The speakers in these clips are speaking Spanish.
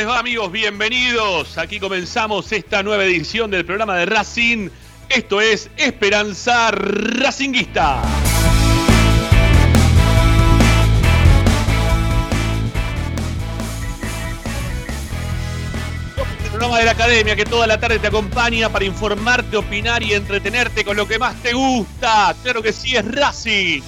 les va amigos? Bienvenidos. Aquí comenzamos esta nueva edición del programa de Racing. Esto es Esperanza Racinguista. El programa de la academia que toda la tarde te acompaña para informarte, opinar y entretenerte con lo que más te gusta. Claro que sí, es Racing.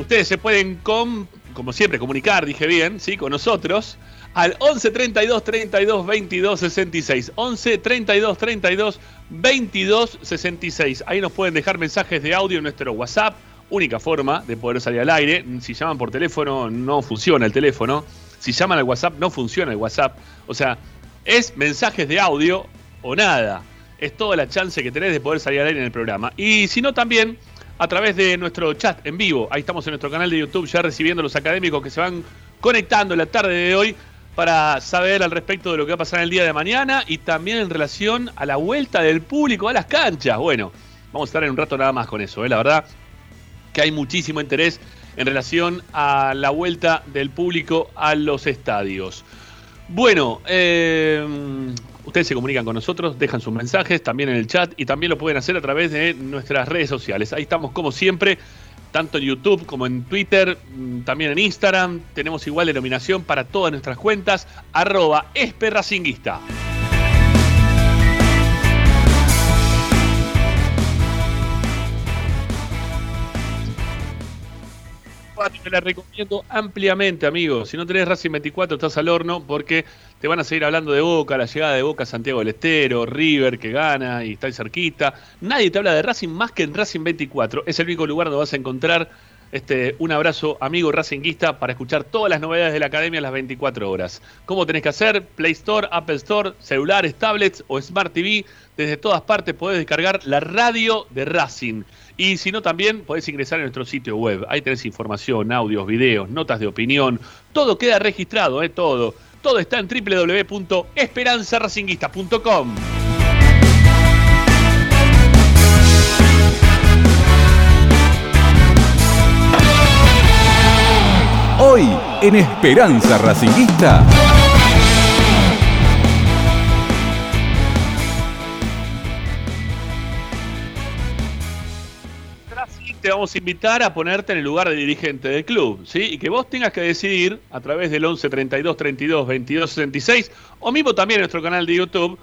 Ustedes se pueden, com- como siempre, comunicar, dije bien, ¿sí? con nosotros al 11 32 32 22 66. 11 32 32 22 66. Ahí nos pueden dejar mensajes de audio en nuestro WhatsApp. Única forma de poder salir al aire. Si llaman por teléfono, no funciona el teléfono. Si llaman al WhatsApp, no funciona el WhatsApp. O sea, es mensajes de audio o nada. Es toda la chance que tenés de poder salir al aire en el programa. Y si no, también a través de nuestro chat en vivo. Ahí estamos en nuestro canal de YouTube ya recibiendo a los académicos que se van conectando en la tarde de hoy para saber al respecto de lo que va a pasar en el día de mañana y también en relación a la vuelta del público a las canchas. Bueno, vamos a estar en un rato nada más con eso, ¿eh? la verdad que hay muchísimo interés en relación a la vuelta del público a los estadios. Bueno, eh, ustedes se comunican con nosotros, dejan sus mensajes también en el chat y también lo pueden hacer a través de nuestras redes sociales. Ahí estamos como siempre, tanto en YouTube como en Twitter, mm, también en Instagram. Tenemos igual denominación para todas nuestras cuentas, arroba esperracinguista. Te la recomiendo ampliamente, amigos. Si no tenés Racing 24, estás al horno porque te van a seguir hablando de Boca, la llegada de Boca a Santiago del Estero, River que gana y está ahí cerquita. Nadie te habla de Racing más que en Racing 24. Es el único lugar donde vas a encontrar este, un abrazo, amigo racinguista, para escuchar todas las novedades de la academia a las 24 horas. ¿Cómo tenés que hacer? Play Store, Apple Store, celulares, tablets o Smart TV. Desde todas partes podés descargar la radio de Racing. Y si no, también podés ingresar a nuestro sitio web. Ahí tenés información, audios, videos, notas de opinión. Todo queda registrado, ¿eh? Todo. Todo está en www.esperanzaracinguista.com. Hoy en Esperanza Racinguista. Racing te vamos a invitar a ponerte en el lugar de dirigente del club, ¿sí? Y que vos tengas que decidir a través del 11 32 32 22 66 o mismo también en nuestro canal de YouTube,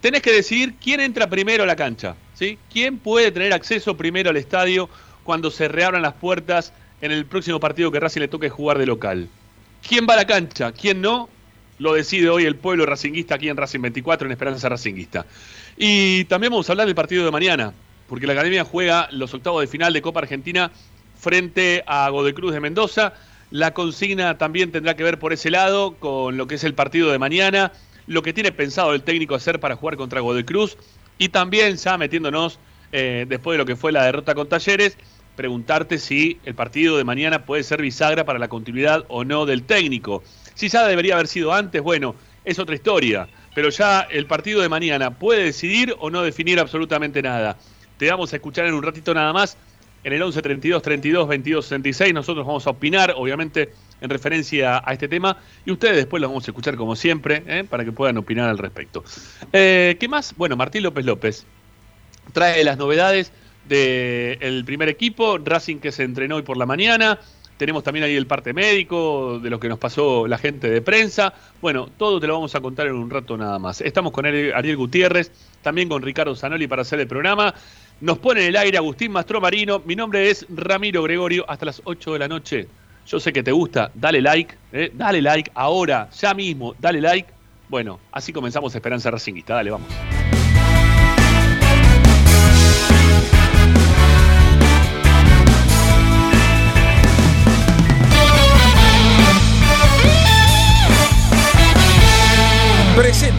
tenés que decidir quién entra primero a la cancha, ¿sí? ¿Quién puede tener acceso primero al estadio cuando se reabran las puertas en el próximo partido que Racing le toque jugar de local? ¿Quién va a la cancha? ¿Quién no? Lo decide hoy el pueblo racinguista aquí en Racing 24 en Esperanza Racinguista. Y también vamos a hablar del partido de mañana, porque la Academia juega los octavos de final de Copa Argentina frente a Godecruz de Mendoza. La consigna también tendrá que ver por ese lado con lo que es el partido de mañana, lo que tiene pensado el técnico hacer para jugar contra Godecruz y también ya metiéndonos eh, después de lo que fue la derrota con Talleres, preguntarte si el partido de mañana puede ser bisagra para la continuidad o no del técnico. Si ya debería haber sido antes, bueno, es otra historia. Pero ya el partido de mañana puede decidir o no definir absolutamente nada. Te vamos a escuchar en un ratito nada más en el 11 32 32 22 66. Nosotros vamos a opinar, obviamente, en referencia a este tema y ustedes después los vamos a escuchar como siempre ¿eh? para que puedan opinar al respecto. Eh, ¿Qué más? Bueno, Martín López López trae las novedades del primer equipo, Racing que se entrenó hoy por la mañana, tenemos también ahí el parte médico, de lo que nos pasó la gente de prensa. Bueno, todo te lo vamos a contar en un rato nada más. Estamos con Ariel Gutiérrez, también con Ricardo Zanoli para hacer el programa. Nos pone en el aire Agustín Mastro Marino. Mi nombre es Ramiro Gregorio. Hasta las 8 de la noche. Yo sé que te gusta. Dale like. ¿eh? Dale like ahora, ya mismo. Dale like. Bueno, así comenzamos Esperanza Racingista. Dale, vamos.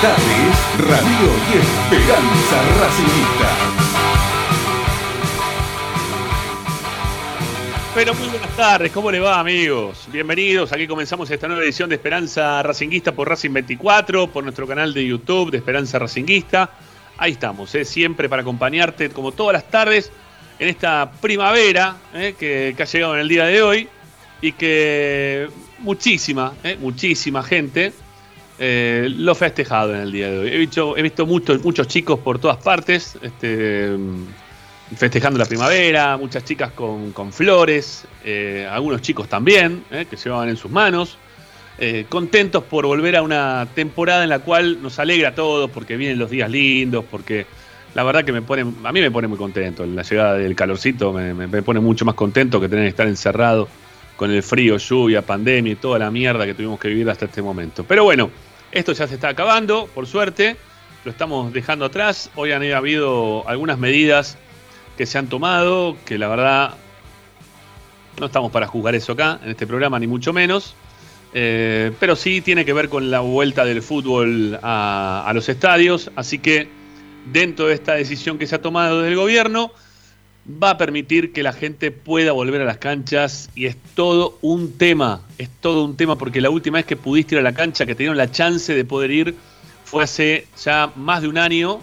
Radio y Esperanza Racingista. Pero muy buenas tardes, ¿cómo le va amigos? Bienvenidos, aquí comenzamos esta nueva edición de Esperanza Racinguista por Racing 24, por nuestro canal de YouTube de Esperanza Racinguista. Ahí estamos, ¿eh? siempre para acompañarte como todas las tardes en esta primavera ¿eh? que, ha llegado en el día de hoy y que muchísima, ¿eh? muchísima gente eh, lo festejado en el día de hoy. He visto, muchos, muchos chicos por todas partes este, festejando la primavera, muchas chicas con, flores, eh, algunos chicos también, eh, que llevaban en sus manos. Eh, contentos por volver a una temporada en la cual nos alegra a todos, porque vienen los días lindos, porque la verdad que me pone, a mí me pone muy contento. La llegada del calorcito me, me pone mucho más contento que tener que estar encerrado con el frío, lluvia, pandemia y toda la mierda que tuvimos que vivir hasta este momento. Pero bueno, esto ya se está acabando, por suerte, lo estamos dejando atrás. Hoy han habido algunas medidas que se han tomado, que la verdad no estamos para juzgar eso acá, en este programa, ni mucho menos. Eh, pero sí tiene que ver con la vuelta del fútbol a, los estadios, así que dentro de esta decisión que se ha tomado del gobierno, va a permitir que la gente pueda volver a las canchas y es todo un tema, es todo un tema porque la última vez que pudiste ir a la cancha, que tenían la chance de poder ir, fue hace ya más de un año,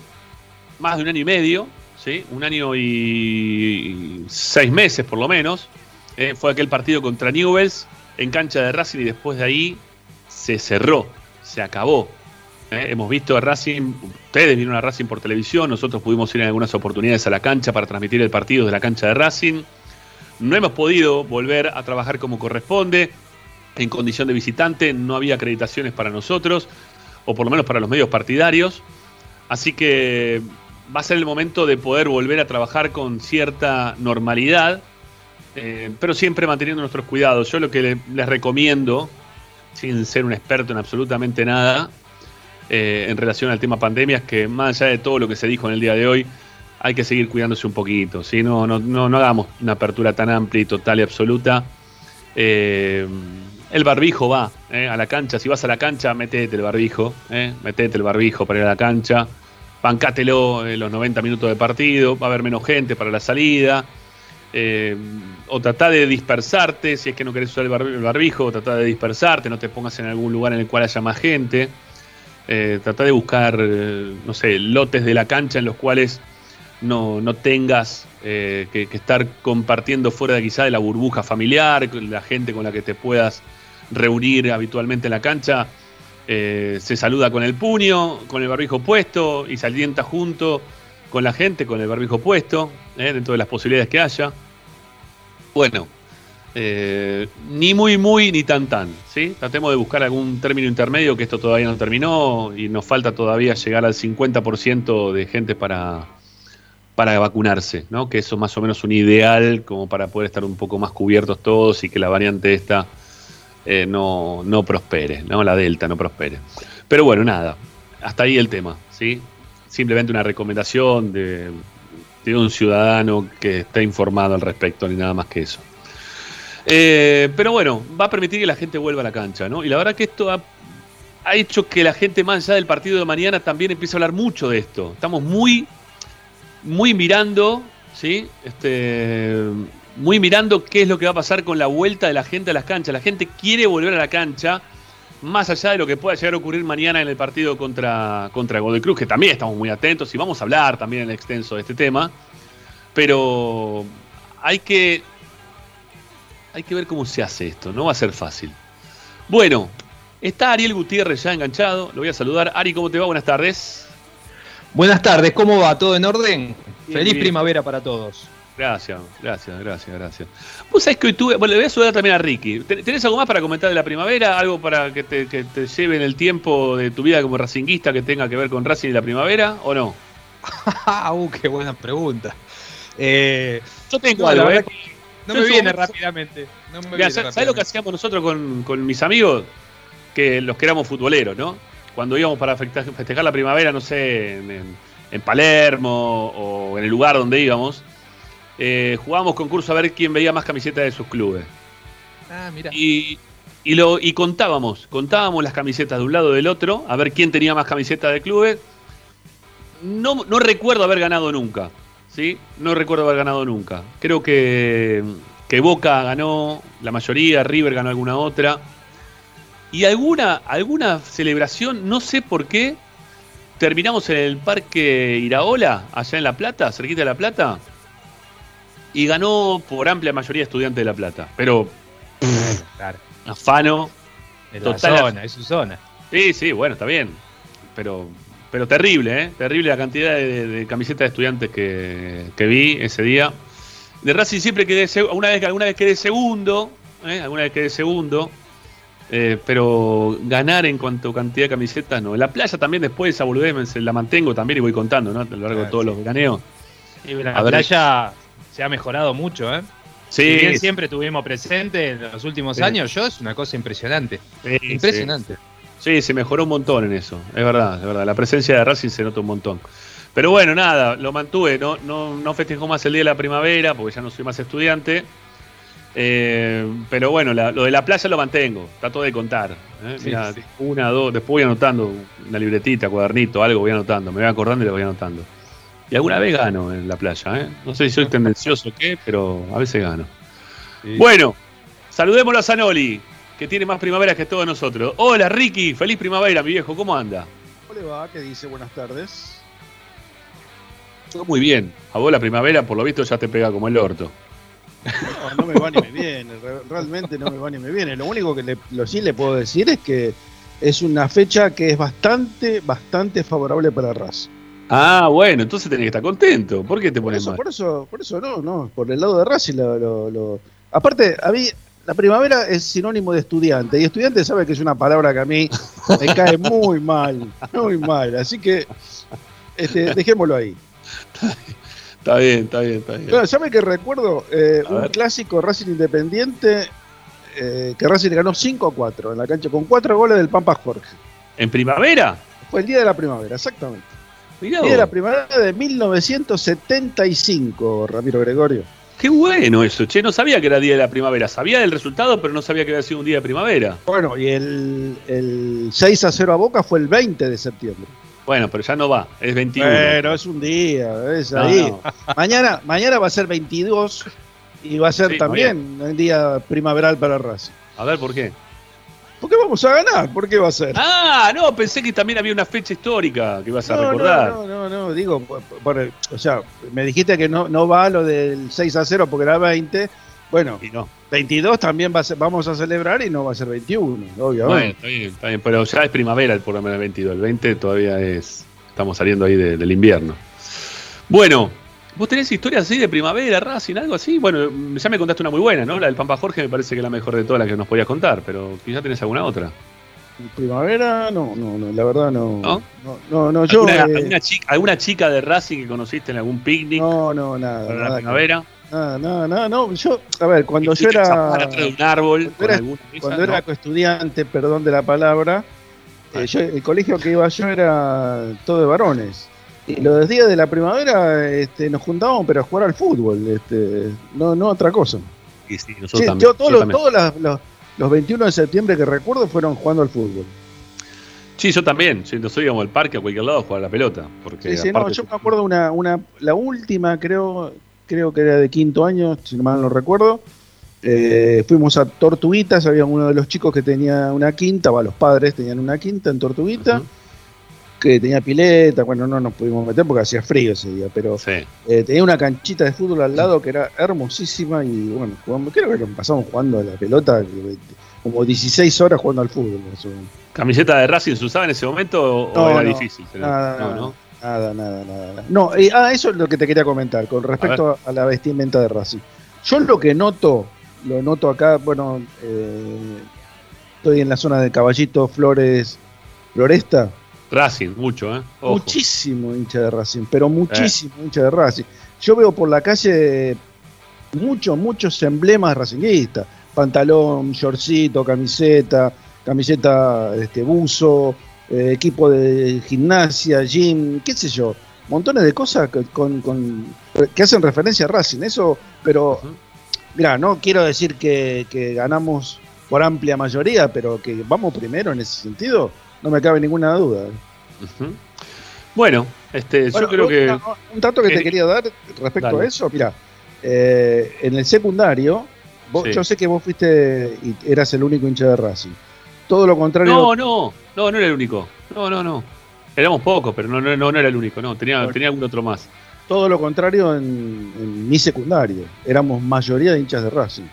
más de un año y medio, ¿sí? un año y seis meses por lo menos, eh, fue aquel partido contra Newells en cancha de Racing y después de ahí se cerró, se acabó. ¿Eh? hemos visto a Racing, ustedes vieron a Racing por televisión, nosotros pudimos ir en algunas oportunidades a la cancha para transmitir el partido de la cancha de Racing. No hemos podido volver a trabajar como corresponde, en condición de visitante, no había acreditaciones para nosotros, o por lo menos para los medios partidarios. Así que va a ser el momento de poder volver a trabajar con cierta normalidad, eh, pero siempre manteniendo nuestros cuidados. Yo lo que les recomiendo, sin ser un experto en absolutamente nada, eh, en relación al tema pandemias, que más allá de todo lo que se dijo en el día de hoy, hay que seguir cuidándose un poquito. si No, no, no, hagamos una apertura tan amplia y total y absoluta. Eh, el barbijo va eh, a la cancha. Si vas a la cancha, metete el barbijo. metete el barbijo para ir a la cancha. Bancátelo en los 90 minutos de partido. Va a haber menos gente para la salida. o trata de dispersarte. Si es que no querés usar el barbijo, trata de dispersarte. No te pongas en algún lugar en el cual haya más gente. Eh, trata de buscar, eh, no sé, lotes de la cancha en los cuales no, tengas eh, que, estar compartiendo fuera de quizá de la burbuja familiar, la gente con la que te puedas reunir habitualmente en la cancha. se saluda con el puño, con el barbijo puesto y se alienta junto con la gente con el barbijo puesto, dentro de las posibilidades que haya. Bueno, eh, ni muy muy ni tan tan, ¿sí? Tratemos de buscar algún término intermedio que esto todavía no terminó y nos falta todavía llegar al 50% de gente para, para vacunarse, ¿no? Que eso es más o menos un ideal como para poder estar un poco más cubiertos todos y que la variante esta eh, no, no prospere, ¿no? La delta no prospere. Pero bueno, nada, hasta ahí el tema, ¿sí? Simplemente una recomendación de, de un ciudadano que esté informado al respecto, ni nada más que eso. Eh, pero bueno, va a permitir que la gente vuelva a la cancha, ¿no? Y la verdad que esto ha, ha hecho que la gente más allá del partido de mañana también empiece a hablar mucho de esto. Estamos muy, muy mirando, ¿sí? Este, muy mirando qué es lo que va a pasar con la vuelta de la gente a las canchas. La gente quiere volver a la cancha, más allá de lo que pueda llegar a ocurrir mañana en el partido contra, contra Godoy Cruz, que también estamos muy atentos y vamos a hablar también en extenso de este tema. Pero hay que hay que ver cómo se hace esto, no va a ser fácil. Bueno, está Ariel Gutiérrez ya enganchado, lo voy a saludar. Ari, ¿cómo te va? Buenas tardes. Buenas tardes, ¿cómo va? ¿Todo en orden? Bien, Feliz bien. primavera para todos. Gracias, gracias, gracias, gracias. Vos sabés que hoy tuve. Bueno, le voy a saludar también a Ricky. ¿Ten- ¿Tenés algo más para comentar de la primavera? ¿Algo para que te, que te lleve en el tiempo de tu vida como racinguista que tenga que ver con Racing y la primavera? ¿O no? uh, qué buena pregunta. Eh, Yo tengo no, algo, ¿eh? que no me viene rápidamente. No me Mirá, viene ¿sabés sabés lo que hacíamos nosotros con, con mis amigos? Que los que éramos futboleros, ¿no? Cuando íbamos para festejar, la primavera, no sé, en, en- en Palermo o en el lugar donde íbamos, eh, jugábamos concurso a ver quién veía más camisetas de sus clubes. Ah, mira. Y, y lo, y contábamos, contábamos las camisetas de un lado y del otro, a ver quién tenía más camisetas de clubes. No, no recuerdo haber ganado nunca, ¿sí? No recuerdo haber ganado nunca. Creo que, que Boca ganó la mayoría, River ganó alguna otra. Y alguna, alguna celebración, no sé por qué, terminamos en el Parque Iraola, allá en La Plata, cerquita de La Plata, y ganó por amplia mayoría estudiante de La Plata. Pero Claro, afano. es la Total- zona, es su zona. Sí, sí, bueno, está bien. Pero, pero terrible, ¿eh? Terrible la cantidad de, de camisetas de estudiantes que, que vi ese día. De Racing siempre quedé una vez, alguna vez quedé segundo, ¿eh? alguna vez quedé segundo. eh, pero ganar en cuanto a cantidad de camisetas no. La playa también después esa boludez la mantengo también y voy contando, ¿no? A lo largo de Ah, todos sí. los veraneos. Y la ver. playa se ha mejorado mucho, ¿eh? Sí, Si bien siempre tuvimos presente en los últimos Sí. años, yo es una cosa impresionante. sí, Impresionante. Sí, se mejoró un montón en eso, es verdad, es verdad. La presencia de Racing se nota un montón. Pero bueno, nada, lo mantuve, no, no, no festejó más el día de la primavera, porque ya no soy más estudiante. Eh, pero bueno, la- lo de la playa lo mantengo, trato de contar. ¿eh? Sí, Mirá, sí. una, dos, después voy anotando una libretita, cuadernito, algo voy anotando, me voy acordando y lo voy anotando. Y alguna vez gano en la playa, ¿eh? No sé si soy tendencioso o qué, pero a veces gano. Sí. Bueno, saludémoslo a Zanoli, que tiene más primaveras que todos nosotros. Hola Ricky, feliz primavera, mi viejo, ¿cómo anda? ¿Cómo le va? ¿Qué dice? Buenas tardes. Todo muy bien. A vos la primavera, por lo visto, ya te pega como el orto. No, no me va ni me viene, re- realmente no me va ni me viene. Lo único que le, lo sí le puedo decir es que es una fecha que es bastante, bastante favorable para Raz. Ah, bueno, entonces tenés que estar contento. ¿Por qué te pones eso, mal? por eso, por eso no, no, por el lado de Raz lo, lo, lo- Aparte, a mí, la primavera es sinónimo de estudiante, y estudiante sabe que es una palabra que a mí me cae muy mal, muy mal. Así que este, dejémoslo ahí. Está bien, está bien, está bien. Claro, ¿sabe que recuerdo eh, un ver. clásico Racing Independiente eh, que Racing ganó 5 a 4 en la cancha con 4 goles del Pampa Jorge? ¿En primavera? Fue el día de la primavera, exactamente. Mirá El día de la primavera de 1975, Ramiro Gregorio. Qué bueno eso, che. No sabía que era día de la primavera. Sabía del resultado, pero no sabía que había sido un día de primavera. Bueno, y el, el 6 a 0 a Boca fue el 20 de septiembre. Bueno, pero ya no va. Es 21. Pero es un día, es No, ahí. no. Mañana, mañana va a ser 22 y va a ser Sí, también un día primaveral para Racing. A ver, ¿por qué? ¿Por qué vamos a ganar? ¿Por qué va a ser? Ah, no, pensé que también había una fecha histórica que ibas a recordar. No, no, no, no, digo, por- por- o sea, me dijiste que no, no va lo del 6 a 0 porque era 20. Bueno, Y no. 22 también va a ser- vamos a celebrar y no va a ser 21, Bueno, obviamente. está bien, está bien. Pero ya es primavera el programa del 22. El 20 todavía es. Estamos saliendo ahí de- del invierno. Bueno, ¿Vos tenés historias así de primavera, Racing, algo así? Bueno, ya me contaste una muy buena, ¿no? La del Pampa Jorge me parece que es la mejor de todas las que nos podías contar, pero quizá tenés alguna otra. Primavera, no, no, no, la verdad no. ¿No? No, no, no, yo. ¿Alguna, eh, alguna chica, alguna chica de Racing que conociste en algún picnic no, no, nada. para la nada, primavera? nada, nada, nada, no. Yo, a ver, cuando yo era. un árbol cuando era- esas, Cuando era estudiante, perdón de la palabra, eh, Ah. yo, el colegio que iba yo era todo de varones. Y los días de la primavera este, nos juntábamos pero a jugar al fútbol, este, no, no otra cosa. Sí, sí, nosotros Sí, también. yo todos los, todos los, los 21 de septiembre que recuerdo fueron jugando al fútbol. Sí, yo también. Nosotros íbamos al parque a cualquier lado a jugar a la pelota. Porque Sí, sí, no, yo me acuerdo una, una, la última creo, creo que era de quinto año, si no mal no recuerdo. Eh, fuimos a Tortuguitas, había uno de los chicos que tenía una quinta, o los padres tenían una quinta en Tortuguita. Que tenía pileta, bueno, no nos pudimos meter porque hacía frío ese día, pero Sí. eh, tenía una canchita de fútbol al lado que era hermosísima y bueno, jugamos, creo que nos pasamos jugando a la pelota como 16 horas jugando al fútbol. ¿Camiseta de Racing se usaba en ese momento o No, era no, difícil? Nada, no, no. nada, nada, nada, nada. No, eh, ah, eso es lo que te quería comentar con respecto a, a la vestimenta de Racing. Yo lo que noto, lo noto acá, bueno, eh, estoy en la zona de Caballito, Flores, Floresta, Racing, mucho, ¿eh? Ojo. muchísimo hincha de Racing, pero muchísimo hincha de Racing. Yo veo por la calle muchos, muchos emblemas racinguistas. Pantalón, shortcito, camiseta, camiseta este, buzo, eh, equipo de gimnasia, gym, qué sé yo. Montones de cosas que, con, con- que hacen referencia a Racing. Eso, pero, Ujú. mira, no quiero decir que, que ganamos por amplia mayoría, pero que vamos primero en ese sentido, no me cabe ninguna duda. Bueno, este, Bueno, yo creo que. un- Un dato que te quería dar respecto dale. a eso, mira, eh, en el secundario, vos- Sí. yo sé que vos fuiste y eras el único hincha de Racing. Todo lo contrario, No, no, no, no era el único. No, no, no. Éramos pocos, pero no, no, no, no era el único, no. Tenía, Bueno. tenía algún otro más. todo lo contrario en, en mi secundario. Éramos mayoría de hinchas de Racing.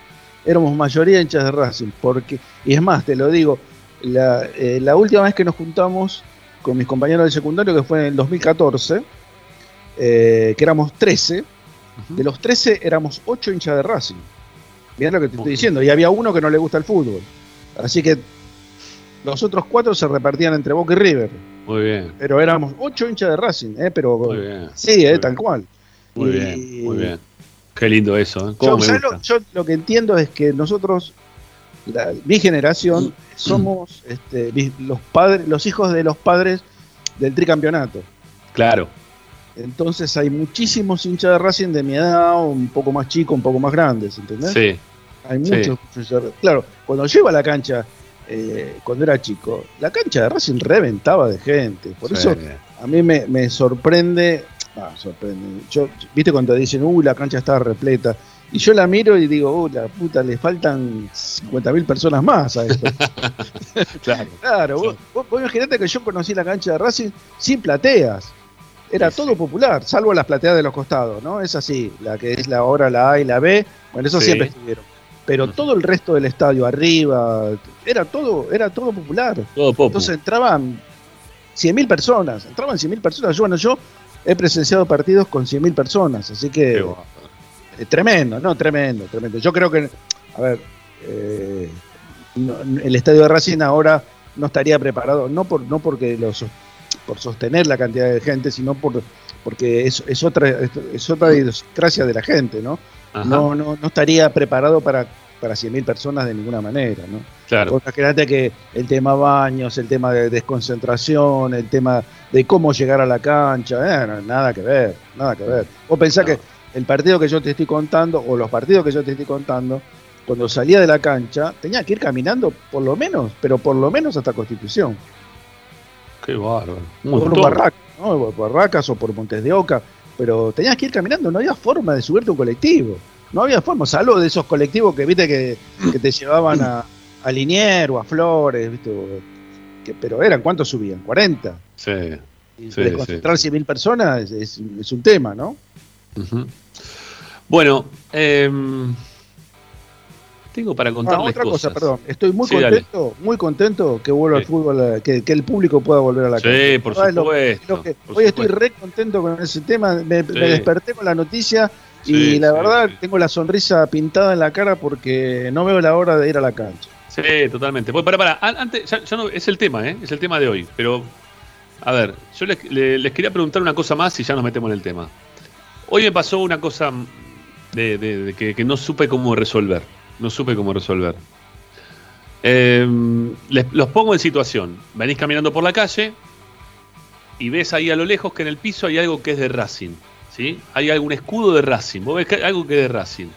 Éramos mayoría de hinchas de Racing. Porque, y es más, te lo digo, la, eh, la última vez que nos juntamos con mis compañeros del secundario, que fue en el 2014, eh, que éramos 13, Ujú. De los 13 éramos 8 hinchas de Racing. Mirá lo que te estoy diciendo. Y había uno que no le gusta el fútbol. Así que los otros cuatro se repartían entre Boca y River. Muy bien, Pero éramos 8 hinchas de Racing, ¿eh? Pero muy bien. sí, ¿eh? Muy tal bien. cual. Muy Y- bien, muy bien. Qué lindo eso, ¿eh? Yo, ¿Cómo me ¿sabes gusta? lo, yo lo que entiendo es que nosotros, la- mi generación, somos este, los padres, los hijos de los padres del tricampeonato. Claro, Entonces hay muchísimos hinchas de Racing de mi edad, un poco más chicos, un poco más grandes, ¿entendés? sí. Hay muchos. Claro, cuando yo iba a la cancha, eh, cuando era chico, la cancha de Racing reventaba de gente. Por sí. eso a mí me, me sorprende. Ah, sorprende. Yo, ¿Viste cuando dicen, uy, la cancha está repleta? Y yo la miro y digo, uy, la puta, le faltan 50.000 personas más a esto. Claro. claro, vos, vos, vos imaginate que yo conocí la cancha de Racing sin plateas. Era Sí, todo sí. popular, salvo las plateas de los costados, ¿no? Es así, la que es la ahora la A y la B, bueno, eso Sí. siempre estuvieron. Pero todo el resto del estadio, arriba, era todo, era todo popular. Todo popo. Entonces entraban 100.000 personas, entraban 100.000 personas. Yo, bueno, yo he presenciado partidos con 100.000 personas, así que. Eh, tremendo, no, tremendo, tremendo. Yo creo que, a ver, eh, no- el estadio de Racing ahora no estaría preparado, no por no porque lo sos- por sostener la cantidad de gente, sino por porque es, es otra es, es otra idiosincrasia de la gente, ¿no? Ajá, No, no, no estaría preparado para para 100.000 personas de ninguna manera, ¿no? claro. Vos que el tema baños, el tema de desconcentración, el tema de cómo llegar a la cancha, eh, nada que ver, nada que ver. Vos pensás No. que el partido que yo te estoy contando, o los partidos que yo te estoy contando, cuando salía de la cancha, tenía que ir caminando por lo menos, pero por lo menos hasta Constitución. Qué bárbaro. Por. Barracas, ¿no? Por Barracas o por Montes de Oca, pero tenías que ir caminando, no había forma de subirte a un colectivo. No había forma, salvo de esos colectivos que viste que, que te llevaban a, a Linier o a Flores, ¿viste? Que- pero eran, ¿cuántos subían? 40. Sí. Y Sí, 100.000 personas es, un tema, ¿no? Ujú. Bueno, em, tengo para Ah, contarles otra cosa, perdón. Estoy muy Sí, dale. contento, muy contento que vuelva Sí. al fútbol, a- que, que el público pueda volver a la cancha. Sí, por Ah, lo- supuesto. Lo que- por hoy estoy re contento con ese tema. Me, desperté con la noticia y la verdad tengo la sonrisa pintada en la cara porque no veo la hora de ir a la cancha. Sí, totalmente. Pues para, para, antes, ya, ya no, es el tema, ¿eh? Es el tema de hoy. Pero, a ver, yo les, le- les quería preguntar una cosa más y ya nos metemos en el tema. Hoy me pasó una cosa de, de- de que, que no supe cómo resolver. No supe cómo resolver. Eh, les- los pongo en situación. Venís caminando por la calle y ves ahí a lo lejos que en el piso hay algo que es de Racing. ¿sí? Hay algún escudo de Racing. Vos ves algo que es de Racing.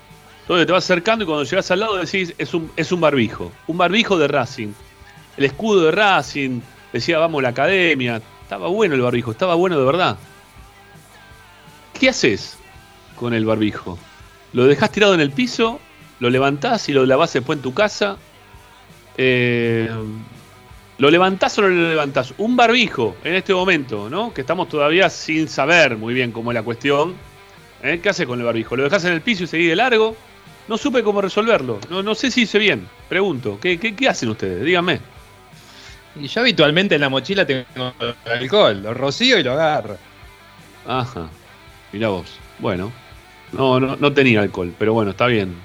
Entonces te vas acercando y cuando llegas al lado decís, es un, es un barbijo. Un barbijo de Racing. El escudo de Racing. Decía, vamos a la academia. Estaba bueno el barbijo, estaba bueno de verdad. ¿Qué haces con el barbijo? ¿Lo dejás tirado en el piso? ¿Lo levantás y lo lavás después en tu casa? Eh, ¿Lo levantás o no lo levantás? Un barbijo en este momento, ¿no? Que estamos todavía sin saber muy bien cómo es la cuestión. ¿Eh? ¿Qué haces con el barbijo? ¿Lo dejás en el piso y seguís de largo? No supe cómo resolverlo. No, no sé si hice bien. Pregunto. ¿Qué, qué, qué hacen ustedes? Díganme. Y yo habitualmente en la mochila tengo alcohol, lo rocío y lo agarro. Ajá. Mirá vos. Bueno. No, no, no tenía alcohol, pero bueno, está bien.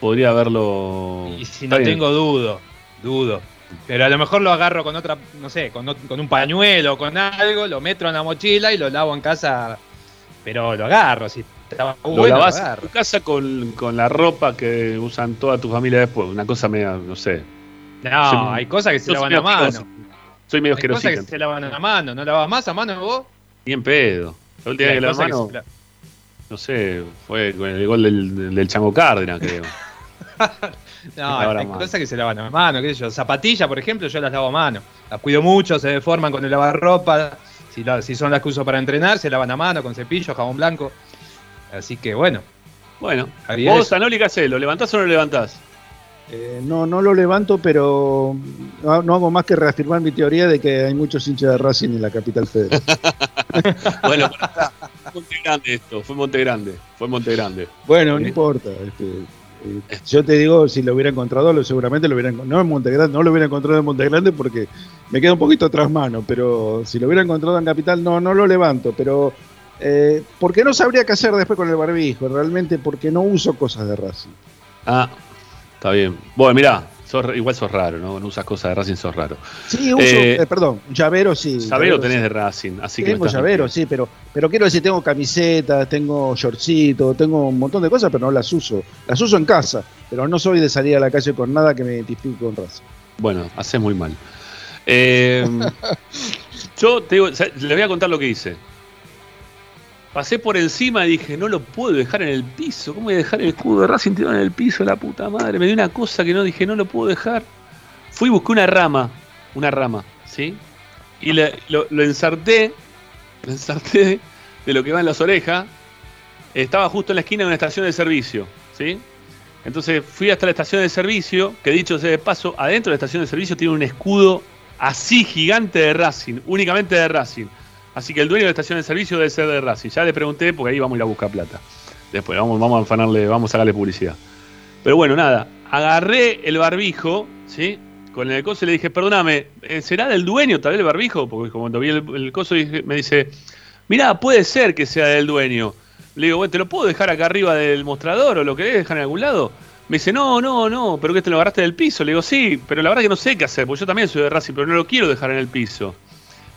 Podría haberlo. Y si Está no bien. tengo, dudo, dudo. Pero a lo mejor lo agarro con otra, no sé, con, con un pañuelo o con algo, lo meto en la mochila y lo lavo en casa. Pero lo agarro, si estaba Lo bueno, en tu casa con, con la ropa que usan toda tu familia después. Una cosa media, no sé. No, hay cosas que se lavan a mano. asqueroso. Soy medio Hay cosas que se lavan a mano. ¿No lavas más a mano vos? Ni en pedo. La última vez que la que mano, no sé, fue con el gol del, del Chango Cárdenas, creo. No, hay cosas que se lavan a mano, qué sé yo. Zapatillas, por ejemplo, yo las lavo a mano. Las cuido mucho, se deforman con el lavarropa. Si, la- si son las que uso para entrenar, se lavan a mano con cepillo, jabón blanco. Así que bueno, Bueno, vos. Anoli, ¿qué? ¿Lo levantás o no lo levantás? Eh, no, no lo levanto, pero no, no hago más que reafirmar mi teoría de que hay muchos hinchas de Racing en la capital federal. Bueno, fue Monte Grande esto, fue Monte Grande, fue Monte Grande. Bueno, no Sí. importa. este, eh, yo te digo, si lo hubiera encontrado, lo, seguramente lo hubiera encon- no en Montegrande, no lo hubiera encontrado en Montegrande porque me queda un poquito tras mano, pero si lo hubiera encontrado en Capital, no, no lo levanto, pero eh, porque no sabría qué hacer después con el barbijo, realmente porque no uso cosas de Racing. Ah, está bien. Bueno, mirá, sos- igual sos raro, ¿no? No usas cosas de Racing, sos raro. Sí, uso, Eh, eh, perdón, llavero sí. Llavero tenés sí. de Racing, así que. no Tengo llavero, sí, pero, pero quiero decir, tengo camisetas, tengo shortcito, tengo un montón de cosas, pero no las uso. Las uso en casa, pero no soy de salir a la calle con nada que me identifique con Racing. Bueno, haces muy mal. Eh, yo te digo, les voy a contar lo que hice. Pasé por encima y dije, no lo puedo dejar en el piso. ¿Cómo voy a dejar el escudo de Racing tirado en el piso, la puta madre? Me dio una cosa que no dije, no lo puedo dejar. Fui y busqué una rama, una rama, ¿sí? Y lo, lo ensarté, lo ensarté de lo que va en las orejas. Estaba justo en la esquina de una estación de servicio, ¿sí? Entonces fui hasta la estación de servicio, que dicho sea de paso, adentro de la estación de servicio tiene un escudo así gigante de Racing, únicamente de Racing. Así que el dueño de la estación de servicio debe ser de Racing. Ya le pregunté porque ahí vamos a ir a buscar plata. Después vamos, vamos a afanarle, vamos a sacarle publicidad. Pero bueno, nada, agarré el barbijo, ¿sí? Con el coso y le dije, perdóname, eh, ¿será del dueño tal vez el barbijo? Porque cuando vi el, el coso me dice, mirá, puede ser que sea del dueño. Le digo, bueno, ¿te lo puedo dejar acá arriba del mostrador o lo querés dejar en algún lado? Me dice, no, no, no, pero que te lo agarraste del piso. Le digo, sí, pero la verdad que no sé qué hacer, porque yo también soy de Racing, pero no lo quiero dejar en el piso.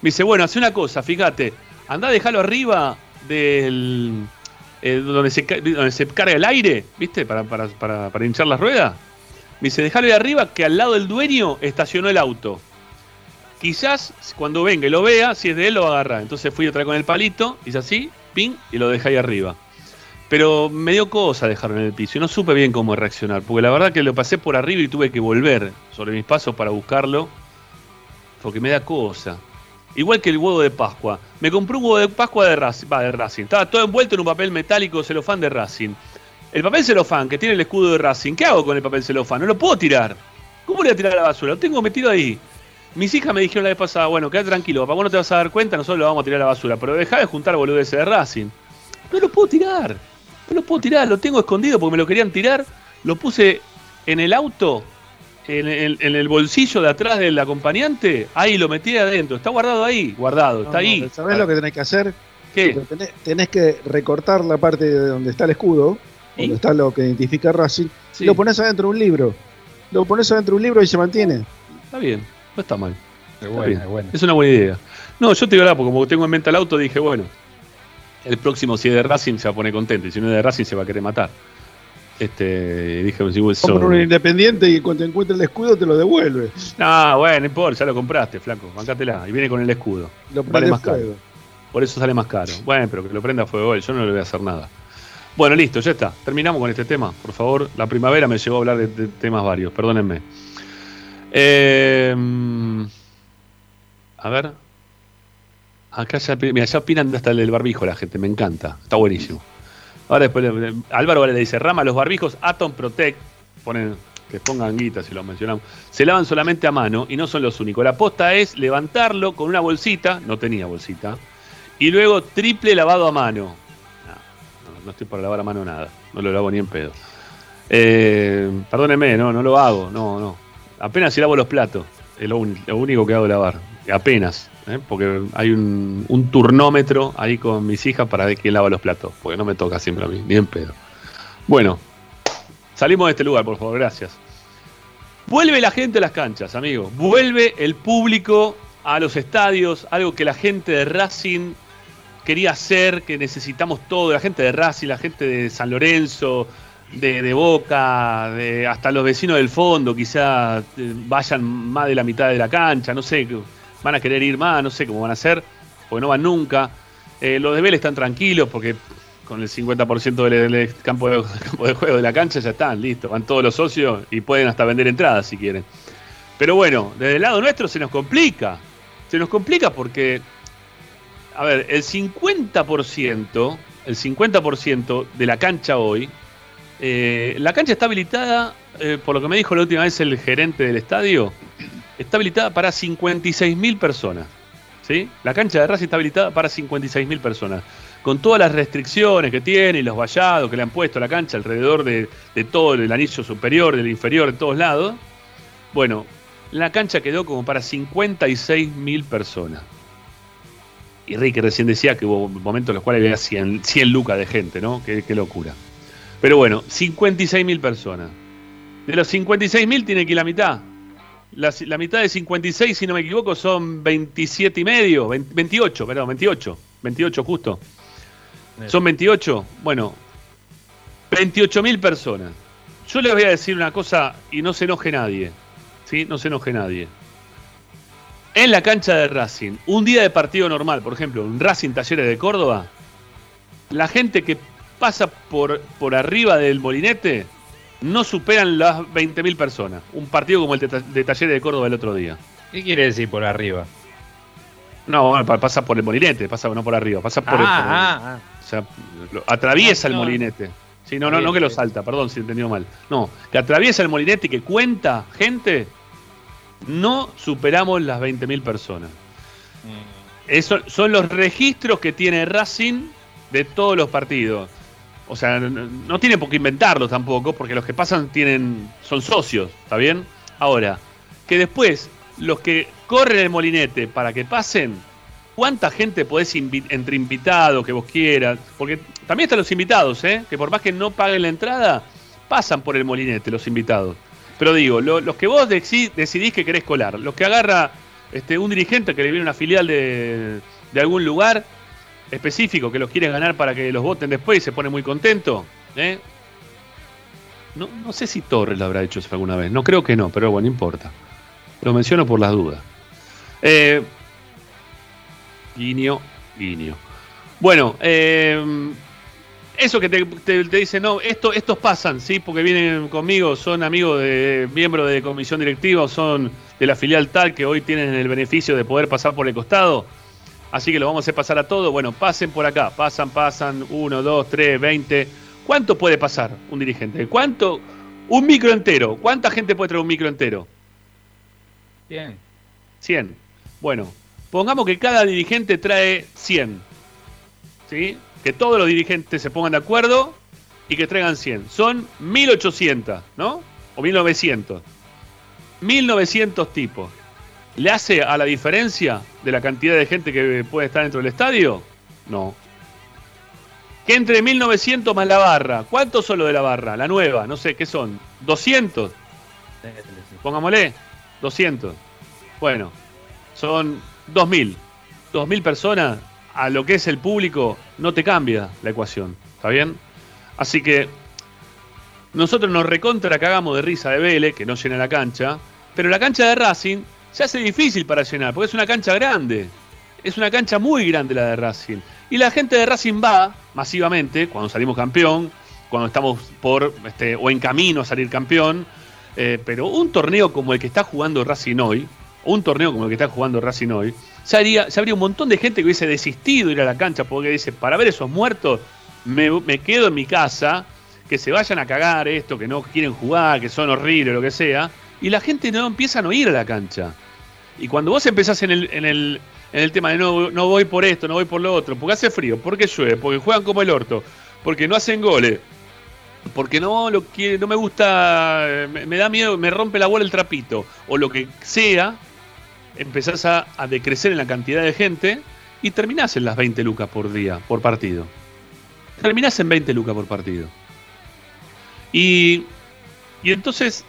Me dice, bueno, hace una cosa, fíjate, andá a dejarlo arriba del. eh, donde, se, donde se carga el aire, ¿viste? Para, para, para, hinchar las ruedas. Me dice, dejalo ahí arriba que al lado del dueño estacionó el auto. Quizás cuando venga y lo vea, si es de él lo va a agarrar. Entonces fui otra vez con el palito, hice así, ping, y lo dejé ahí arriba. Pero me dio cosa dejarlo en el piso y no supe bien cómo reaccionar, porque la verdad que lo pasé por arriba y tuve que volver sobre mis pasos para buscarlo, porque me da cosa. Igual que el huevo de Pascua. Me compré un huevo de Pascua de Racing, va, de Racing. Estaba todo envuelto en un papel metálico celofán de Racing. El papel celofán que tiene el escudo de Racing, ¿qué hago con el papel celofán? No lo puedo tirar. ¿Cómo le voy a tirar a la basura? Lo tengo metido ahí. Mis hijas me dijeron la vez pasada, bueno, quédate tranquilo, papá, vos no te vas a dar cuenta, nosotros lo vamos a tirar a la basura, pero dejá de juntar boludeces de Racing. No lo puedo tirar, no lo puedo tirar, lo tengo escondido porque me lo querían tirar, lo puse en el auto, en el, en el bolsillo de atrás del acompañante, ahí lo metí adentro. Está guardado ahí, guardado, está ahí. ¿Sabés lo que tenés que hacer? ¿Qué? Tenés, tenés que recortar la parte de donde está el escudo, ¿Y? donde está lo que identifica a Racing, Sí. y lo pones adentro de un libro. Lo pones adentro de un libro y se mantiene. Está bien, no está mal. Es Está buena, es buena. Es una buena idea. No, yo te digo la porque como tengo en mente el auto, dije, bueno, el próximo si es de Racing se va a poner contento y si no es de Racing se va a querer matar. Este, dije, vos Compra un independiente y cuando encuentre el escudo te lo devuelve. No, bueno, no importa, ya lo compraste, flaco, bancátela. Y viene con el escudo. Lo Vale más caro. Por eso sale más caro. Bueno, pero que lo prenda fuego él, yo no le voy a hacer nada. Bueno, listo, ya está. Terminamos con este tema. Por favor, la primavera me llevó a hablar de, de temas varios, perdónenme. Eh, a ver. Acá ya, mira, ya opinan hasta el barbijo la gente, me encanta. Está buenísimo. Ahora después, Álvaro le dice, rama, los barbijos Atom Protect, ponen, que pongan guita si lo mencionamos, se lavan solamente a mano y no son los únicos. La posta es levantarlo con una bolsita, no tenía bolsita, y luego triple lavado a mano. No, estoy para lavar a mano nada, no lo lavo ni en pedo. Eh, perdóneme, no, no lo hago, no, no. Apenas si lavo los platos, es lo, un- lo único que hago lavar, apenas, ¿eh? porque hay un, turnómetro ahí con mis hijas para ver quién lava los platos, porque no me toca siempre a mí, ni en pedo. Bueno, salimos de este lugar, por favor, gracias. Vuelve la gente a las canchas, amigos. Vuelve el público a los estadios, algo que la gente de Racing quería hacer, que necesitamos todo, la gente de Racing, la gente de San Lorenzo, de, de Boca, de, hasta los vecinos del fondo, quizá eh, vayan más de la mitad de la cancha, no sé, van a querer ir más, no sé cómo van a hacer, porque no van nunca. Eh, los de Vélez están tranquilos porque con el 50% del, del campo, de, campo de juego de la cancha ya están, listo, van todos los socios y pueden hasta vender entradas si quieren. Pero bueno, desde el lado nuestro se nos complica. Se nos complica porque, a ver, el 50%, el 50% de la cancha hoy, eh, la cancha está habilitada, eh, por lo que me dijo la última vez el gerente del estadio, está habilitada para 56.000 personas. ¿sí? La cancha de Racing está habilitada para 56.000 personas. Con todas las restricciones que tiene y los vallados que le han puesto a la cancha alrededor de, todo el anillo superior, del inferior, de todos lados. Bueno, la cancha quedó como para 56.000 personas. Y Ricky recién decía que hubo momentos en los cuales había 100, 100 lucas de gente, ¿no? Qué, qué locura. Pero bueno, 56.000 personas. De los 56.000 tiene que ir la mitad. La, la mitad de 56, si no me equivoco, son 27 y medio, 20 28, perdón, 28, 28 justo. Son 28, bueno, 28.000 personas. Yo les voy a decir una cosa y no se enoje nadie, ¿sí? No se enoje nadie. En la cancha de Racing, un día de partido normal, por ejemplo, un Racing Talleres de Córdoba, la gente que pasa por, por arriba del molinete no superan las 20.000 personas. Un partido como el de, Ta- de Talleres de Córdoba el otro día. ¿Qué quiere decir por arriba? No, pa- pasa por el molinete, pasa no por arriba, pasa por, el- por el- ah, ah. o sea, lo- atraviesa No, el molinete. Sí, no, no, no que lo salta, perdón si he entendido mal. No, que atraviesa el molinete y que cuenta gente, no superamos las 20.000 personas. Eso son los registros que tiene Racing de todos los partidos. O sea, no, no tiene por qué inventarlos tampoco, porque los que pasan tienen son socios, ¿está bien? Ahora, que después los que corren el molinete para que pasen, ¿cuánta gente podés entre invitados que vos quieras? Porque también están los invitados, ¿eh? Que por más que no paguen la entrada, pasan por el molinete los invitados. Pero digo, lo- los que vos deci- decidís que querés colar, los que agarra este, un dirigente que le viene una filial de, de algún lugar específico que los quiere ganar para que los voten después y se pone muy contento. ¿eh? No, no sé si Torres lo habrá hecho alguna vez. No creo que no, pero bueno, no importa. Lo menciono por las dudas. Eh, guiño, guiño. Bueno, eh, eso que te, te, dicen, no, esto, estos pasan, ¿sí? Porque vienen conmigo, son amigos de miembros de comisión directiva, son de la filial tal que hoy tienen el beneficio de poder pasar por el costado. Así que lo vamos a hacer pasar a todo. Bueno, pasen por acá, pasan, pasan, uno, dos, tres, veinte. ¿Cuánto puede pasar un dirigente? ¿Cuánto? Un micro entero. ¿Cuánta gente puede traer un micro entero? Bien. 100. Bueno, pongamos que cada dirigente trae 100. ¿Sí? Que todos los dirigentes se pongan de acuerdo y que traigan 100. Son 1800, ¿no? o 1900. 1900 tipos. ¿Le hace a la diferencia de la cantidad de gente que puede estar dentro del estadio? No. Que entre 1900 más la barra. ¿Cuántos son los de la barra? La nueva, no sé, ¿qué son? ¿200? Pongámosle, 200. Bueno, son 2000. 2000 personas a lo que es el público no te cambia la ecuación. ¿Está bien? Así que nosotros nos recontra cagamos de risa de Vélez, que no llena la cancha, pero la cancha de Racing se hace difícil para llenar, porque es una cancha grande. Es una cancha muy grande la de Racing. Y la gente de Racing va masivamente, cuando salimos campeón, cuando estamos por este, o en camino a salir campeón. eh, pero un torneo como el que está jugando Racing hoy, un torneo como el que está jugando Racing hoy, se, se habría un montón de gente que hubiese desistido de ir a la cancha porque dice, para ver esos muertos, me, me quedo en mi casa, que se vayan a cagar esto, que no quieren jugar, que son horribles, lo que sea, y la gente no empieza a no ir a la cancha. Y cuando vos empezás en el, en el, en el tema de no, no voy por esto, no voy por lo otro, porque hace frío, porque llueve, porque juegan como el orto, porque no hacen goles, porque no lo quiere, no me gusta, me, me da miedo, me rompe la bola el trapito, o lo que sea, empezás a, a decrecer en la cantidad de gente y terminás en las 20 lucas por día, por partido. Terminás en 20 lucas por partido. Y, y entonces,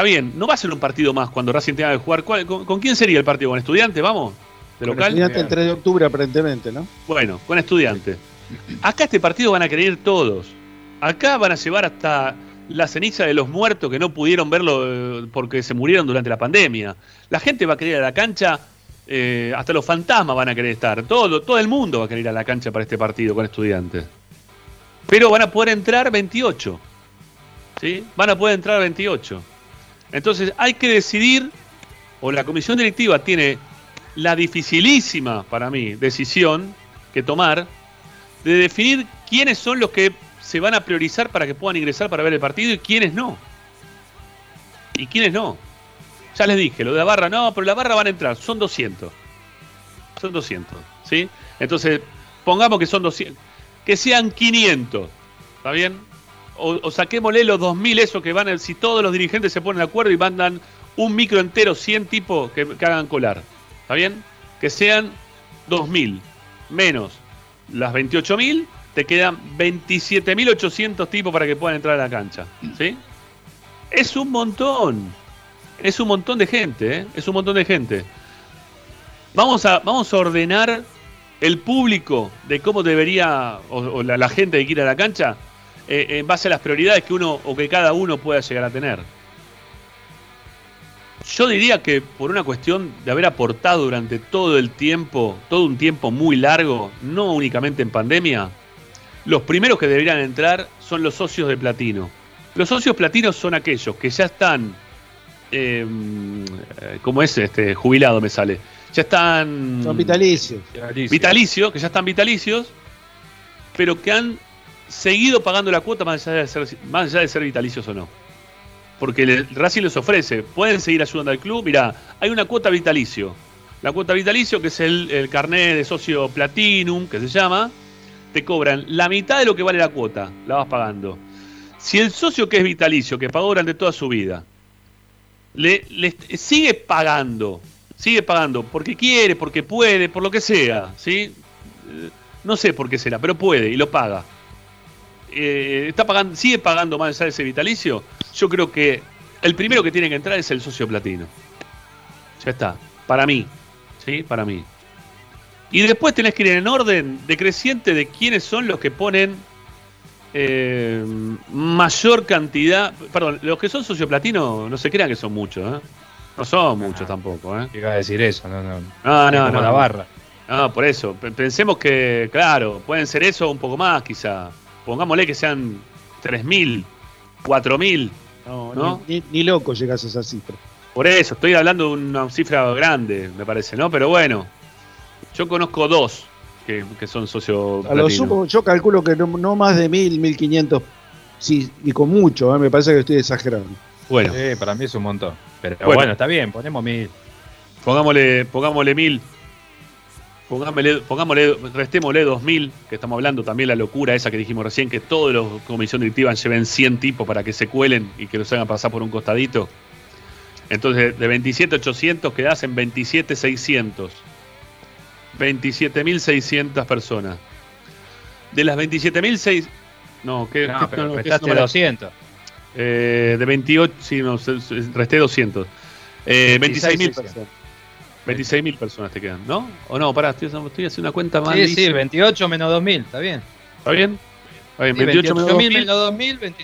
está bien, no va a ser un partido más cuando Racing tenga que jugar. ¿Cuál- con, con quién sería el partido? ¿Con estudiantes? ¿Vamos? ¿De Con local? Estudiante el 3 de octubre aparentemente, ¿no? Bueno, con estudiantes. Acá este partido van a querer todos. Acá van a llevar hasta la ceniza de los muertos que no pudieron verlo eh, porque se murieron durante la pandemia. La gente va a querer ir a la cancha, eh, hasta los fantasmas van a querer estar. Todo, todo el mundo va a querer ir a la cancha para este partido con estudiantes. Pero van a poder entrar 28. ¿Sí? Van a poder entrar 28. Entonces hay que decidir, o la comisión directiva tiene la dificilísima para mí decisión que tomar de definir quiénes son los que se van a priorizar para que puedan ingresar para ver el partido y quiénes no. Y quiénes no. Ya les dije, lo de la barra no, pero la barra van a entrar, son 200. Son 200, ¿sí? Entonces, pongamos que son 200, que sean 500, ¿está bien? O, o saquémosle los 2000 esos que van, a- si todos los dirigentes se ponen de acuerdo y mandan un micro entero, 100 tipos que, hagan colar, ¿está bien? Que sean 2000 menos las 28.000, te quedan 27.800 tipos para que puedan entrar a la cancha. ¿Sí? Es un montón. Es un montón de gente, ¿eh? Es un montón de gente. Vamos a, vamos a ordenar el público de cómo debería, o, la, la gente que quiere ir a la cancha, eh, en base a las prioridades que uno o que cada uno pueda llegar a tener. Yo diría que por una cuestión de haber aportado durante todo el tiempo, todo un tiempo muy largo, no únicamente en pandemia, los primeros que deberían entrar son los socios de platino. Los socios platinos son aquellos que ya están, eh, ¿cómo es? Este, jubilado me sale. Ya están Son vitalicios. vitalicios, que ya están vitalicios, pero que han seguido pagando la cuota más allá de ser, más allá de ser vitalicios o no. Porque el Racing les ofrece, pueden seguir ayudando al club. Mirá, hay una cuota vitalicio. La cuota vitalicio, que es el, carnet de socio Platinum, que se llama, te cobran la mitad de lo que vale la cuota, la vas pagando. Si el socio que es vitalicio, que pagó durante toda su vida, le, le sigue pagando, sigue pagando porque quiere, porque puede, por lo que sea, ¿sí? Eh, No sé por qué será, pero puede y lo paga. Eh, está pagando, sigue pagando más allá de ese vitalicio. Yo creo que el primero que tiene que entrar es el socio platino. Ya está, para mí, ¿sí? Para mí. Y después tenés que ir en orden decreciente de quiénes son los que ponen eh, mayor cantidad. Perdón, los que son socio platino no se crean que son muchos, ¿eh? No son muchos tampoco, ¿eh? Llega a decir eso, no, no. No, no, no. la barra. No, por eso. Pensemos que, claro, pueden ser eso un poco más, quizá. Pongámosle que sean 3.000, 4.000. No, ¿No? Ni, ni- ni loco llegas a esa cifra. Por eso, estoy hablando de una cifra grande, me parece, ¿no? Pero bueno, yo conozco dos que, que son socios A lo sumo, yo calculo que no, no más de 1000, 1500. Sí, y con mucho, ¿eh? me parece que estoy exagerando. Bueno, Sí, para mí es un montón. Pero Bueno. bueno, está bien, ponemos mil. pongámosle, pongámosle mil. Pongámosle, pongámosle, restémosle 2000, que estamos hablando también la locura esa que dijimos recién, que todos los comisión directiva lleven 100 tipos para que se cuelen y que los hagan pasar por un costadito. Entonces, de 27.800 quedás en 27.600. 27.600 personas. De las 27.600... No, ¿qué? No, qué- pero no, ¿qué restaste número? 200. Eh, de 28, sí, no, resté 200. Eh, 26.000 26.600. personas. 26.000 personas te quedan, ¿no? O no, pará, estoy, estoy haciendo una cuenta mal. Sí, sí, 28 menos 2000, está bien. ¿Está bien? Está bien, Sí, 28 menos 28.000 2.000. menos 2000, 26.000.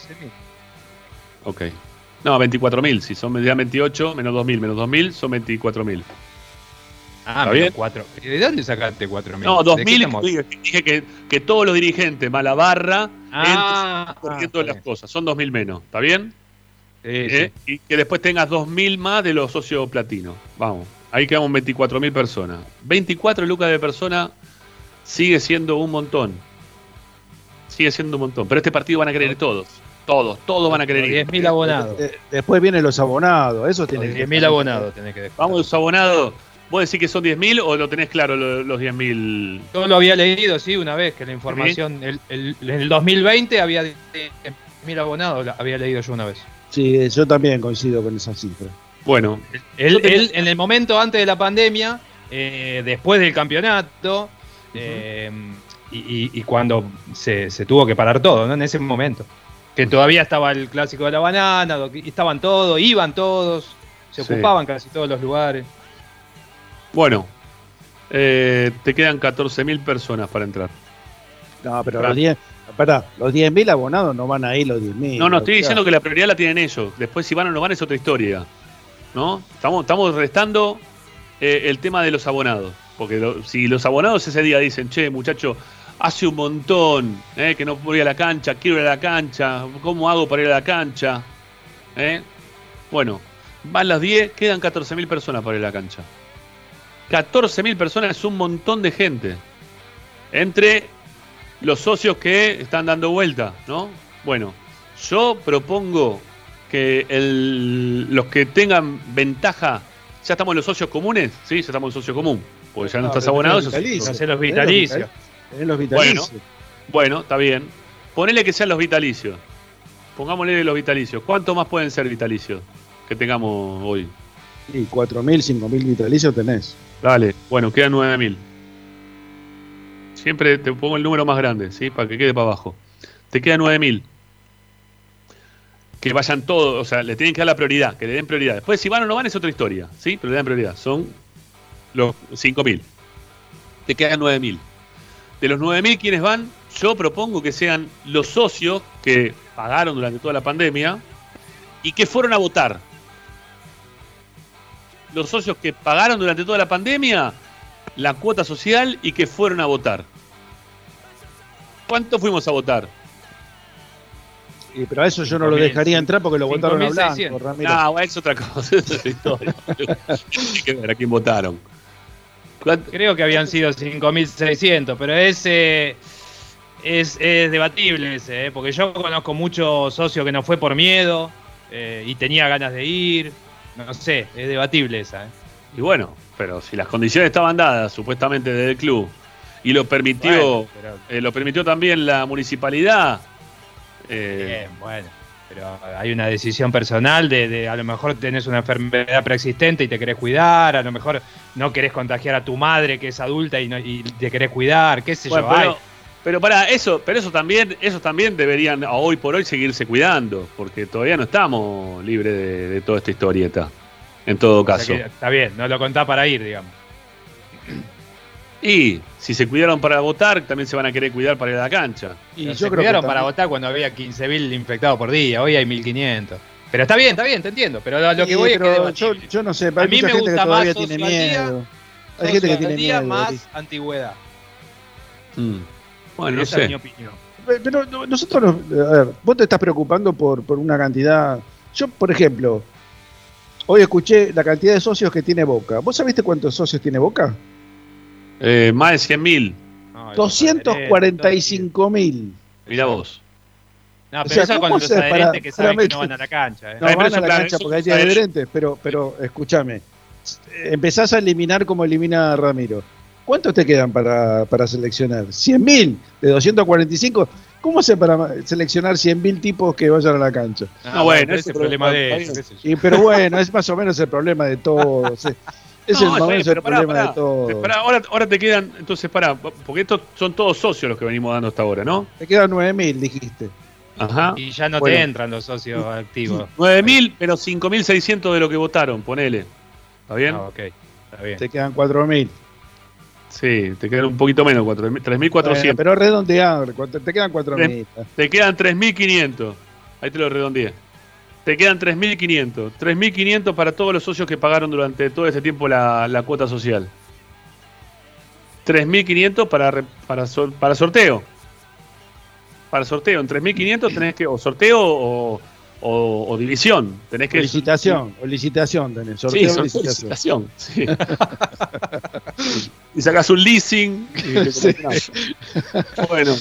Ok. No, 24.000. Si son ya 28 menos 2.000 menos 2.000 son 24.000. Ah, ¿Está menos bien? 4. ¿De dónde sacaste 4000? No, ¿De qué 2.000 estamos? dije, que, que todos los dirigentes más la barra Ah, ah, está las bien. cosas. Son 2.000 menos. ¿Está bien? Sí, ¿Eh? sí. Y que después tengas 2.000 más de los socios platinos. Vamos. Ahí quedamos 24.000 personas. 24 lucas de persona sigue siendo un montón. Sigue siendo un montón. Pero este partido van a querer ir todos. Todos, todos van a querer ir. 10.000 abonados. De- después vienen los abonados, eso tiene que 10.000 abonados tenés que dejar. Vamos, abonado. ¿Vos decís que son 10.000 o lo tenés claro lo- los 10.000? Yo lo había leído, sí, una vez, que la información, el, el- en el 2020 había 10.000 abonados, había leído yo una vez. Sí, yo también coincido con esa cifra. Bueno, Él, tengo- él, en el momento antes de la pandemia, eh, después del campeonato, eh, y, y- y cuando se, se tuvo que parar todo, ¿no? En ese momento. Que todavía estaba el clásico de la banana, estaban todos, iban todos, se Sí. ocupaban casi todos los lugares. bueno. Eh, te quedan 14.000 personas para entrar. No, pero los 10, pará, los 10.000 abonados no van a ir los 10.000. No, no, estoy diciendo que la prioridad la tienen ellos. Después si van o no van es otra historia. ¿No? Estamos, estamos restando eh, el tema de los abonados. Porque si los abonados ese día dicen, che, muchacho, hace un montón eh, que no voy a la cancha, quiero ir a la cancha, ¿cómo hago para ir a la cancha? ¿Eh? Bueno, van las 10, quedan 14.000 personas para ir a la cancha. 14.000 personas es un montón de gente. Entre los socios que están dando vuelta, ¿no? Bueno, yo propongo que el- los que tengan ventaja, ya estamos en los socios comunes, ¿sí? Ya estamos en socio común, porque ya no, No, estás abonado. Hacer los vitalicios. Tenés los vitalicios. Bueno, está bien. Ponele que sean los vitalicios. Pongámosle los vitalicios. ¿Cuánto más pueden ser vitalicios que tengamos hoy? Y 4.000, 5.000 vitalicios tenés. Dale, bueno, quedan 9000. Siempre te pongo el número más grande, ¿sí? Para que quede para abajo. Te quedan 9000. Que vayan todos, o sea, le tienen que dar la prioridad, que le den prioridad. Después, si van o no van, es otra historia, ¿sí? Pero le dan prioridad. Son los 5000. Te quedan 9000. De los 9000, ¿quiénes van? Yo propongo que sean los socios que pagaron durante toda la pandemia y que fueron a votar los socios que pagaron durante toda la pandemia la cuota social y que fueron a votar. ¿Cuánto fuimos a votar? Y, pero a eso yo no lo 5.000, dejaría entrar porque lo votaron a 5.600. Blanco, Ramiro. No, es otra cosa, es otra historia. Tiene que ver a quién votaron. ¿Cuánto? Creo que habían sido 5.600, pero ese es, es debatible ese, ¿eh? porque yo conozco muchos socios que no fue por miedo eh, y tenía ganas de ir. No sé, es debatible esa. ¿eh? Y bueno, pero si las condiciones estaban dadas supuestamente desde el club y lo permitió, Bueno, pero- eh, lo permitió también la municipalidad. Eh, Bien, bueno. Pero hay una decisión personal de, de a lo mejor tenés una enfermedad preexistente y te querés cuidar, a lo mejor no querés contagiar a tu madre que es adulta y, no- y te querés cuidar, qué sé Bueno, yo. pero, para eso, pero eso también, esos también deberían hoy por hoy seguirse cuidando, porque todavía no estamos libres de, de toda esta historieta. En todo O caso. está bien, no lo contás para ir, digamos. Y si se cuidaron para votar, también se van a querer cuidar para ir a la cancha. Y Pero yo se creo que cuidaron para votar cuando había 15.000 infectados por día, hoy hay 1.500. Pero está bien, está bien, te entiendo. Pero lo, lo que Sí, voy es que yo, yo no sé, A hay mí mucha me gente que gusta todavía más tiene miedo. Hay gente que tiene miedo. más antigüedad. Mm. Bueno, no Esa es mi sé. opinión. Pero no- nosotros, nos- a ver, vos te estás preocupando por, por una cantidad. Yo, por ejemplo, hoy escuché la cantidad de socios que tiene Boca. ¿Vos sabiste cuántos socios tiene Boca? Eh, más de 100.000. No, el 245 mil. Mirá vos. No, O pero sea, eso con ¿cómo los adherentes que saben que no van a la cancha. ¿eh? No, pero van a la claro, cancha porque hay es adherente. adherentes, pero, pero escúchame. Empezás a eliminar como elimina Ramiro. ¿Cuántos te quedan para, para seleccionar? ¿100.000 de 245? ¿Cómo hace para seleccionar 100.000 tipos que vayan a la cancha? Ah, bueno, ese es el problema de problema- ellos, qué sé yo. Y, pero bueno, es más o menos el problema de todos. Es, es No, el, más o está bien, menos el pará, problema pará. de todos. Pará, ahora, ahora te quedan, entonces pará, porque estos son todos socios los que venimos dando hasta ahora, ¿no? Te quedan 9.000, dijiste. Ajá. Y ya no Bueno. te entran los socios activos. 9.000, pero 5.600 de lo que votaron, ponele. ¿Está bien? Ah, ok, está bien. Te quedan 4.000. Sí, te quedan un poquito menos, 4.000, 3.400. Bueno, pero redondeado, te quedan 4.000. Te quedan 3.500. Ahí te lo redondeé. Te quedan 3.500. 3.500 para todos los socios que pagaron durante todo ese tiempo la, la cuota social. 3.500 para, para, para sorteo. Para sorteo. En 3.500 tenés que, o sorteo o, o- o división. Tenés que. O licitación, o licitación tenés. Sí, Sorteo o sorteo, licitación. licitación. sí. y sacás un leasing. y Sí. Bueno.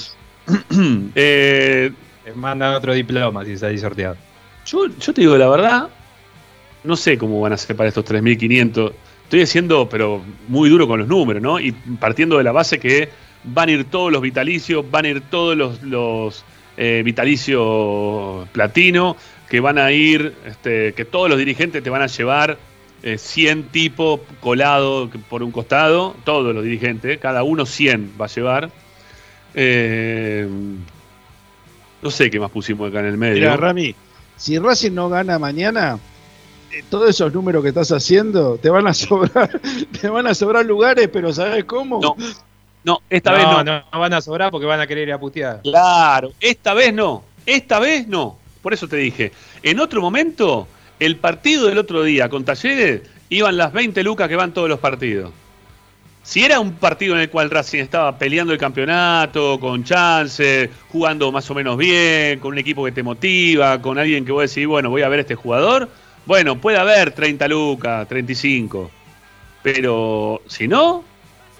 eh, mandan otro diploma si salís sorteado. Yo, yo te digo la verdad, no sé cómo van a ser para estos 3.500. Estoy diciendo, pero muy duro con los números, ¿no? Y partiendo de la base que van a ir todos los vitalicios, van a ir todos los, los eh, vitalicios platino, que van a ir, este, que todos los dirigentes te van a llevar eh, 100 tipos colados por un costado, todos los dirigentes, cada uno 100 va a llevar. Eh, no sé qué más pusimos acá en el medio. Mira, Rami, si Racing no gana mañana, eh, todos esos números que estás haciendo te van a sobrar, te van a sobrar lugares, pero ¿sabes cómo? No, no, esta vez no. no, no van a sobrar porque van a querer ir a putear. Claro, esta vez no. Esta vez no. Por eso te dije. En otro momento, el partido del otro día con Talleres iban las 20 lucas que van todos los partidos. Si era un partido en el cual Racing estaba peleando el campeonato, con chance, jugando más o menos bien, con un equipo que te motiva, con alguien que vos decís, bueno, voy a ver a este jugador, bueno, puede haber 30 lucas, 35. Pero si no,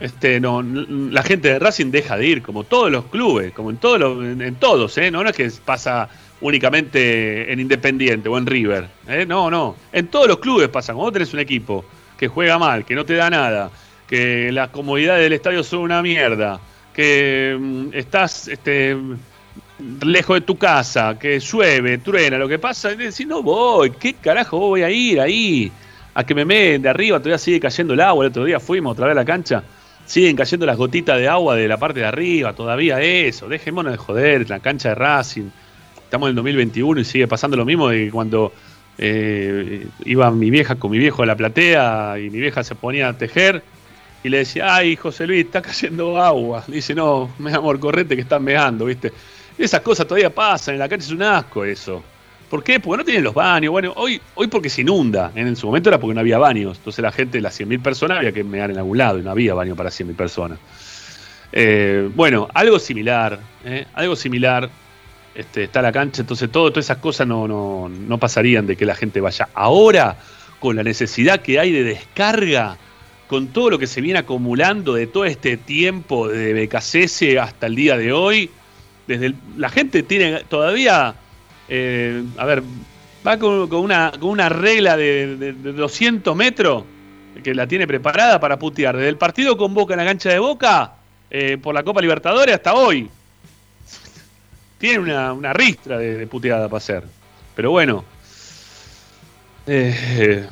este, no, la gente de Racing deja de ir, como todos los clubes, como en todos los, en, en todos, ¿eh? No, no es que pasa únicamente en Independiente o en River, ¿eh? No, no. En todos los clubes pasa. Cuando vos tenés un equipo que juega mal, que no te da nada, que las comodidades del estadio son una mierda, que mm, estás este, lejos de tu casa, que llueve, truena, lo que pasa, es decir, no voy, ¿qué carajo voy a ir ahí? A que me meten de arriba, todavía sigue cayendo el agua, el otro día fuimos otra vez a la cancha, siguen cayendo las gotitas de agua de la parte de arriba, todavía eso, dejémonos de joder, la cancha de Racing, estamos en el 2021 y sigue pasando lo mismo de cuando eh, iba mi vieja con mi viejo a la platea y mi vieja se ponía a tejer y le decía, ay, José Luis, está cayendo agua. Le dice, no, mi amor, correte que están meando, ¿viste? Esas cosas todavía pasan, en la cancha es un asco eso. ¿Por qué? Porque no tienen los baños. Bueno, hoy, hoy porque se inunda. En su momento era porque no había baños. Entonces la gente, las 100.000 personas, había que mear en algún lado y no había baño para 100.000 personas. Eh, bueno, algo similar, ¿eh? algo similar. Este, está la cancha, entonces todo, todas esas cosas no, no, no pasarían de que la gente vaya. Ahora, con la necesidad que hay de descarga, con todo lo que se viene acumulando de todo este tiempo de BKCS hasta el día de hoy, desde el- la gente tiene todavía, eh, a ver, va con, una, con una regla de, de- de 200 metros que la tiene preparada para putear. Desde el partido con Boca en la cancha de Boca, eh, por la Copa Libertadores hasta hoy. Tiene una, ristra de, de puteada para hacer. Pero bueno. Eh,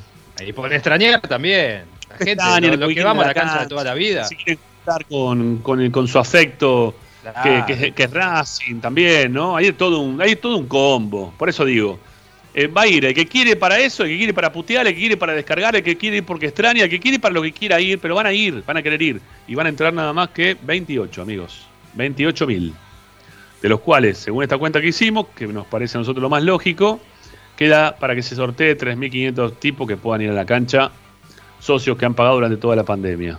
Y por extrañar también. La gente, Extrañan, lo, lo que vamos a la cancha de toda la vida. si quieren estar con, con, con su afecto que, que es Racing también, ¿no? Hay todo un, hay todo un combo. Por eso digo, eh, va a ir el que quiere para eso, el que quiere para putear, el que quiere para descargar, el que quiere ir porque extraña, el que quiere para lo que quiera ir, pero van a ir, van a querer ir. Y van a entrar nada más que 28, amigos. 28 mil. De los cuales, según esta cuenta que hicimos, que nos parece a nosotros lo más lógico, queda para que se sortee 3.500 tipos que puedan ir a la cancha, socios que han pagado durante toda la pandemia.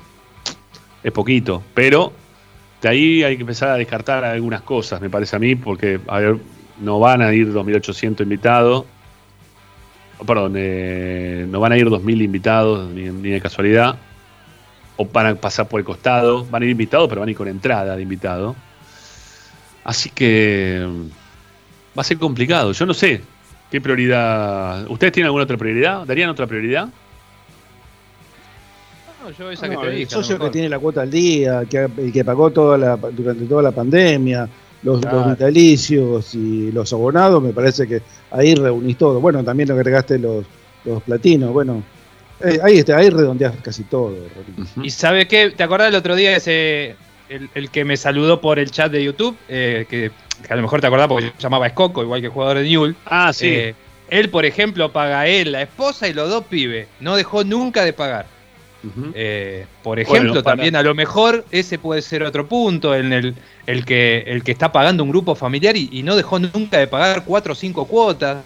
Es poquito, pero de ahí hay que empezar a descartar algunas cosas, me parece a mí, porque a ver, no van a ir 2.800 invitados, oh, perdón, eh, no van a ir 2.000 invitados ni, ni de casualidad, o van a pasar por el costado, van a ir invitados, pero van a ir con entrada de invitado. Así que mm, va a ser complicado, yo no sé qué prioridad. ¿Ustedes tienen alguna otra prioridad? ¿Darían otra prioridad? No, yo esa No, que te el dije. socio que tiene la cuota al día, que, y que pagó toda la, durante toda la pandemia, los, los Claro. vitalicios y los abonados, me parece que ahí reunís todo. Bueno, también lo agregaste los, los platinos, bueno, eh, ahí, está, ahí redondeás casi todo. ¿Y sabe qué? ¿Te acordás el otro día ese, el, el que me saludó por el chat de YouTube? Eh, que, que a lo mejor te acordás porque llamaba Escoco, igual que el jugador de Newell. Ah, sí. Eh, él, por ejemplo, paga él, la esposa y los dos pibes. No dejó nunca de pagar. Eh, por ejemplo, Bueno, para- también a lo mejor ese puede ser otro punto en el, el que el que está pagando un grupo familiar y, y no dejó nunca de pagar cuatro o cinco cuotas.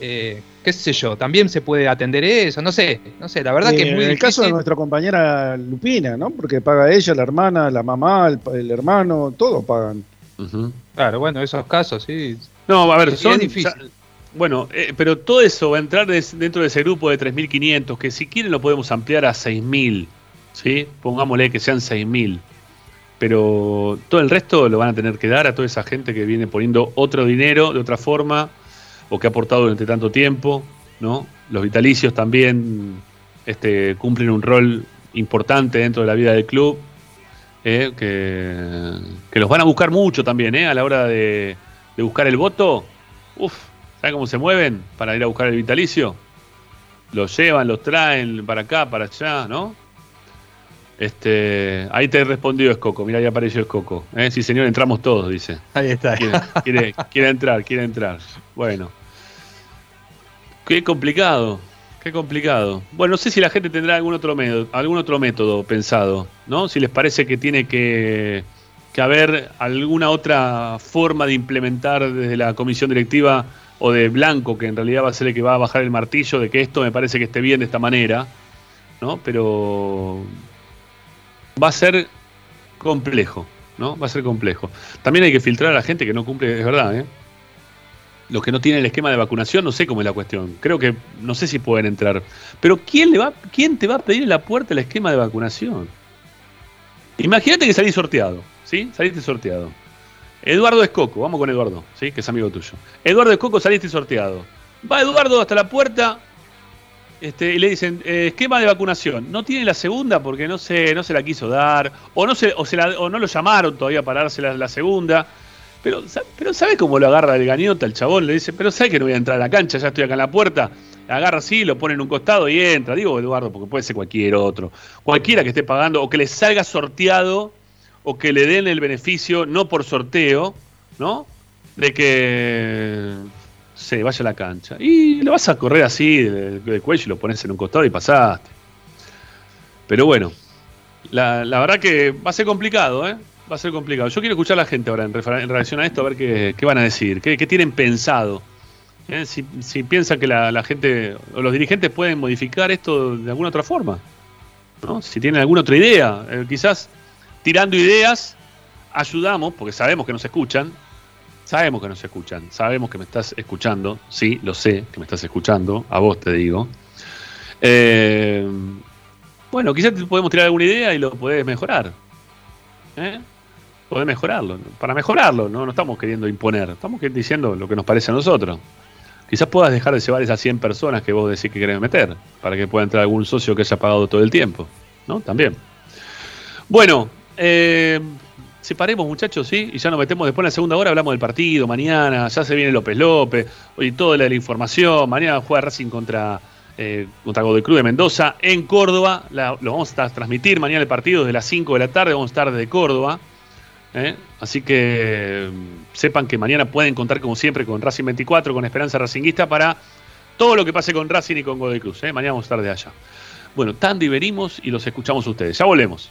Eh, qué sé yo, también se puede atender eso, no sé, no sé, la verdad que Eh, es muy en el caso de nuestra compañera Lupina, ¿no? Porque paga ella, la hermana, la mamá, el, el hermano, todos pagan. Claro, bueno, esos casos, sí. No, a ver, Sí, son. es difícil. Bueno, eh, pero todo eso va a entrar des- dentro de ese grupo de 3.500, que si quieren lo podemos ampliar a 6.000, ¿sí? Pongámosle que sean 6.000. Pero todo el resto lo van a tener que dar a toda esa gente que viene poniendo otro dinero de otra forma o que ha aportado durante tanto tiempo, ¿no? Los vitalicios también este, cumplen un rol importante dentro de la vida del club, ¿eh? que, que los van a buscar mucho también, ¿eh? A la hora de, de buscar el voto. Uf, ¿saben cómo se mueven para ir a buscar el vitalicio? Los llevan, los traen para acá, para allá, ¿no? Este, ahí te respondió Escoco, mira, ahí apareció Escoco. ¿eh? Sí, señor, entramos todos, dice. Ahí está. Quiere, quiere, quiere entrar, quiere entrar. Bueno. Qué complicado, qué complicado. Bueno, no sé si la gente tendrá algún otro método, algún otro método pensado, ¿no? Si les parece que tiene que, que haber alguna otra forma de implementar desde la comisión directiva o de Blanco, que en realidad va a ser el que va a bajar el martillo de que esto me parece que esté bien de esta manera, ¿no? Pero va a ser complejo, ¿no? Va a ser complejo. También hay que filtrar a la gente que no cumple, es verdad, ¿eh? Los que no tienen el esquema de vacunación, no sé cómo es la cuestión. Creo que no sé si pueden entrar. Pero ¿quién, le va, quién te va a pedir en la puerta el esquema de vacunación? Imagínate que salís sorteado, ¿sí? Saliste sorteado. Eduardo Escoco, vamos con Eduardo, ¿sí? Que es amigo tuyo. Eduardo Escoco, saliste sorteado. Va Eduardo hasta la puerta este, y le dicen, eh, esquema de vacunación. No tiene la segunda porque no se, no se la quiso dar, o no, se, o, se la- o no lo llamaron todavía para darse la, segunda. Pero, pero ¿sabe cómo lo agarra el gañota el chabón? Le dice, pero ¿sabe que no voy a entrar a la cancha? Ya estoy acá en la puerta. Agarra así, lo pone en un costado y entra. Digo Eduardo, porque puede ser cualquier otro. Cualquiera que esté pagando, o que le salga sorteado, o que le den el beneficio, no por sorteo, ¿no? De que se vaya a la cancha. Y lo vas a correr así del, del cuello y lo pones en un costado y pasaste. Pero bueno, la, la verdad que va a ser complicado, ¿eh? Va a ser complicado. Yo quiero escuchar a la gente ahora en, en relación a esto, a ver qué, qué van a decir, qué, tienen pensado. ¿eh? Si, si piensan que la, la gente o los dirigentes pueden modificar esto de alguna otra forma. ¿no? Si tienen alguna otra idea. Eh, quizás tirando ideas ayudamos, porque sabemos que nos escuchan. Sabemos que nos escuchan. Sabemos que me estás escuchando. Sí, lo sé que me estás escuchando. A vos te digo. Eh, bueno, quizás podemos tirar alguna idea y lo podés mejorar. ¿Eh? Podés mejorarlo. Para mejorarlo, ¿no? no estamos queriendo imponer. Estamos diciendo lo que nos parece a nosotros. Quizás puedas dejar de llevar esas 100 personas que vos decís que querés meter. Para que pueda entrar algún socio que haya pagado todo el tiempo. ¿No? También. Bueno, eh, separemos muchachos, ¿sí? Y ya nos metemos después en la segunda hora, hablamos del partido, mañana, ya se viene López López, hoy toda la, la información, mañana juega Racing contra, eh, contra Godoy Cruz de Mendoza en Córdoba, lo vamos a transmitir mañana el partido desde las 5 de la tarde, vamos a estar desde Córdoba, ¿eh? así que mm, sepan que mañana pueden contar como siempre con Racing 24, con Esperanza Racinguista para todo lo que pase con Racing y con Godoy Cruz, ¿eh? mañana vamos a estar de allá. Bueno, tan diverimos y los escuchamos ustedes, ya volvemos.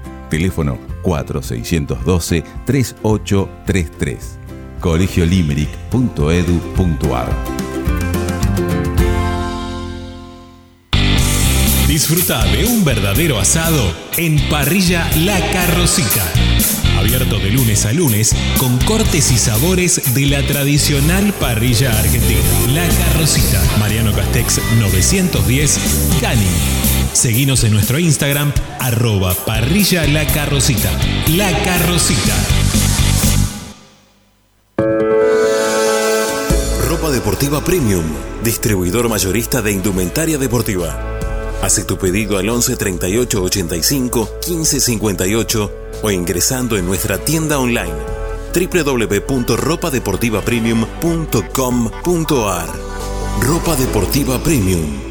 Teléfono 4612-3833. colegiolimerick.edu.ar Disfruta de un verdadero asado en Parrilla La Carrocita. Abierto de lunes a lunes con cortes y sabores de la tradicional parrilla argentina. La Carrocita, Mariano Castex 910, Cani. Seguinos en nuestro Instagram, arroba parrilla La Carrocita. La Carrocita. Ropa Deportiva Premium, distribuidor mayorista de indumentaria deportiva. Hace tu pedido al 11 38 85 15 58 o ingresando en nuestra tienda online www.ropadeportivapremium.com.ar Ropa Deportiva Premium.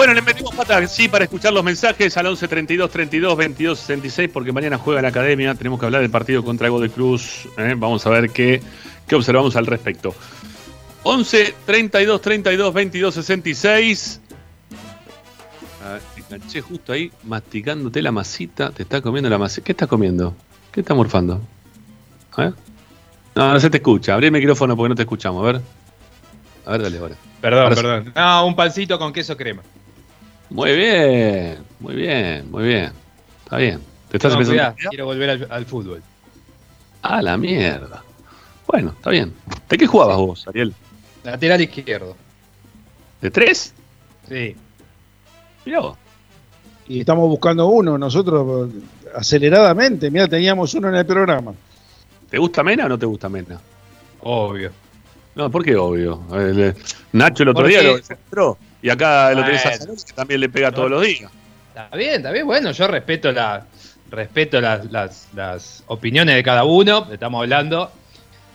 Bueno, le metimos pata, sí, para escuchar los mensajes al 11 32 32 22 66, porque mañana juega la academia. Tenemos que hablar del partido contra Godoy Cruz. ¿eh? Vamos a ver qué, qué observamos al respecto. 11 32 32 22 66. Ah, te enganché justo ahí, masticándote la masita. Te está comiendo la masita. ¿Qué estás comiendo? ¿Qué estás morfando? A ver. No, no se te escucha. Abrí el micrófono porque no te escuchamos. A ver. A ver, dale ahora. Perdón, Ahora sí. perdón. No, un pancito con queso crema. Muy bien, muy bien, muy bien. Está bien. ¿Te estás No, empezando? cuidá, quiero volver al, al fútbol. Ah, la mierda. Bueno, está bien. ¿De qué jugabas vos, Ariel? Lateral izquierdo. ¿De tres? Sí. Mirá vos. Y estamos buscando uno nosotros aceleradamente. Mira, teníamos uno en el programa. ¿Te gusta Mena o no te gusta Mena? Obvio. No, ¿por qué obvio? El, eh, Nacho el otro Porque- día lo entró. Y acá lo tenés a. Zanoli, que también le pega todos los días. Está bien, está bien. Bueno, yo respeto la respeto las, las- las opiniones de cada uno. Estamos hablando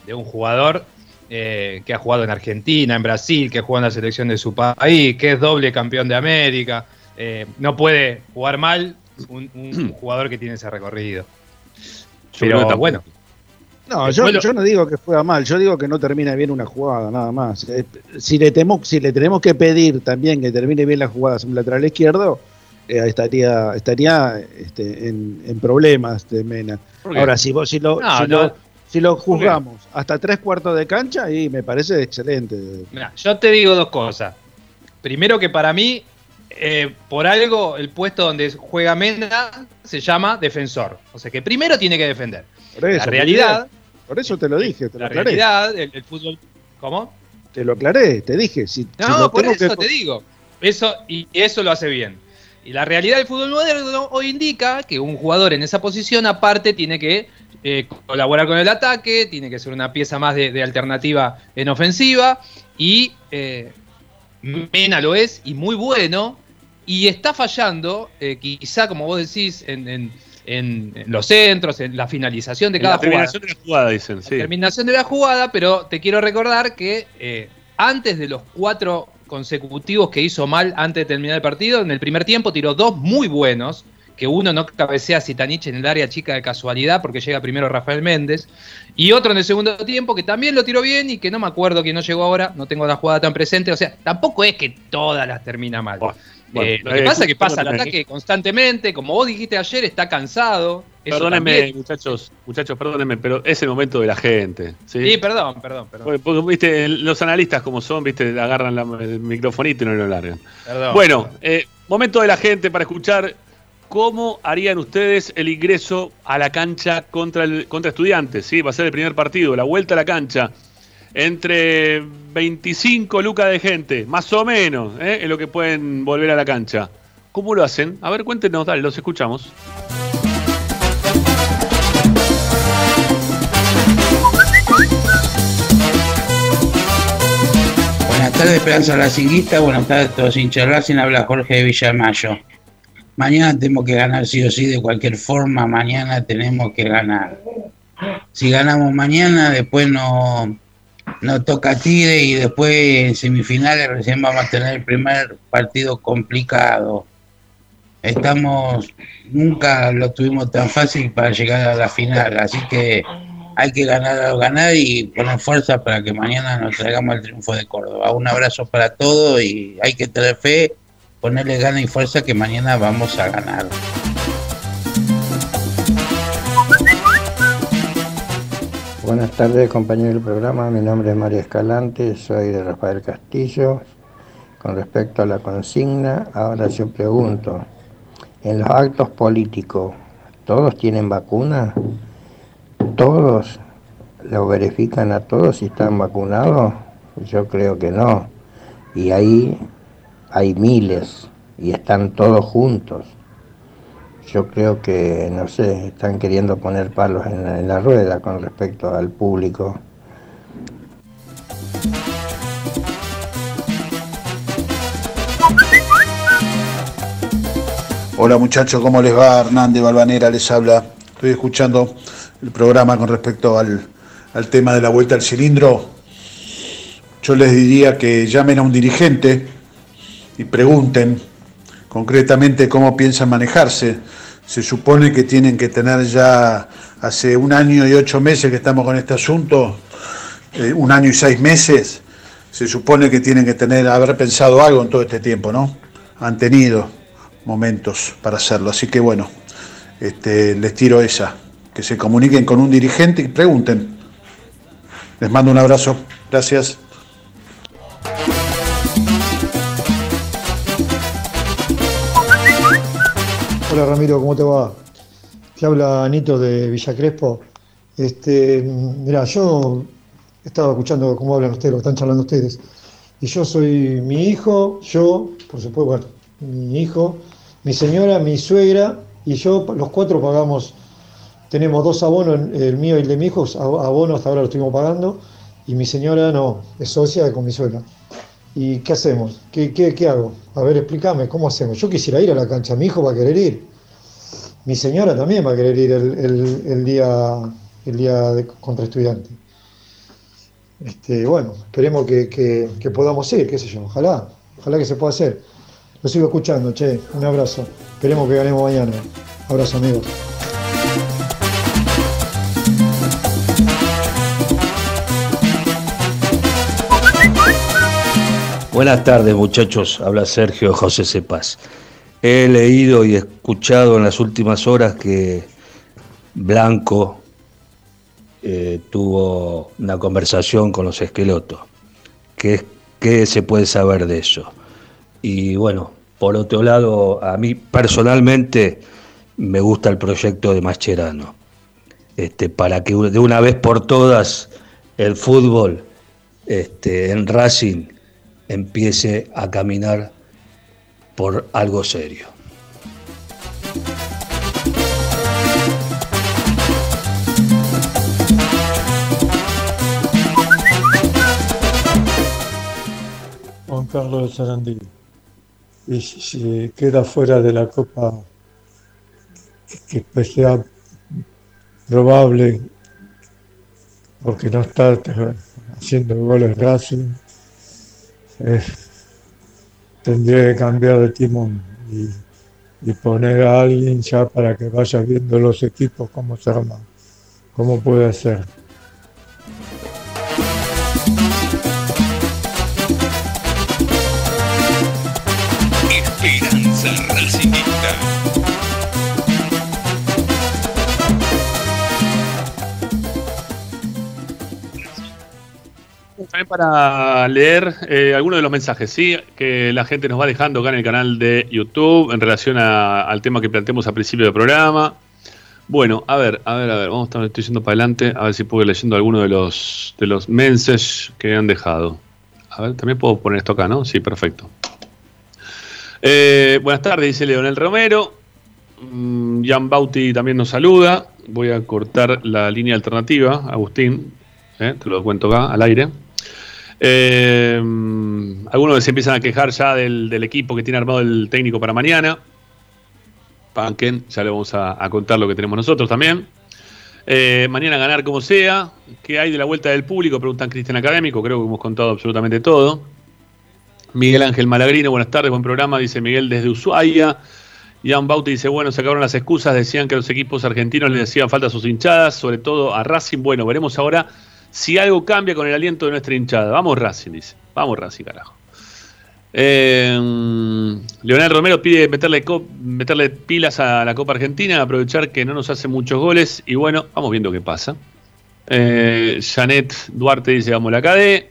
de un jugador eh, que ha jugado en Argentina, en Brasil, que juega en la selección de su país, que es doble campeón de América. Eh, no puede jugar mal un, un jugador que tiene ese recorrido. Pero tampoco. bueno, No, yo, lo- yo no digo que juega mal, yo digo que no termina bien una jugada, nada más. Eh, Si le, temo, si le tenemos que pedir también que termine bien las jugadas un lateral izquierdo, eh, estaría, estaría este, en, en problemas de Mena. Ahora, si, vos, si, lo, No, si, no. lo, si lo juzgamos hasta tres cuartos de cancha, ahí me parece excelente. Mirá, yo te digo dos cosas. Primero que para mí eh, por algo el puesto donde juega Mena se llama defensor. O sea que primero tiene que defender. Por eso, la realidad, Por eso te lo dije, te lo la aclaré. realidad, el, el fútbol. ¿Cómo? Te lo aclaré, te dije. Si, si No, por eso que- te digo. Eso, y eso lo hace bien. Y la realidad del fútbol moderno hoy indica que un jugador en esa posición, aparte, tiene que eh, colaborar con el ataque, tiene que ser una pieza más de, de alternativa en ofensiva. Y eh, Mena lo es, y muy bueno. Y está fallando, eh, quizá, como vos decís, en, en- en- en los centros, en la finalización de En cada la jugada terminación de la jugada, dicen. Sí. terminación de la jugada, pero te quiero recordar que eh, antes de los cuatro consecutivos que hizo mal antes de terminar el partido, en el primer tiempo tiró dos muy buenos, que uno no cabecea a en el área chica de casualidad porque llega primero Rafael Méndez, y otro en el segundo tiempo que también lo tiró bien y que no me acuerdo que no llegó ahora, no tengo la jugada tan presente, o sea, tampoco es que todas las termina mal. Bueno, Eh, lo que eh, pasa es que pasa el ataque constantemente, como vos dijiste ayer, está cansado. Perdónenme, muchachos, muchachos, perdónenme, pero es el momento de la gente. Sí, Sí, perdón, perdón, perdón. Porque, porque, viste, los analistas como son, viste, agarran la- el microfonito y no lo largan. Perdón. Bueno, eh, momento de la gente para escuchar cómo harían ustedes el ingreso a la cancha contra, el, contra estudiantes. ¿sí? Va a ser el primer partido, la vuelta a la cancha. Entre 25 lucas de gente, más o menos, ¿eh? es lo que pueden volver a la cancha. ¿Cómo lo hacen? A ver, cuéntenos, dale, los escuchamos. Buenas tardes, Esperanza Racinguista. Buenas tardes, todos hinchas Racing. Habla Jorge de Villamayo. Mañana tenemos que ganar sí o sí, de cualquier forma. Mañana tenemos que ganar. Si ganamos mañana, después no nos toca Tigre y después en semifinales recién vamos a tener el primer partido complicado. Estamos, nunca lo tuvimos tan fácil para llegar a la final, así que hay que ganar o ganar y poner fuerza para que mañana nos traigamos el triunfo de Córdoba. Un abrazo para todos y hay que tener fe, ponerle ganas y fuerza que mañana vamos a ganar. Buenas tardes, compañero del programa. Mi nombre es María Escalante, soy de Rafael Castillo. Con respecto a la consigna, ahora yo pregunto, en los actos políticos, ¿todos tienen vacuna? ¿Todos lo verifican a todos si están vacunados? Yo creo que no. Y ahí hay miles y están todos juntos. Yo creo que, no sé, están queriendo poner palos en la, rueda con respecto al público. Hola muchachos, ¿cómo les va? Hernández Balvanera les habla. Estoy escuchando el programa con respecto al, al tema de la vuelta al cilindro. Yo les diría que llamen a un dirigente y pregunten concretamente cómo piensan manejarse. Se supone que tienen que tener ya hace un año y ocho meses que estamos con este asunto, eh, un año y seis meses. Se supone que tienen que tener, haber pensado algo en todo este tiempo, ¿no? Han tenido momentos para hacerlo. Así que bueno, este, les tiro esa, que se comuniquen con un dirigente y pregunten. Les mando un abrazo. Gracias. Hola Ramiro, ¿cómo te va? Te habla Anito de Villa Crespo. Este, mira, yo estaba escuchando cómo hablan ustedes, lo están charlando ustedes. Y yo soy mi hijo, yo, por supuesto, bueno, mi hijo, mi señora, mi suegra y yo, los cuatro pagamos, tenemos dos abonos, el mío y el de mi hijo, ab- abono hasta ahora lo estuvimos pagando, y mi señora no, es socia con mi suegra. ¿Y qué hacemos? ¿Qué, qué, qué hago? A ver, explícame, ¿cómo hacemos? Yo quisiera ir a la cancha, mi hijo va a querer ir. Mi señora también va a querer ir el, el- día, el día de- contra estudiantes. Este, bueno, esperemos que, que- que podamos ir, qué sé yo, ojalá, ojalá que se pueda hacer. Lo sigo escuchando, che, un abrazo. Esperemos que ganemos mañana. Abrazo, amigos. Buenas tardes muchachos, habla Sergio José Cepaz. He leído y escuchado en las últimas horas que Blanco eh, tuvo una conversación con los esquelotos. ¿Qué, ¿Qué se puede saber de eso? Y bueno, por otro lado, a mí personalmente me gusta el proyecto de Mascherano. Este, para que de una vez por todas el fútbol este, en Racing empiece a caminar por algo serio. Juan Carlos de Sarandí. Y si, queda fuera de la Copa, que pues sea probable, porque no está haciendo goles Racing, tendría que cambiar de timón y, y poner a alguien ya para que vaya viendo los equipos cómo se arman, cómo puede ser. También para leer eh, algunos de los mensajes, ¿sí? Que la gente nos va dejando acá en el canal de YouTube en relación al tema que planteamos al principio del programa. Bueno, a ver, a ver, a ver, vamos estoy yendo para adelante, a ver si puedo ir leyendo alguno de los de los mensajes que han dejado. A ver, también puedo poner esto acá, ¿no? Sí, perfecto. Eh, buenas tardes, dice Leonel Romero. Mm, Jan Bauti también nos saluda. Voy a cortar la línea alternativa, Agustín. eh, te lo cuento acá al aire. Eh, algunos se empiezan a quejar ya del, equipo que tiene armado el técnico para mañana. Panken, ya le vamos a, a contar lo que tenemos nosotros también. Eh, mañana ganar como sea. ¿Qué hay de la vuelta del público? Preguntan Cristian Académico. Creo que hemos contado absolutamente todo. Miguel Ángel Malagrino, buenas tardes, buen programa, dice Miguel desde Ushuaia. Ian Bauti dice, bueno, se acabaron las excusas, decían que a los equipos argentinos les hacían falta sus hinchadas, sobre todo a Racing. Bueno, veremos ahora si algo cambia con el aliento de nuestra hinchada. Vamos Racing, dice. Vamos Racing, carajo. Eh, Leonel Romero pide meterle, meterle pilas a la Copa Argentina, aprovechar que no nos hace muchos goles y bueno, vamos viendo qué pasa. Eh, Janet Duarte dice, vamos la KD.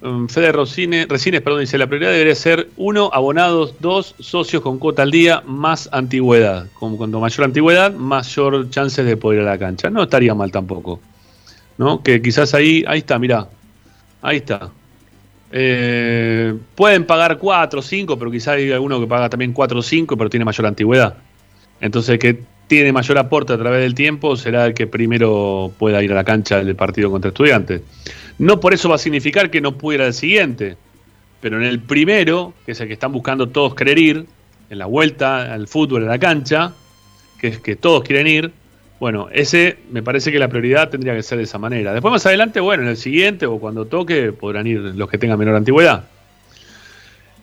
Um, Fede Rosine, Resines, perdón, dice, la prioridad debería ser uno, abonados, dos, socios con cuota al día, más antigüedad. Como cuanto mayor antigüedad, mayor chances de poder ir a la cancha. No estaría mal tampoco. ¿No? Que quizás ahí, ahí está, mirá. Ahí está. Eh, pueden pagar 4 o 5, pero quizás hay alguno que paga también 4 o 5, pero tiene mayor antigüedad. Entonces, el que tiene mayor aporte a través del tiempo será el que primero pueda ir a la cancha del partido contra estudiantes. No por eso va a significar que no pueda ir al siguiente, pero en el primero, que es el que están buscando todos querer ir, en la vuelta al fútbol, a la cancha, que es que todos quieren ir, bueno, ese me parece que la prioridad tendría que ser de esa manera. Después más adelante, bueno, en el siguiente o cuando toque podrán ir los que tengan menor antigüedad.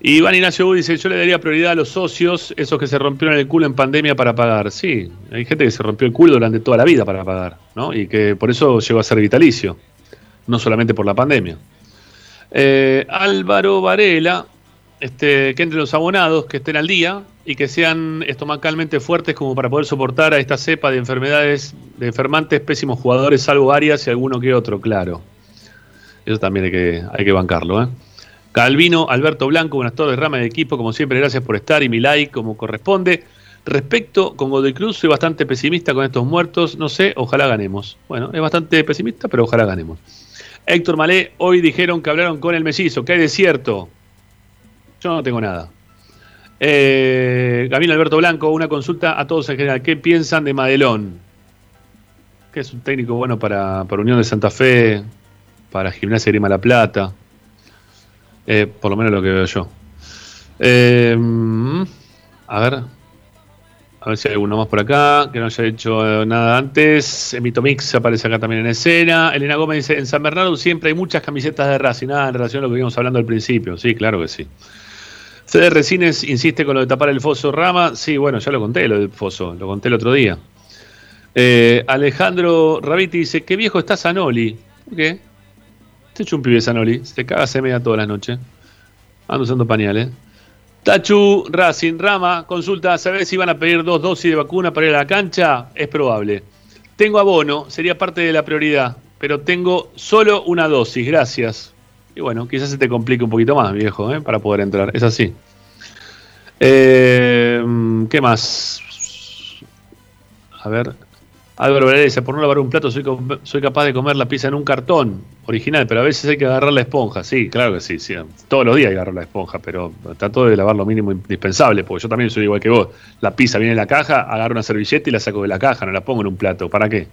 Iván Ignacio dice, yo le daría prioridad a los socios, esos que se rompieron el culo en pandemia para pagar. Sí, hay gente que se rompió el culo durante toda la vida para pagar, ¿no? Y que por eso llegó a ser vitalicio, no solamente por la pandemia. Eh, Álvaro Varela, este, que entre los abonados, que estén al día y que sean estomacalmente fuertes como para poder soportar a esta cepa de enfermedades, de enfermantes, pésimos jugadores, salvo Arias y alguno que otro, claro. Eso también hay que, hay que bancarlo, ¿eh? Calvino, Alberto Blanco, buenas tardes, rama de equipo, como siempre, gracias por estar y mi like como corresponde. Respecto con Godoy Cruz, soy bastante pesimista con estos muertos, no sé, ojalá ganemos. Bueno, es bastante pesimista, pero ojalá ganemos. Héctor Malé, hoy dijeron que hablaron con el mellizo, que hay desierto. Yo no tengo nada. Eh, Alberto Blanco, una consulta a todos en general. ¿Qué piensan de Madelón? Que es un técnico bueno para, Unión de Santa Fe, para Gimnasia Grima La Plata. Eh, por lo menos lo que veo yo. Eh, a ver. A ver si hay alguno más por acá que no haya hecho eh, nada antes. Emito Mix aparece acá también en escena. Elena Gómez dice: En San Bernardo siempre hay muchas camisetas de Racing. Nada en relación a lo que vimos hablando al principio. Sí, claro que sí. CD Resines insiste con lo de tapar el foso Rama. Sí, bueno, ya lo conté lo del foso. Lo conté el otro día. Eh, Alejandro Raviti dice: Qué viejo está Zanoli. ¿Por qué? Te hecho un pibe Zanoli. Se caga semea todas las noches. Ando usando pañales. Tachu, Racing, Rama, consulta, ¿sabes si van a pedir dos dosis de vacuna para ir a la cancha? Es probable. Tengo abono, sería parte de la prioridad, pero tengo solo una dosis, gracias. Y bueno, quizás se te complique un poquito más, viejo, ¿eh? para poder entrar. Es así. Eh, ¿Qué más? A ver. Álvaro dice, por no lavar un plato soy, soy capaz de comer la pizza en un cartón original, pero a veces hay que agarrar la esponja. Sí, claro que sí, sí. Todos los días hay agarrar la esponja, pero trato de lavar lo mínimo indispensable, porque yo también soy igual que vos. La pizza viene en la caja, agarro una servilleta y la saco de la caja, no la pongo en un plato. ¿Para qué?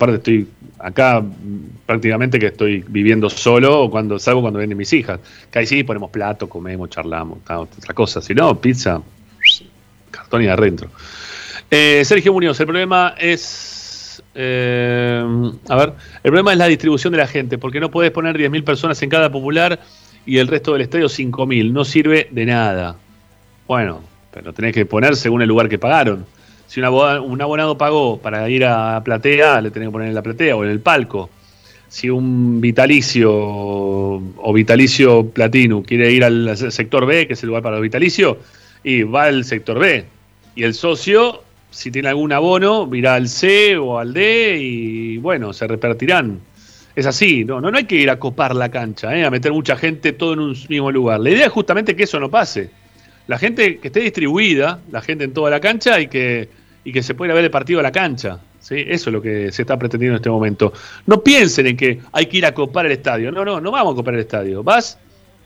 Aparte estoy acá mm, prácticamente que estoy viviendo solo o cuando salgo cuando vienen mis hijas. Que ahí sí ponemos plato, comemos, charlamos, otra cosa. Si no, pizza, cartón y adentro. Eh, Sergio Muñoz, el problema es. eh, a ver, el problema es la distribución de la gente, porque no podés poner 10.000 personas en cada popular y el resto del estadio 5.000. No sirve de nada. Bueno, pero tenés que poner según el lugar que pagaron. Si un abonado, pagó para ir a platea, le tenés que poner en la platea o en el palco. Si un vitalicio o vitalicio platino quiere ir al sector B, que es el lugar para los vitalicios, y va al sector B. Y el socio, si tiene algún abono, irá al C o al D y bueno, se repartirán. Es así, no, no, no hay que ir a copar la cancha, ¿eh? a meter mucha gente todo en un mismo lugar. La idea es justamente que eso no pase. La gente que esté distribuida, la gente en toda la cancha y que, y que se pueda ver el partido a la cancha. ¿sí? Eso es lo que se está pretendiendo en este momento. No piensen en que hay que ir a copar el estadio. No, no, no vamos a copar el estadio. Vas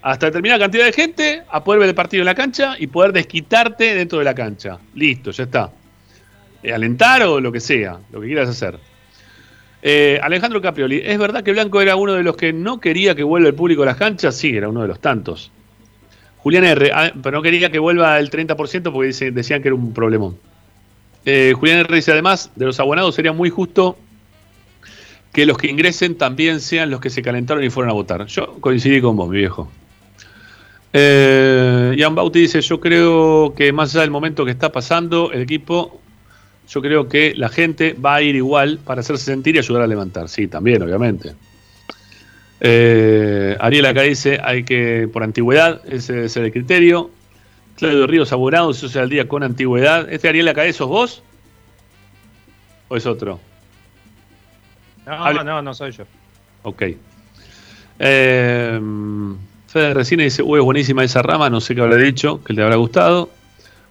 hasta determinada cantidad de gente a poder ver el partido en la cancha y poder desquitarte dentro de la cancha. Listo, ya está. Eh, alentar o lo que sea, lo que quieras hacer. Eh, Alejandro Caprioli, ¿es verdad que Blanco era uno de los que no quería que vuelva el público a las canchas? Sí, era uno de los tantos. Julián R, ah, pero no quería que vuelva el 30% porque decían que era un problemón. Eh, Julián R dice, además, de los abonados sería muy justo que los que ingresen también sean los que se calentaron y fueron a votar. Yo coincidí con vos, mi viejo. Eh, Ian Bauti dice, yo creo que más allá del momento que está pasando, el equipo, yo creo que la gente va a ir igual para hacerse sentir y ayudar a levantar. Sí, también, obviamente. Eh, Ariel acá dice, hay que, por antigüedad, ese debe ser el criterio. Claudio Ríos Abonado, sea el día con antigüedad. ¿Este Ariel acá sos vos? ¿O es otro? No, no, no soy yo. Ok. Eh, Fede Resina dice, uy, es buenísima esa rama, no sé qué habrá dicho, que le habrá gustado.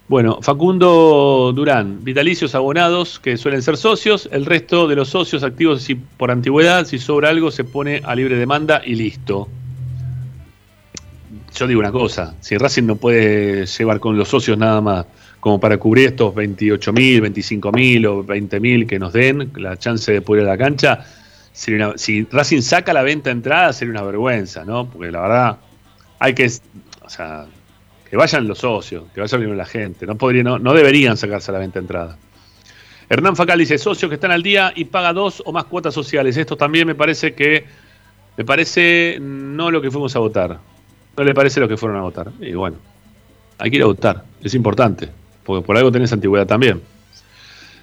Bueno, Facundo Durán, vitalicios abonados que suelen ser socios, el resto de los socios activos si por antigüedad, si sobra algo se pone a libre demanda y listo. Yo digo una cosa, si Racing no puede llevar con los socios nada más como para cubrir estos 28.000, 25.000 o 20.000 que nos den, la chance de poder a la cancha, si Racing saca la venta de entrada sería una vergüenza, ¿no? Porque la verdad hay que, o sea, que vayan los socios, que vaya primero la gente, no, no, deberían sacarse la venta entrada. Hernán Facal dice, socios que están al día y paga dos o más cuotas sociales. Esto también me parece que, me parece no lo que fuimos a votar. No le parece lo que fueron a votar. Y bueno, hay que ir a votar, es importante, porque por algo tenés antigüedad también.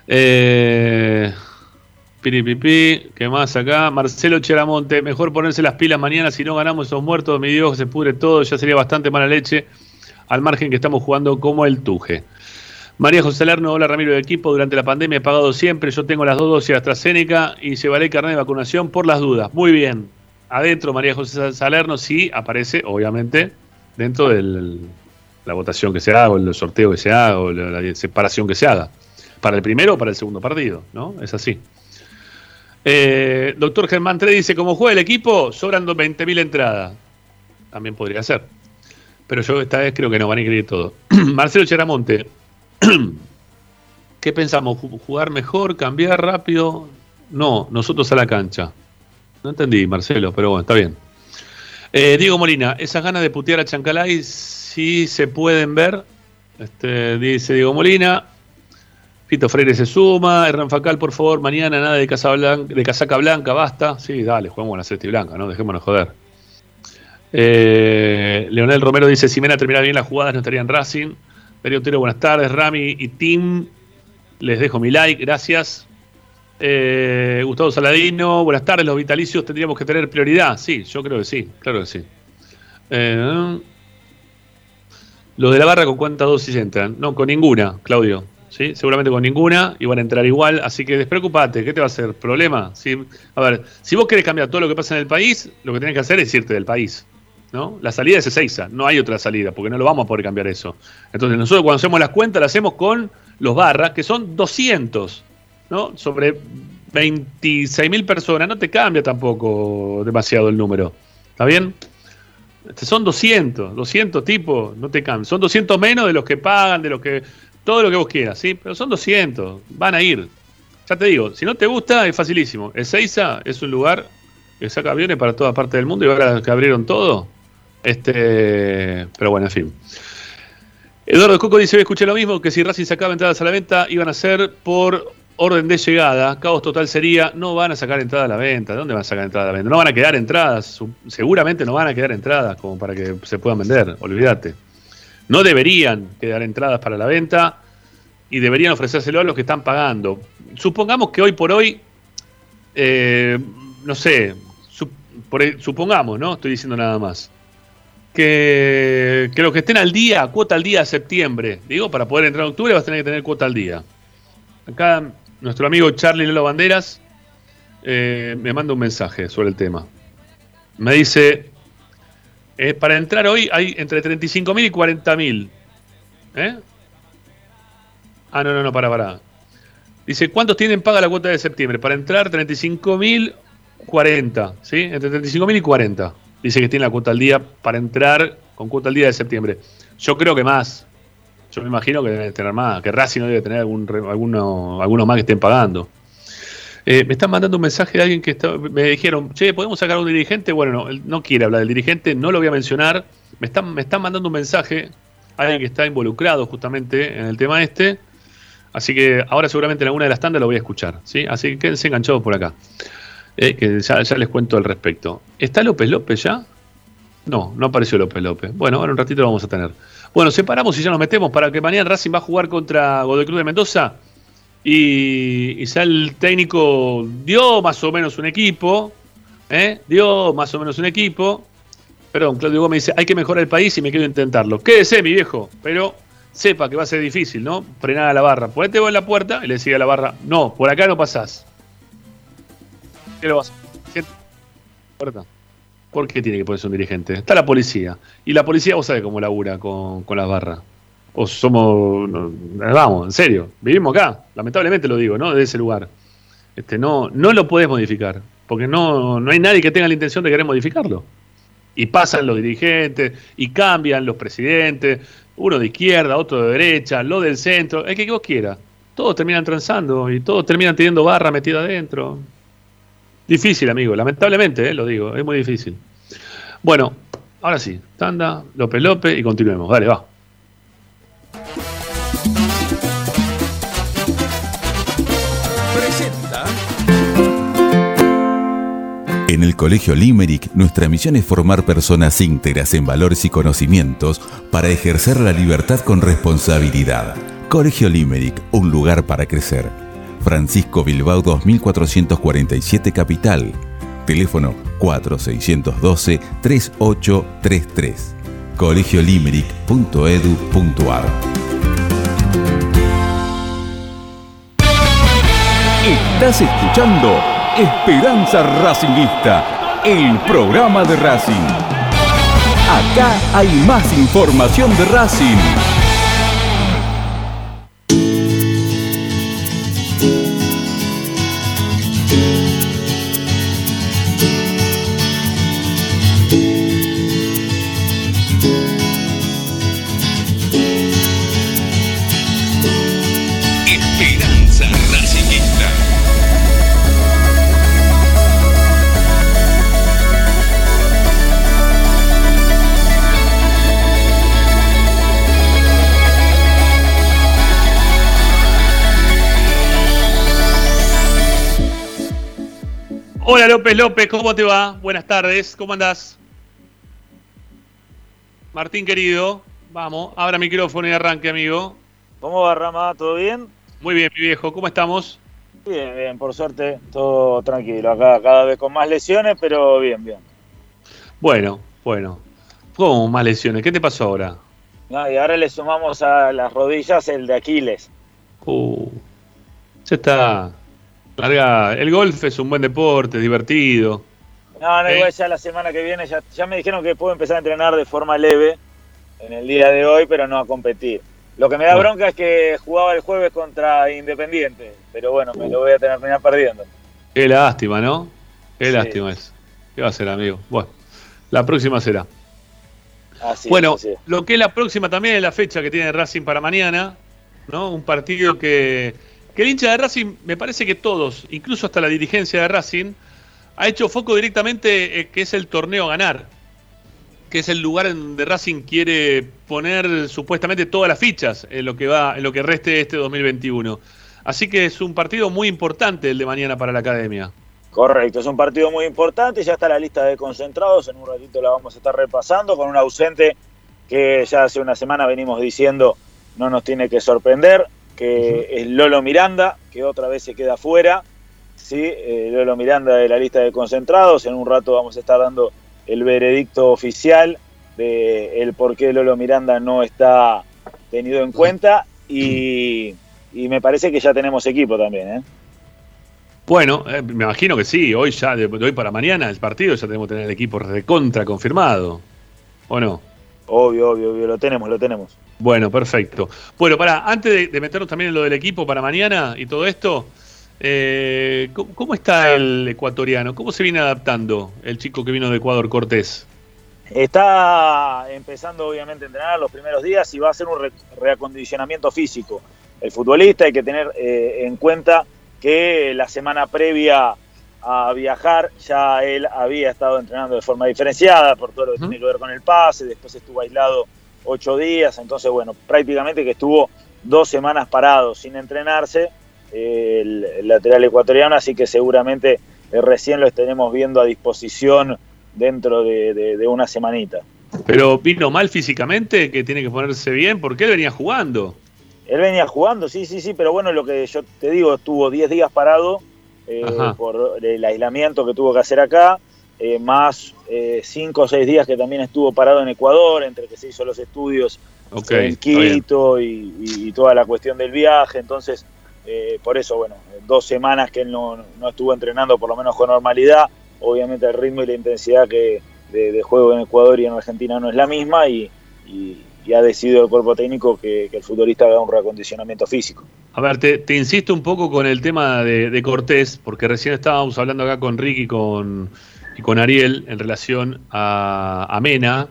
Eh, Piripipi, ¿qué más acá? Marcelo Cheramonte, mejor ponerse las pilas mañana si no ganamos esos muertos, mi Dios, se pudre todo, ya sería bastante mala leche, al margen que estamos jugando como el Tuje. María José Lerno, hola Ramiro del equipo, durante la pandemia he pagado siempre, yo tengo las dos dosis de AstraZeneca y llevaré carnet de vacunación por las dudas. Muy bien, adentro María José Salerno sí aparece, obviamente, dentro de la votación que se haga, o el sorteo que se haga, o la, separación que se haga. Para el primero o para el segundo partido, ¿no? Es así. Eh, doctor Germán Tre dice, como juega el equipo, sobran 20.000 entradas. También podría ser. Pero yo esta vez creo que no van a incluir todo. Marcelo Cheramonte, ¿qué pensamos? ¿Ju- ¿Jugar mejor? ¿Cambiar rápido? No, nosotros a la cancha. No entendí, Marcelo, pero bueno, está bien. Eh, Diego Molina, esas ganas de putear a Chancalay sí se pueden ver. Este, dice Diego Molina. Pito Freire se suma. Hernán Facal, por favor, mañana nada de, casaca blanca, basta. Sí, dale, jugamos la celeste blanca, ¿no? Dejémonos joder. Eh, Leonel Romero dice: Si Mena terminara bien las jugadas, no estaría en Racing. Darío Otero, buenas tardes. Rami y Tim, les dejo mi like, gracias. Eh, Gustavo Saladino, buenas tardes. Los vitalicios tendríamos que tener prioridad. Sí, yo creo que sí, claro que sí. Eh, los de la barra, ¿con cuántas dosis entran? No, con ninguna, Claudio. ¿sí? Seguramente con ninguna y van a entrar igual. Así que despreocupate, ¿qué te va a hacer? ¿Problema? ¿Sí? A ver, si vos querés cambiar todo lo que pasa en el país, lo que tenés que hacer es irte del país. ¿no? La salida es Ezeiza, no hay otra salida, porque no lo vamos a poder cambiar eso. Entonces nosotros cuando hacemos las cuentas, las hacemos con los barras, que son 200, ¿no? Sobre 26.000 personas, no te cambia tampoco demasiado el número. ¿Está bien? Este, Son 200, 200 tipos, no te cambia. Son 200 menos de los que pagan, de los que. Todo lo que vos quieras, ¿sí? Pero son 200, van a ir. Ya te digo, si no te gusta, es facilísimo. Ezeiza es un lugar que saca aviones para toda parte del mundo y ahora que abrieron todo. Este. Pero bueno, en fin. Eduardo Coco dice: escuché lo mismo, que si Racing sacaba entradas a la venta, iban a ser por orden de llegada. Caos total sería: no van a sacar entrada a la venta. ¿De dónde van a sacar entrada a la venta? No van a quedar entradas. Seguramente no van a quedar entradas como para que se puedan vender. Olvídate. No deberían quedar entradas para la venta y deberían ofrecérselo a los que están pagando. Supongamos que hoy por hoy, eh, no sé, sup- por e- supongamos, ¿no? Estoy diciendo nada más. Que, que los que estén al día, cuota al día de septiembre, digo, para poder entrar en octubre vas a tener que tener cuota al día. Acá nuestro amigo Charlie Lolo Banderas eh, me manda un mensaje sobre el tema. Me dice, eh, para entrar hoy hay entre 35.000 y 40.000. ¿Eh? Ah, no, no, no, para, para. Dice, ¿cuántos tienen paga la cuota de septiembre? Para entrar 35.000, 40, ¿sí? Entre 35.000 y 40. Dice que tiene la cuota al día para entrar con cuota al día de septiembre. Yo creo que más. Yo me imagino que debe tener más, que Racing no debe tener algún, alguno, algunos más que estén pagando. Eh, me están mandando un mensaje de alguien que me dijeron, che, ¿podemos sacar a un dirigente? Bueno, no, no quiere hablar del dirigente, no lo voy a mencionar. Me están, me están mandando un mensaje, alguien que está involucrado justamente en el tema este. Así que ahora seguramente en alguna de las tandas lo voy a escuchar. ¿sí? Así que quédense enganchados por acá. Eh, que ya, ya les cuento al respecto. ¿Está López López ya? No, no apareció López López. Bueno, ahora un ratito lo vamos a tener. Bueno, separamos y ya nos metemos para que mañana Racing va a jugar contra Godoy Cruz de Mendoza. Y, y ya el técnico dio más o menos un equipo. ¿eh? Dio más o menos un equipo. Perdón, Claudio Gómez dice, hay que mejorar el país y me quiero intentarlo. Quédese, mi viejo, pero sepa que va a ser difícil, ¿no? Frenar a la barra. Ponete vos en la puerta y le decía a la barra, no, por acá no pasás. ¿Qué lo vas a hacer? Puerta. ¿Por qué tiene que ponerse un dirigente? Está la policía. Y la policía, vos sabés cómo labura con, con las barras. O somos. vamos, en serio. Vivimos acá. Lamentablemente lo digo, ¿no? De ese lugar. Este, no, no lo podés modificar. Porque no, no hay nadie que tenga la intención de querer modificarlo. Y pasan los dirigentes, y cambian los presidentes, uno de izquierda, otro de derecha, lo del centro, el que vos quiera. Todos terminan transando y todos terminan teniendo barra metida adentro. Difícil, amigo, lamentablemente, eh, lo digo, es muy difícil. Bueno, ahora sí, tanda, López López y continuemos. Dale, va. Presenta En el Colegio Limerick, nuestra misión es formar personas íntegras en valores y conocimientos para ejercer la libertad con responsabilidad. Colegio Limerick, un lugar para crecer. Francisco Bilbao 2447 Capital. Teléfono 4612-3833. colegiolimerick.edu.ar Estás escuchando Esperanza Racingista, el programa de Racing. Acá hay más información de Racing. López López, ¿cómo te va? Buenas tardes, ¿cómo andás? Martín querido, vamos, abra micrófono y arranque, amigo. ¿Cómo va, Rama? ¿Todo bien? Muy bien, mi viejo, ¿cómo estamos? Bien, bien, por suerte, todo tranquilo. Acá cada vez con más lesiones, pero bien, bien. Bueno, bueno. ¿Cómo más lesiones? ¿Qué te pasó ahora? No, y ahora le sumamos a las rodillas el de Aquiles. Uh, ya está. Larga. El golf es un buen deporte, divertido. No, no, ¿Eh? igual ya la semana que viene ya, ya me dijeron que puedo empezar a entrenar de forma leve en el día de hoy, pero no a competir. Lo que me da Bueno. bronca es que jugaba el jueves contra Independiente, pero bueno, me lo voy a tener que terminar perdiendo. Qué lástima, ¿no? Qué Sí. lástima es. ¿Qué va a ser, amigo? Bueno, la próxima será. Así es, bueno, es. lo que es la próxima también es la fecha que tiene Racing para mañana, ¿no? Un partido que, que el hincha de Racing, me parece que todos, incluso hasta la dirigencia de Racing, ha hecho foco directamente eh, que es el torneo ganar, que es el lugar en donde Racing quiere poner supuestamente todas las fichas en lo que va, en lo que reste este 2021. Así que es un partido muy importante el de mañana para la academia. Correcto, es un partido muy importante, ya está la lista de concentrados, en un ratito la vamos a estar repasando con un ausente que ya hace una semana venimos diciendo no nos tiene que sorprender, que es Lolo Miranda, que otra vez se queda fuera, sí, eh, Lolo Miranda de la lista de concentrados, en un rato vamos a estar dando el veredicto oficial de el por qué Lolo Miranda no está tenido en cuenta y, y me parece que ya tenemos equipo también, ¿eh? Bueno, eh, me imagino que sí, hoy ya, de, de hoy para mañana, el partido ya tenemos que tener el equipo recontra confirmado. ¿O no? Obvio, obvio, obvio, lo tenemos, lo tenemos. Bueno, perfecto. Bueno, para antes de, de meternos también en lo del equipo para mañana y todo esto, eh, ¿cómo, cómo está el ecuatoriano? ¿Cómo se viene adaptando el chico que vino de Ecuador, Cortés? Está empezando obviamente a entrenar los primeros días y va a ser un re- reacondicionamiento físico. El futbolista hay que tener eh, en cuenta que la semana previa a viajar ya él había estado entrenando de forma diferenciada por todo lo que tiene que ver con el pase, después estuvo aislado ocho días, entonces bueno, prácticamente que estuvo dos semanas parado sin entrenarse eh, el, el lateral ecuatoriano, así que seguramente eh, recién lo estaremos viendo a disposición dentro de, de- de una semanita. Pero vino mal físicamente, que tiene que ponerse bien, porque él venía jugando. Él venía jugando, sí, sí, sí, pero bueno, lo que yo te digo, estuvo 10 días parado eh, por el aislamiento que tuvo que hacer acá, eh, más 5 o 6 días que también estuvo parado en Ecuador, entre que se hizo los estudios en. Quito y, toda la cuestión del viaje, entonces eh, por eso, bueno, dos semanas que él no, no estuvo entrenando por lo menos con normalidad, obviamente el ritmo y la intensidad que de, de juego en Ecuador y en Argentina no es la misma y, y- y ha decidido el cuerpo técnico que, que el futbolista haga un reacondicionamiento físico. A ver, te, te insisto un poco con el tema de, de Cortés, porque recién estábamos hablando acá con Ricky con, y con Ariel en relación a, a Mena.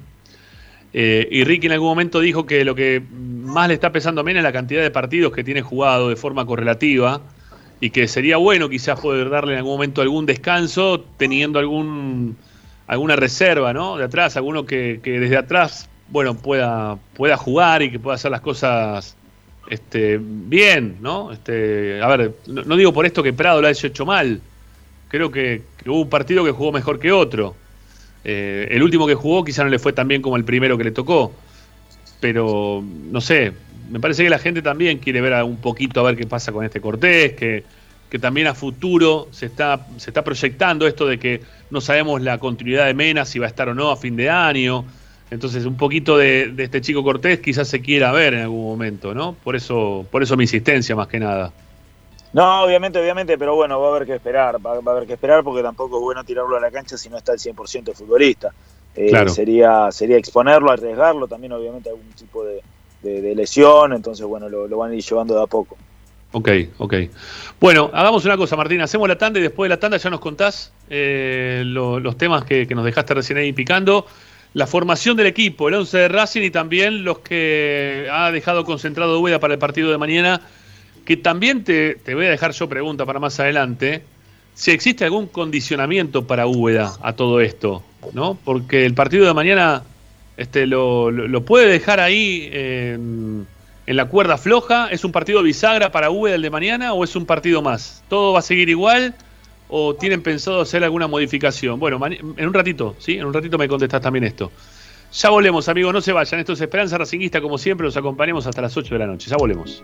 Eh, y Ricky en algún momento dijo que lo que más le está pesando a Mena es la cantidad de partidos que tiene jugado de forma correlativa y que sería bueno quizás poder darle en algún momento algún descanso teniendo algún alguna reserva, ¿no? De atrás, alguno que, que desde atrás, bueno, pueda, pueda jugar y que pueda hacer las cosas este, bien, ¿no? Este, a ver, no, no digo por esto que Prado lo haya hecho mal. Creo que, que hubo un partido que jugó mejor que otro. Eh, el último que jugó quizá no le fue tan bien como el primero que le tocó. Pero, no sé, me parece que la gente también quiere ver a- un poquito a ver qué pasa con este Cortés, que, que también a futuro se está, se está proyectando esto de que no sabemos la continuidad de Mena, si va a estar o no a fin de año. Entonces, un poquito de, de este chico Cortés quizás se quiera ver en algún momento, ¿no? Por eso, por eso mi insistencia más que nada. No, obviamente, obviamente, pero bueno, va a haber que esperar, va, va a haber que esperar porque tampoco es bueno tirarlo a la cancha si no está el 100% de futbolista. Eh, Claro. sería, sería exponerlo, arriesgarlo, también obviamente algún tipo de, de- de lesión, entonces bueno, lo, lo van a ir llevando de a poco. Ok, ok. Bueno, hagamos una cosa, Martín. Hacemos la tanda y después de la tanda ya nos contás eh, lo- los temas que, que nos dejaste recién ahí picando. La formación del equipo, el 11 de Racing y también los que ha dejado concentrado Úbeda para el partido de mañana. Que también te, te voy a dejar yo pregunta para más adelante. Si existe algún condicionamiento para Úbeda a todo esto, ¿no? Porque el partido de mañana este, lo, lo- puede dejar ahí en, en la cuerda floja. ¿Es un partido bisagra para Úbeda el de mañana o es un partido más? ¿Todo va a seguir igual o tienen pensado hacer alguna modificación? Bueno, en un ratito, ¿sí? En un ratito me contestás también esto. Ya volvemos, amigos, no se vayan. Esto es Esperanza Racinguista, como siempre, los acompañamos hasta las 8 de la noche. Ya volvemos.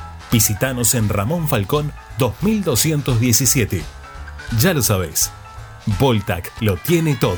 Visítanos en Ramón Falcón 2217. Ya lo sabéis, Voltac lo tiene todo.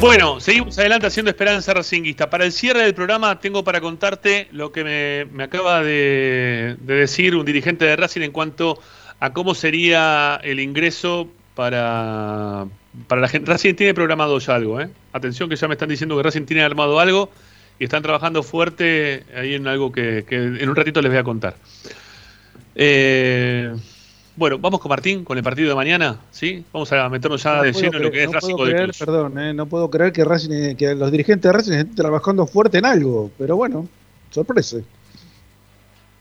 Bueno, seguimos adelante haciendo Esperanza Racinguista. Para el cierre del programa tengo para contarte lo que me, acaba de, de decir un dirigente de Racing en cuanto a cómo sería el ingreso para, para la gente. Racing tiene programado ya algo, ¿eh? Atención que ya me están diciendo que Racing tiene armado algo y están trabajando fuerte ahí en algo que, que en un ratito les voy a contar. Eh, bueno, vamos con Martín, con el partido de mañana, ¿sí? Vamos a meternos ya No de lleno en lo que es no Racing puedo creer. Perdón, eh, no puedo creer que, Racing, que los dirigentes de Racing estén trabajando fuerte en algo, pero bueno, sorpresa.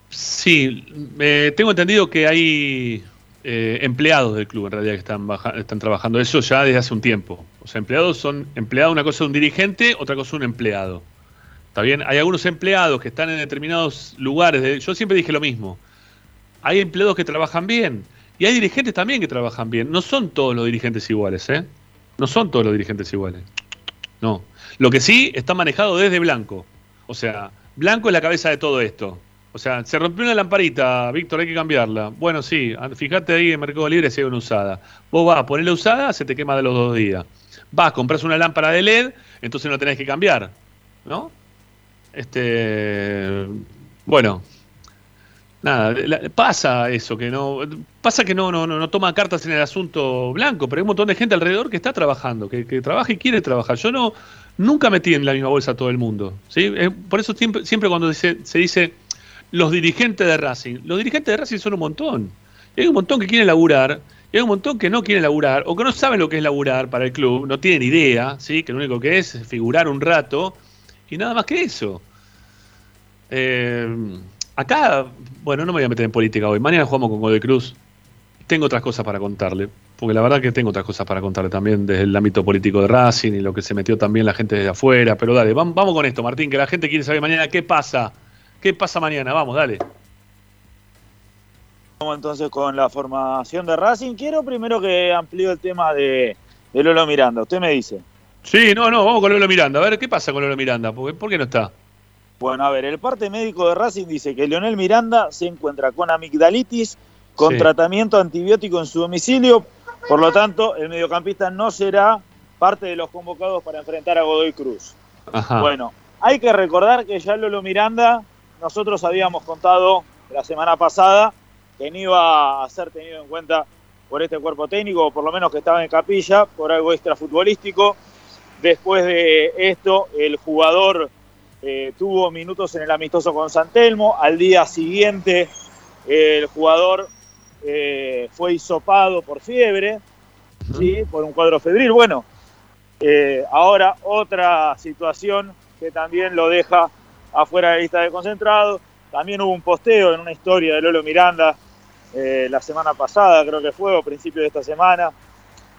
Sí, eh, tengo entendido que hay eh, empleados del club en realidad que están, baja- están trabajando eso ya desde hace un tiempo. O sea, empleados son empleados, una cosa es un dirigente, otra cosa es un empleado. ¿Está bien? Hay algunos empleados que están en determinados lugares. de- yo siempre dije lo mismo. Hay empleados que trabajan bien y hay dirigentes también que trabajan bien. No son todos los dirigentes iguales, ¿eh? No son todos los dirigentes iguales. No. Lo que sí está manejado desde Blanco. O sea, Blanco es la cabeza de todo esto. O sea, se rompió una lamparita, Víctor, hay que cambiarla. Bueno, sí, fíjate ahí en Mercado Libre si hay una usada. Vos vas a ponerla usada, se te quema de los dos días. Vas, compras una lámpara de LED, entonces no tenés que cambiar. ¿No? Este. Bueno. Nada, la- pasa eso, que no. Pasa que no, no, no, toma cartas en el asunto blanco, pero hay un montón de gente alrededor que está trabajando, que, que trabaja y quiere trabajar. Yo no. Nunca metí en la misma bolsa todo el mundo. ¿sí? Eh, Por eso siempre, siempre cuando dice- se dice los dirigentes de Racing, los dirigentes de Racing son un montón. Y hay un montón que quieren laburar, y hay un montón que no quieren laburar, o que no saben lo que es laburar para el club, no tienen idea, ¿sí? que lo único que es es figurar un rato, y nada más que eso. Eh, acá, bueno, no me voy a meter en política hoy. Mañana jugamos con Godoy Cruz. Tengo otras cosas para contarle, porque la verdad que tengo otras cosas para contarle también desde el ámbito político de Racing y lo que se metió también la gente desde afuera. Pero dale, vam- vamos con esto, Martín, que la gente quiere saber mañana qué pasa. ¿Qué pasa mañana? Vamos, dale. Vamos entonces con la formación de Racing. Quiero primero que amplíe el tema de, de Lolo Miranda. Usted me dice. Sí, no, no, vamos con Lolo Miranda. A ver, ¿qué pasa con Lolo Miranda? ¿Por por qué no está? Bueno, a ver, el parte médico de Racing dice que Leonel Miranda se encuentra con amigdalitis, con Sí. tratamiento antibiótico en su domicilio. Por lo tanto, el mediocampista no será parte de los convocados para enfrentar a Godoy Cruz. Ajá. Bueno, hay que recordar que ya Lolo Miranda, nosotros habíamos contado la semana pasada que no iba a ser tenido en cuenta por este cuerpo técnico, o por lo menos que estaba en capilla, por algo extrafutbolístico. Después de esto, el jugador eh, tuvo minutos en el amistoso con San Telmo. Al día siguiente, eh, el jugador eh, fue hisopado por fiebre, ¿sí? por un cuadro febril. Bueno, eh, ahora otra situación que también lo deja afuera de la lista de concentrados. También hubo un posteo en una historia de Lolo Miranda la semana pasada, creo que fue, o principio de esta semana.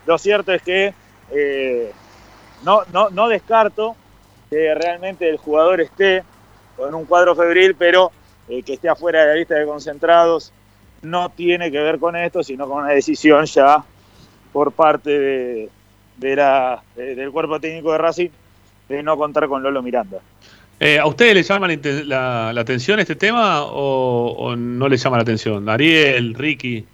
Lo cierto es que no, no, no descarto que realmente el jugador esté con un cuadro febril, pero eh, que esté afuera de la lista de concentrados no tiene que ver con esto, sino con una decisión ya por parte de, de la, de- del cuerpo técnico de Racing de no contar con Lolo Miranda. Eh, ¿A ustedes les llama la, inte- la- la atención este tema o, o no les llama la atención? Ariel, Ricky.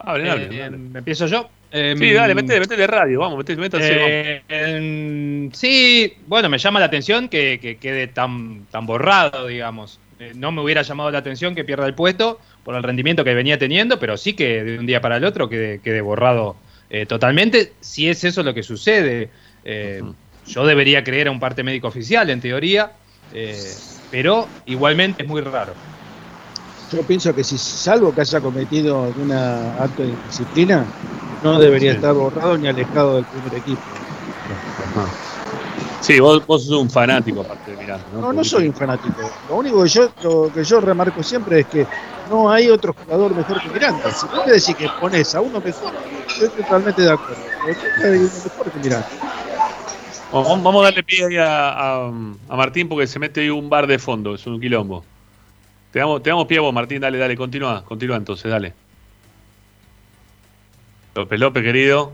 Hablen, hablen, Eh, hablen. ¿Empiezo yo? Sí, dale, métete, métete de radio, vamos, métanse, Eh, em, sí, bueno, me llama la atención que, que quede tan, tan borrado, digamos. Eh, no me hubiera llamado la atención que pierda el puesto por el rendimiento que venía teniendo, pero sí que de un día para el otro quede, quede borrado eh, totalmente, si es eso lo que sucede. Eh, Yo debería creer a un parte médico oficial, en teoría, eh, pero igualmente es muy raro. Yo pienso que si salvo que haya cometido algún acto de disciplina, no debería Sí. estar borrado ni alejado del primer equipo. Sí, vos, vos sos un fanático aparte de Miranda. ¿no? No, no soy un fanático. Lo único que yo, lo que yo remarco siempre es que no hay otro jugador mejor que Miranda. Si vos me decís que pones a uno mejor, yo estoy totalmente de acuerdo. Pero siempre hay uno mejor que Miranda. Vamos, vamos a darle pie ahí a, a- a Martín porque se mete ahí un bar de fondo, es un quilombo. Te damos, te damos pie a vos, Martín, dale, dale, continúa, continúa entonces, dale. López López, querido.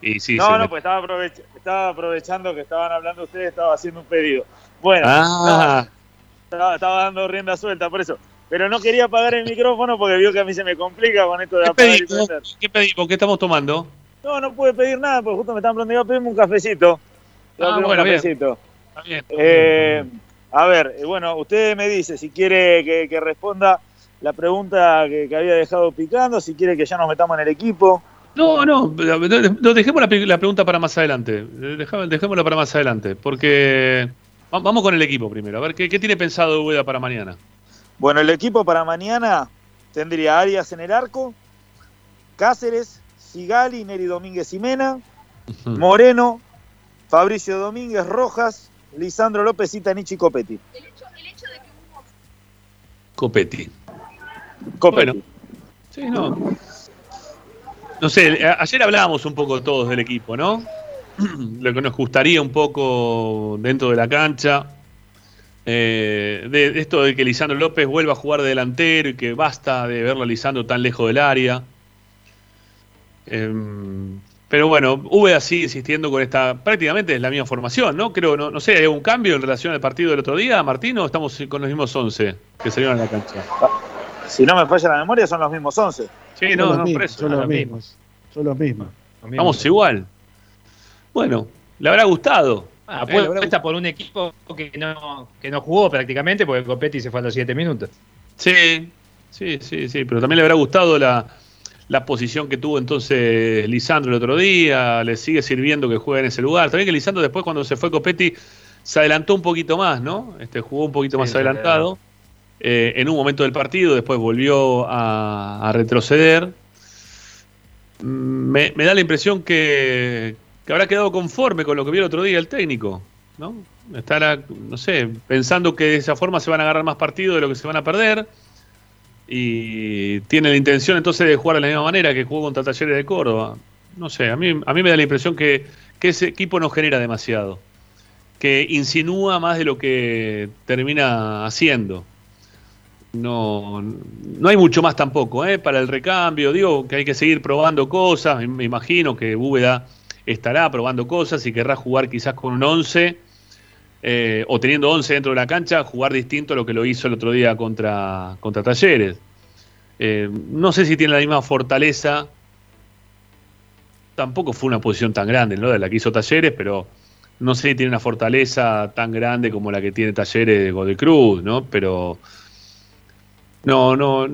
Y sí, no, no, met- pues estaba, aprovech- estaba aprovechando que estaban hablando ustedes, estaba haciendo un pedido. Bueno, Ah, estaba, estaba dando rienda suelta, por eso. Pero no quería apagar el micrófono porque vio que a mí se me complica con esto de ¿qué apagar y pedimos? prender. ¿Qué pedimos? ¿Qué estamos tomando? No, no pude pedir nada porque justo me estaban preguntando, iba a pedirme un cafecito. Ah, bueno, un bien. cafecito. Está bien. Eh, a ver, eh, bueno, usted me dice si quiere que, que responda la pregunta que, que había dejado picando, si quiere que ya nos metamos en el equipo. No, no, no, dejemos la, la pregunta para más adelante. Dejamos- Dejémosla para más adelante. Porque va- vamos con el equipo primero. A ver, ¿qué, qué tiene pensado Ubeda para mañana? Bueno, el equipo para mañana tendría Arias en el arco, Cáceres, Sigali, Neri Domínguez y Mena, Moreno, Fabricio Domínguez, Rojas, Lisandro López y Tanichi Copetti. Copetti. Copetti. Bueno, sí, no. No sé, a- ayer hablábamos un poco todos del equipo, ¿no? Lo que nos gustaría un poco dentro de la cancha. eh, de, de esto de que Lisandro López vuelva a jugar de delantero y que basta de verlo a Lisandro tan lejos del área. Em, pero bueno, Úbeda sigue insistiendo con esta, prácticamente es la misma formación, ¿no? Creo, no, no sé, ¿hay un cambio en relación al partido del otro día, Martín, o estamos con los mismos 11 que salieron a la cancha? Si no me falla la memoria, son los mismos 11. Sí, Son no, los no, mismos, son los lo mismo. mismos. Son los mismos. Estamos igual. Bueno, le habrá gustado. Ah, Eh, le habrá apuesta por un equipo que no, que no jugó prácticamente porque Copetti se fue a los 7 minutos. Sí, sí, sí, sí, pero también le habrá gustado la, la posición que tuvo entonces Lisandro el otro día, le sigue sirviendo que juegue en ese lugar. También que Lisandro después cuando se fue Copetti se adelantó un poquito más, ¿no? Este, jugó un poquito más adelantado eh, en un momento del partido, después volvió a, a retroceder. Me, me da la impresión que, que habrá quedado conforme con lo que vio el otro día el técnico, ¿no? Estará, no sé, pensando que de esa forma se van a agarrar más partidos de lo que se van a perder y tiene la intención entonces de jugar de la misma manera que jugó contra Talleres de Córdoba. No sé, a mí, a mí me da la impresión que, que ese equipo no genera demasiado, que insinúa más de lo que termina haciendo. No, no hay mucho más tampoco ¿eh? para el recambio. Digo que hay que seguir probando cosas. Me- imagino que Búveda estará probando cosas y querrá jugar quizás con un 11 eh, o teniendo 11 dentro de la cancha, jugar distinto a lo que lo hizo el otro día contra, contra Talleres. Eh, no sé si tiene la misma fortaleza. Tampoco fue una posición tan grande, ¿no? De la que hizo Talleres, pero no sé si tiene una fortaleza tan grande como la que tiene Talleres de Godoy Cruz, ¿no? Pero no, no.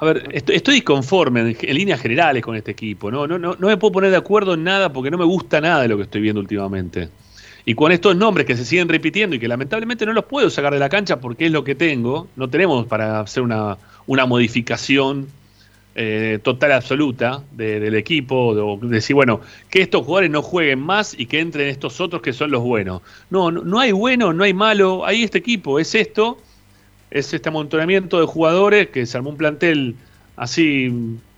A ver, estoy, estoy disconforme en, en líneas generales con este equipo. ¿no? No, no, no me puedo poner de acuerdo en nada porque no me gusta nada de lo que estoy viendo últimamente. Y con estos nombres que se siguen repitiendo y que lamentablemente no los puedo sacar de la cancha porque es lo que tengo, no tenemos para hacer una, una modificación eh, total absoluta de- del equipo, de decir, bueno, que estos jugadores no jueguen más y que entren estos otros que son los buenos. No, no, no hay bueno, no hay malo, hay este equipo, es esto, es este amontonamiento de jugadores que se armó un plantel así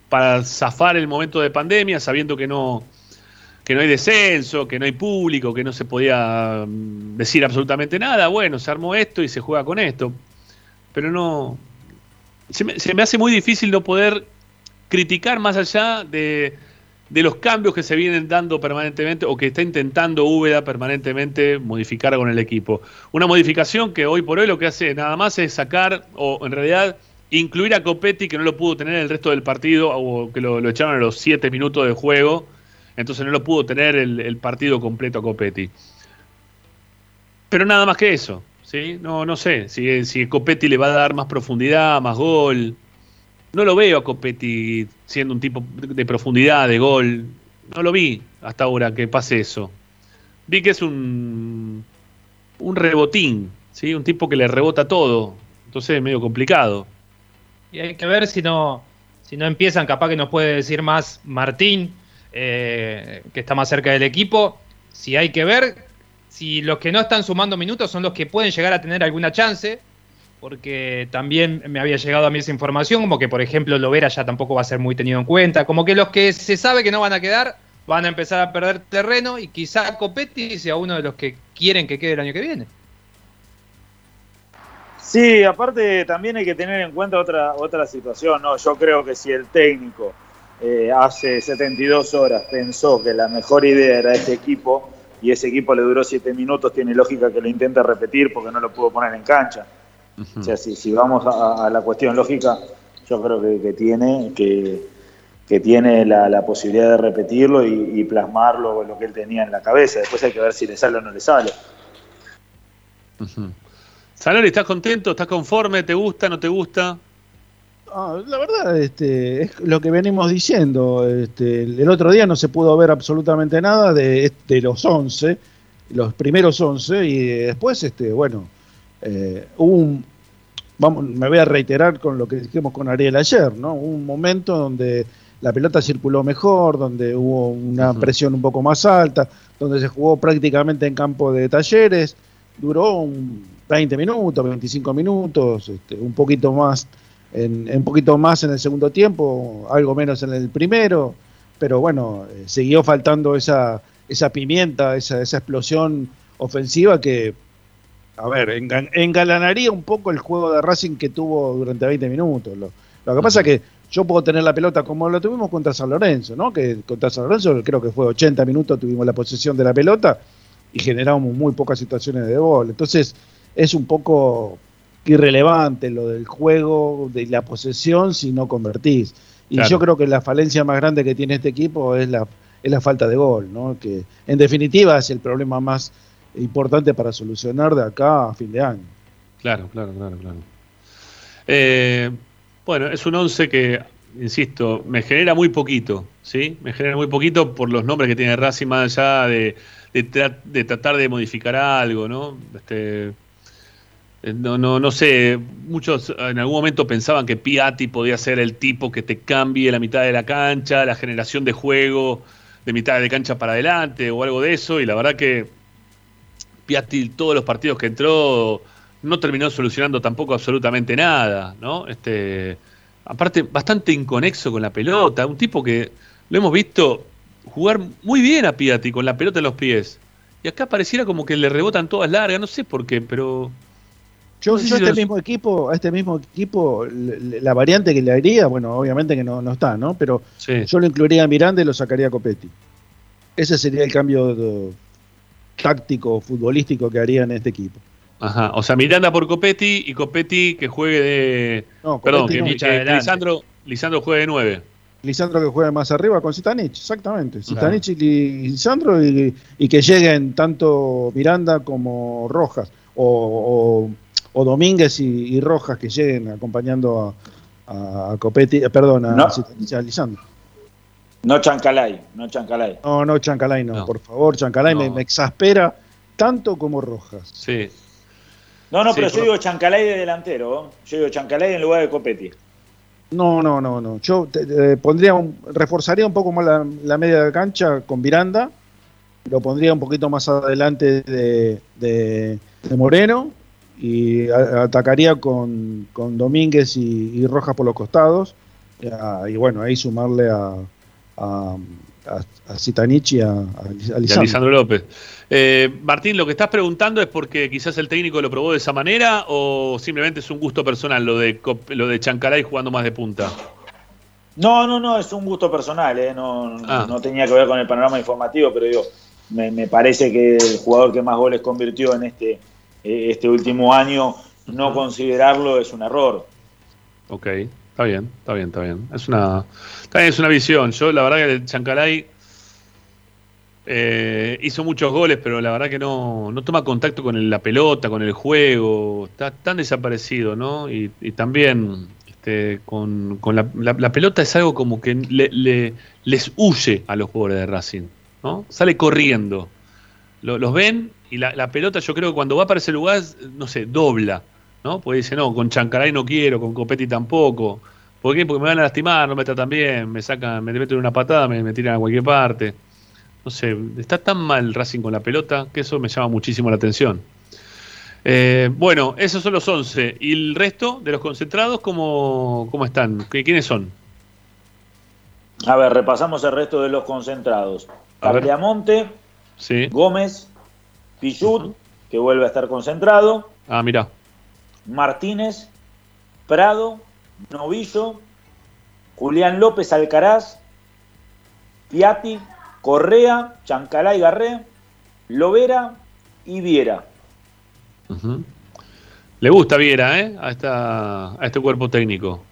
para zafar el momento de pandemia, sabiendo que no, que no hay descenso, que no hay público, que no se podía mm, decir absolutamente nada. Bueno, se armó esto y se juega con esto. Pero no. Se me, se me hace muy difícil no poder criticar más allá de, los cambios que se vienen dando permanentemente o que está intentando Úbeda permanentemente modificar con el equipo. Una modificación que hoy por hoy lo que hace nada más es sacar, o en realidad incluir a Copetti, que no lo pudo tener el resto del partido, o que lo, lo echaron a los 7 minutos de juego, entonces no lo pudo tener el, partido completo a Copetti. Pero nada más que eso, ¿sí? No, no sé si, si Copetti le va a dar más profundidad, más gol. No lo veo a Copetti siendo un tipo de profundidad, de gol. No lo vi hasta ahora que pase eso. Vi que es un, un rebotín, ¿sí? Un tipo que le rebota todo. Entonces es medio complicado. Y hay que ver si no, si no empiezan, capaz que nos puede decir más Martín, eh, que está más cerca del equipo. Si hay que ver si los que no están sumando minutos son los que pueden llegar a tener alguna chance, porque también me había llegado a mí esa información, como que por ejemplo Lovera ya tampoco va a ser muy tenido en cuenta, como que los que se sabe que no van a quedar van a empezar a perder terreno y quizá Copetti sea uno de los que quieren que quede el año que viene. Sí, aparte también hay que tener en cuenta otra, otra situación, ¿no? Yo creo que si el técnico eh, hace 72 horas pensó que la mejor idea era este equipo y ese equipo le duró 7 minutos, tiene lógica que lo intente repetir porque no lo pudo poner en cancha. O sea, si, si vamos a, a la cuestión lógica, yo creo que, que tiene, que, que tiene la, la posibilidad de repetirlo y, y plasmarlo lo que él tenía en la cabeza. Después hay que ver si le sale o no le sale. Ujú. Sanori, ¿estás contento? ¿Estás conforme? ¿Te gusta? ¿No te gusta? Ah, la verdad, este, es lo que venimos diciendo. Este, el otro día no se pudo ver absolutamente nada de, de los 11, los primeros 11, y después, este, bueno, eh, hubo un. Vamos, me voy a reiterar con lo que dijimos con Ariel ayer, ¿no? Hubo un momento donde la pelota circuló mejor, donde hubo una presión un poco más alta, donde se jugó prácticamente en campo de talleres, duró un 20 minutos, 25 minutos, este, un poquito más en, un poquito más en el segundo tiempo, algo menos en el primero, pero bueno, eh, siguió faltando esa, esa pimienta, esa, esa explosión ofensiva que, a ver, engalanaría un poco el juego de Racing que tuvo durante 20 minutos. Lo, lo que pasa es que yo puedo tener la pelota como lo tuvimos contra San Lorenzo, ¿no? Que contra San Lorenzo creo que fue 80 minutos tuvimos la posesión de la pelota y generamos muy pocas situaciones de gol. Entonces es un poco irrelevante lo del juego, de la posesión, si no convertís. Y yo creo que la falencia más grande que tiene este equipo es la, es la falta de gol, ¿no? que en definitiva es el problema más importante para solucionar de acá a fin de año. Claro, claro, claro, claro. Eh, bueno, es un 11 que, insisto, me genera muy poquito, ¿sí? Me genera muy poquito por los nombres que tiene Racing más allá de, de, tratar de modificar algo, ¿no? Este, no, no, no sé, muchos en algún momento pensaban que Piatti podía ser el tipo que te cambie la mitad de la cancha, la generación de juego de mitad de cancha para adelante o algo de eso, y la verdad que Piatti todos los partidos que entró no terminó solucionando tampoco absolutamente nada, ¿no? Este, aparte, bastante inconexo con la pelota, un tipo que lo hemos visto jugar muy bien a Piatti con la pelota en los pies. Y acá pareciera como que le rebotan todas largas, no sé por qué, pero yo, a este mismo equipo, a este mismo equipo, la variante que le haría, bueno, obviamente que no, está, ¿no? Pero yo lo incluiría a Miranda y lo sacaría a Copetti. Ese sería el cambio táctico, futbolístico que haría en este equipo. Ajá, o sea, Miranda por Copetti y Copetti que juegue de. No, perdón, que, Lisandro, Lisandro juegue de 9. Lisandro que juegue más arriba con Sitanich, exactamente. Sitanich y Lisandro y, que lleguen tanto Miranda como Rojas. o o Domínguez y, Rojas que lleguen acompañando a, a Copetti, eh, perdón, a, no. Lisandro. No Chancalay, no Chancalay. No, no Chancalay, no, por favor, Chancalay me, exaspera tanto como Rojas. Sí. No, no, pero yo digo Chancalay de delantero, yo digo Chancalay en lugar de Copetti. No, no, no, no. Yo pondría un, reforzaría un poco más la, media de cancha con Miranda, lo pondría un poquito más adelante de, de Moreno y atacaría con, con Domínguez y, Rojas por los costados. y bueno, ahí sumarle a, a, a, Zitanich y a, Lisandro. López. Eh, Martín, lo que estás preguntando es porque quizás el técnico lo probó de esa manera o simplemente es un gusto personal lo de, lo de Chancaray jugando más de punta. No, no, no, es un gusto personal, eh, no, ah. no tenía que ver con el panorama informativo, pero digo, me, me parece que el jugador que más goles convirtió en este eh, este último año, no considerarlo es un error. Ok, está bien, está bien, está bien. Es una, es una visión. Yo la verdad que el Chancalay eh, hizo muchos goles, pero la verdad que no, no toma contacto con la pelota, con el juego. Está tan desaparecido, ¿no? Y, también este, con, con la, la, pelota es algo como que le, les huye a los jugadores de Racing, ¿no? Sale corriendo. los ven y la, pelota yo creo que cuando va para ese lugar, no sé, dobla, ¿no? Porque dice, no, con Chancaray no quiero, con Copetti tampoco. ¿Por qué? Porque me van a lastimar, no me tratan bien, me sacan, me meten una patada, me, me tiran a cualquier parte. No sé, está tan mal Racing con la pelota que eso me llama muchísimo la atención. Eh, bueno, esos son los 11. ¿Y el resto de los concentrados cómo, cómo están? ¿Quiénes son? A ver, repasamos el resto de los concentrados. Tagliamonte, sí. Gómez, Pichut, que vuelve a estar concentrado. Ah, mira. Martínez, Prado, Novillo, Julián López Alcaraz, Piatti, Correa, Chancalay Garré, Lovera y Viera. Le gusta Viera, ¿eh? A, esta, a este cuerpo técnico.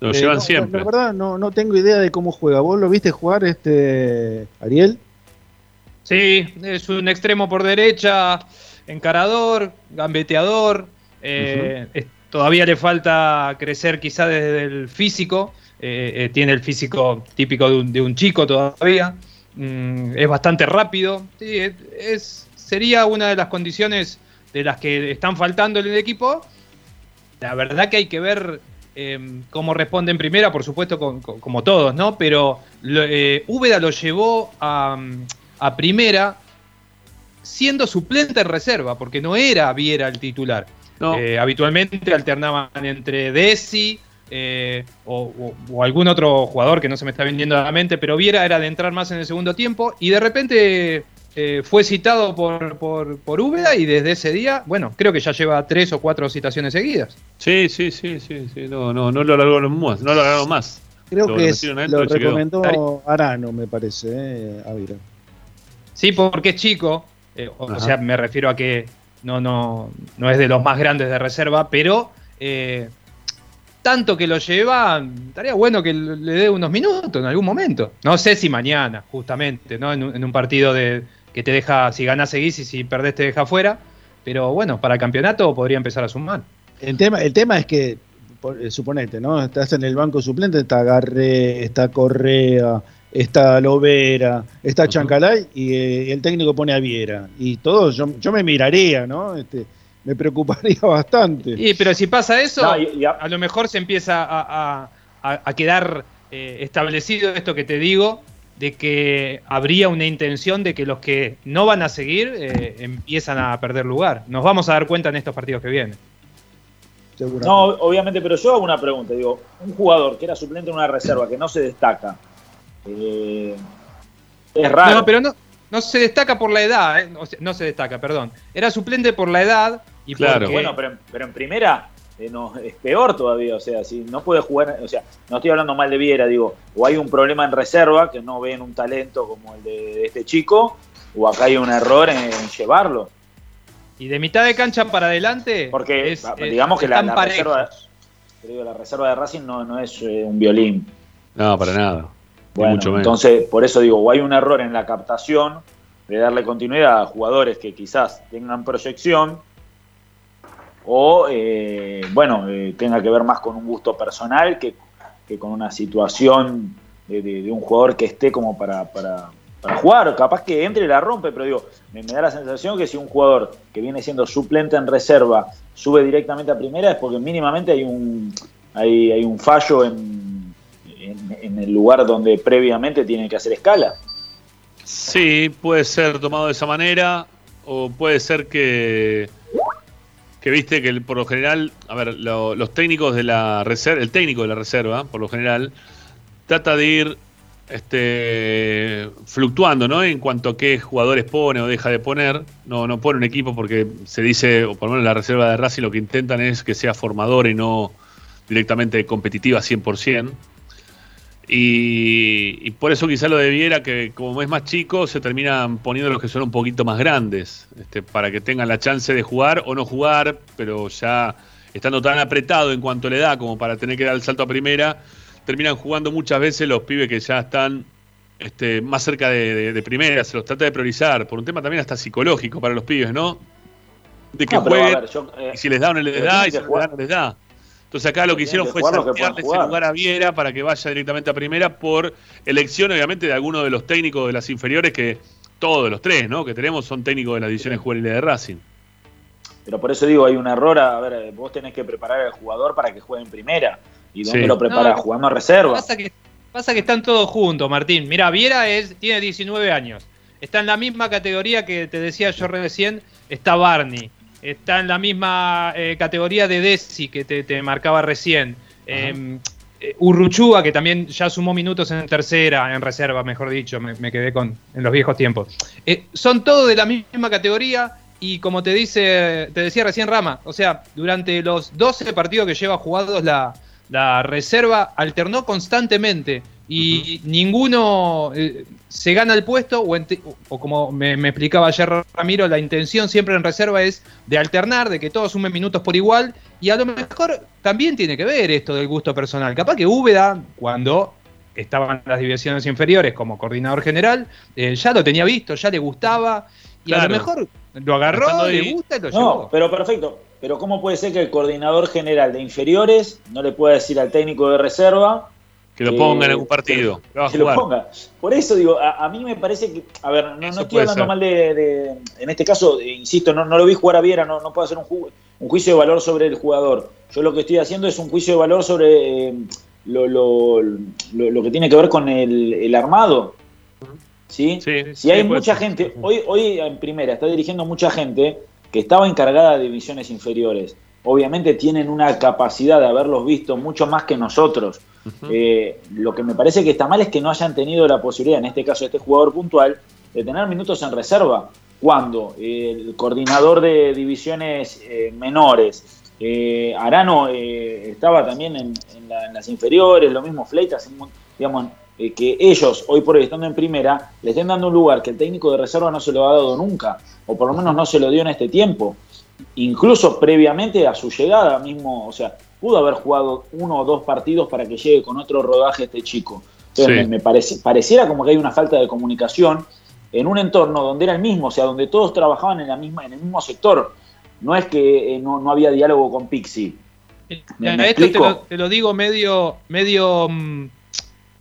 Lo eh, llevan siempre. La verdad, no, no tengo idea de cómo juega. ¿Vos lo viste jugar, este Ariel? Sí, es un extremo por derecha, encarador, gambeteador. Eh, todavía le falta crecer quizá desde el físico, eh, eh, tiene el físico típico de un, de un chico todavía, Mm, es bastante rápido, sí, es, sería una de las condiciones de las que están faltando en el equipo. La verdad que hay que ver eh, cómo responde en primera, por supuesto, con- con- como todos, ¿no? Pero Úbeda lo llevó a, a primera siendo suplente en reserva, porque no era Viera el titular. Eh, habitualmente alternaban entre Desi eh, o, o- o algún otro jugador que no se me está viniendo a la mente, pero Viera era de entrar más en el segundo tiempo y de repente eh, fue citado por, por, por Úbeda y desde ese día, bueno, creo que ya lleva tres o cuatro citaciones seguidas. Sí, sí, sí, sí, sí. No, no, no lo alargaron más. No lo alargaron más. Creo Lo que es- lo recomendó Arano, me parece, eh, Ávila. Sí, porque es chico, eh, o, sea, me refiero a que no, no, no es de los más grandes de reserva, pero eh, tanto que lo lleva, estaría bueno que le dé unos minutos en algún momento. No sé si mañana, justamente, ¿no? En un, en un partido de, que te deja, si ganas seguís y si perdés te deja fuera. Pero bueno, para el campeonato podría empezar a sumar. El tema, el tema es que, eh, suponete, ¿no? Estás en el banco suplente, está Garré, está Correa, está Lovera, está Chancalay y eh, el técnico pone a Viera. Y todos, yo, yo me miraría, ¿no? Este, me preocuparía bastante. Y, pero si pasa eso, No, y- a... lo mejor se empieza a, a- a- a quedar eh, establecido esto que te digo, de que habría una intención de que los que no van a seguir eh, empiezan a perder lugar. Nos vamos a dar cuenta en estos partidos que vienen. No, obviamente, pero yo hago una pregunta. Digo, un jugador que era suplente en una reserva, que no se destaca, eh, es raro. No, pero no, no se destaca por la edad, eh, o sea, no se destaca, perdón. Era suplente por la edad y porque... Bueno, pero, en- pero en primera eh, no, es peor todavía. O sea, si no puede jugar, o sea, no estoy hablando mal de Viera, digo, o hay un problema en reserva que no ven un talento como el de, de este chico, o acá hay un error en, en llevarlo. Y de mitad de cancha para adelante... Porque es- digamos que la, reserva, pero digo, la reserva de Racing no, no es eh, un violín. No, para nada. Bueno, mucho entonces, por eso digo, o hay un error en la captación de darle continuidad a jugadores que quizás tengan proyección, o, eh, bueno, eh, tenga que ver más con un gusto personal que, que con una situación de, de- de un jugador que esté como para, para, para jugar. Capaz que entre y la rompe, pero digo, me, me da la sensación que si un jugador que viene siendo suplente en reserva sube directamente a primera es porque mínimamente hay un, hay, hay un fallo en, en, el lugar donde previamente tienen que hacer escala. Sí, puede ser tomado de esa manera, o puede ser que, que viste que por lo general, a ver, lo- los técnicos de la reserva, el técnico de la reserva, por lo general, trata de ir este, fluctuando, ¿no? En cuanto a qué jugadores pone o deja de poner. No, no pone un equipo porque se dice, o por lo menos la reserva de Racing lo que intentan es que sea formador y no directamente competitiva 100%. Y, y por eso quizá lo de Viera, que como es más chico, se terminan poniendo los que son un poquito más grandes, este, para que tengan la chance de jugar o no jugar, pero ya estando tan apretado en cuanto le da como para tener que dar el salto a primera, terminan jugando muchas veces los pibes que ya están este, más cerca de, de- de primera, se los trata de priorizar, por un tema también hasta psicológico para los pibes, ¿no? De que No, a jueguen, ver, yo, eh, y si les da o no les da, y si les da, no les da. Entonces acá lo que hicieron que fue saltearle ese lugar a Viera para que vaya directamente a primera por elección, obviamente, de alguno de los técnicos de las inferiores que todos los tres, ¿no? Que tenemos son técnicos de las divisiones juveniles de Racing. Pero por eso digo, hay un error. A ver, vos tenés que preparar al jugador para que juegue en primera. ¿Y dónde Sí. lo preparás? No, Jugando a reserva. Pasa que, pasa que están todos juntos, Martín. Mira, Viera es, tiene 19 años. Está en la misma categoría que te decía yo recién, está Barney. Está en la misma eh, categoría de Desi que te, te marcaba recién. Eh, eh, Urruchúa, que también ya sumó minutos en tercera, en reserva, mejor dicho, me, me quedé con en los viejos tiempos. Eh, son todos de la misma categoría y como te dice, te decía recién Rama, o sea, durante los 12 partidos que lleva jugados la, la reserva alternó constantemente y ninguno eh, se gana el puesto o, o como me, me explicaba ayer Ramiro, la intención siempre en reserva es de alternar, de que todos sumen minutos por igual y a lo mejor también tiene que ver esto del gusto personal. Capaz que Úbeda, cuando estaban las divisiones inferiores como coordinador general, eh, ya lo tenía visto, ya le gustaba y a lo mejor lo agarró, le gusta y lo No, llevó. pero perfecto. pero ¿cómo puede ser que el coordinador general de inferiores no le pueda decir al técnico de reserva Que lo ponga en algún partido. que lo ponga. Por eso digo, a, a mí me parece que, a ver, no, no estoy hablando ser. mal de, de- en este caso, eh, insisto, no, no lo vi jugar a Viera, no, no puedo hacer un, ju- un juicio de valor sobre el jugador. Yo lo que estoy haciendo es un juicio de valor sobre eh, lo, lo- lo- que tiene que ver con el, el armado. ¿Sí? si hay sí, puede mucha ser. gente, hoy, hoy en primera está dirigiendo mucha gente que estaba encargada de divisiones inferiores. Obviamente tienen una capacidad de haberlos visto mucho más que nosotros. Eh, lo que me parece que está mal es que no hayan tenido la posibilidad, en este caso este jugador puntual, de tener minutos en reserva. Cuando el coordinador de divisiones eh, menores, eh, Arano eh, estaba también en, en la- en las inferiores, lo mismo Fleitas, digamos, eh, que ellos, hoy por hoy estando en primera, le estén dando un lugar que el técnico de reserva no se lo ha dado nunca, o por lo menos no se lo dio en este tiempo. Incluso previamente a su llegada mismo, o sea, pudo haber jugado uno o dos partidos para que llegue con otro rodaje este chico. Entonces Sí. me, me parece, pareciera como que hay una falta de comunicación en un entorno donde era el mismo, o sea, donde todos trabajaban en, la misma, en el mismo sector. No es que eh, no, no había diálogo con Pixie. ¿Me, Ya, me esto te explico? lo, te lo digo medio, medio mm,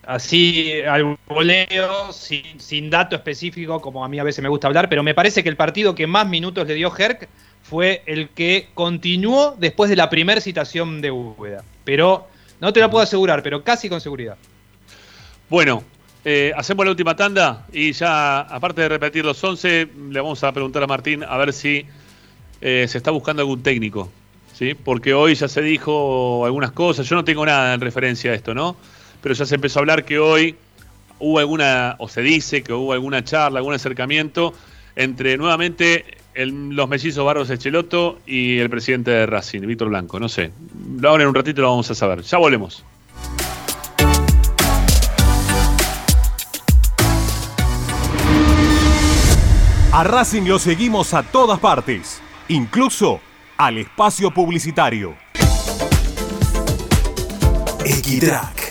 así al voleo, sin, dato específico, como a mí a veces me gusta hablar, pero me parece que el partido que más minutos le dio Herc fue el que continuó después de la primera citación de Úbeda. Pero no te lo puedo asegurar, pero casi con seguridad. Bueno, eh, hacemos la última tanda y ya, aparte de repetir los 11, le vamos a preguntar a Martín a ver si eh, se está buscando algún técnico. ¿sí? Porque hoy ya se dijo algunas cosas, yo no tengo nada en referencia a esto, ¿no? Pero ya se empezó a hablar que hoy hubo alguna, o se dice que hubo alguna charla, algún acercamiento entre nuevamente el- los mellizos Barros Echeloto y el presidente de Racing, Víctor Blanco. No sé, ahora en un ratito lo vamos a saber. Ya volvemos. A Racing lo seguimos a todas partes, incluso al espacio publicitario. Equitrack,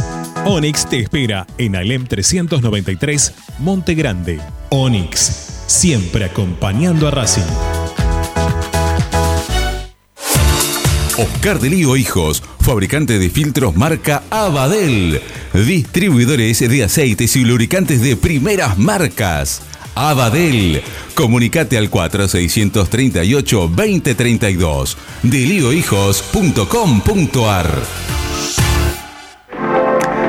Onyx te espera en Alem 393, Monte Grande. Onyx, siempre acompañando a Racing. Oscar de Lío Hijos, fabricante de filtros marca Abadel. Distribuidores de aceites y lubricantes de primeras marcas. Abadel. Comunicate al 4638-2032. Deliohijos.com.ar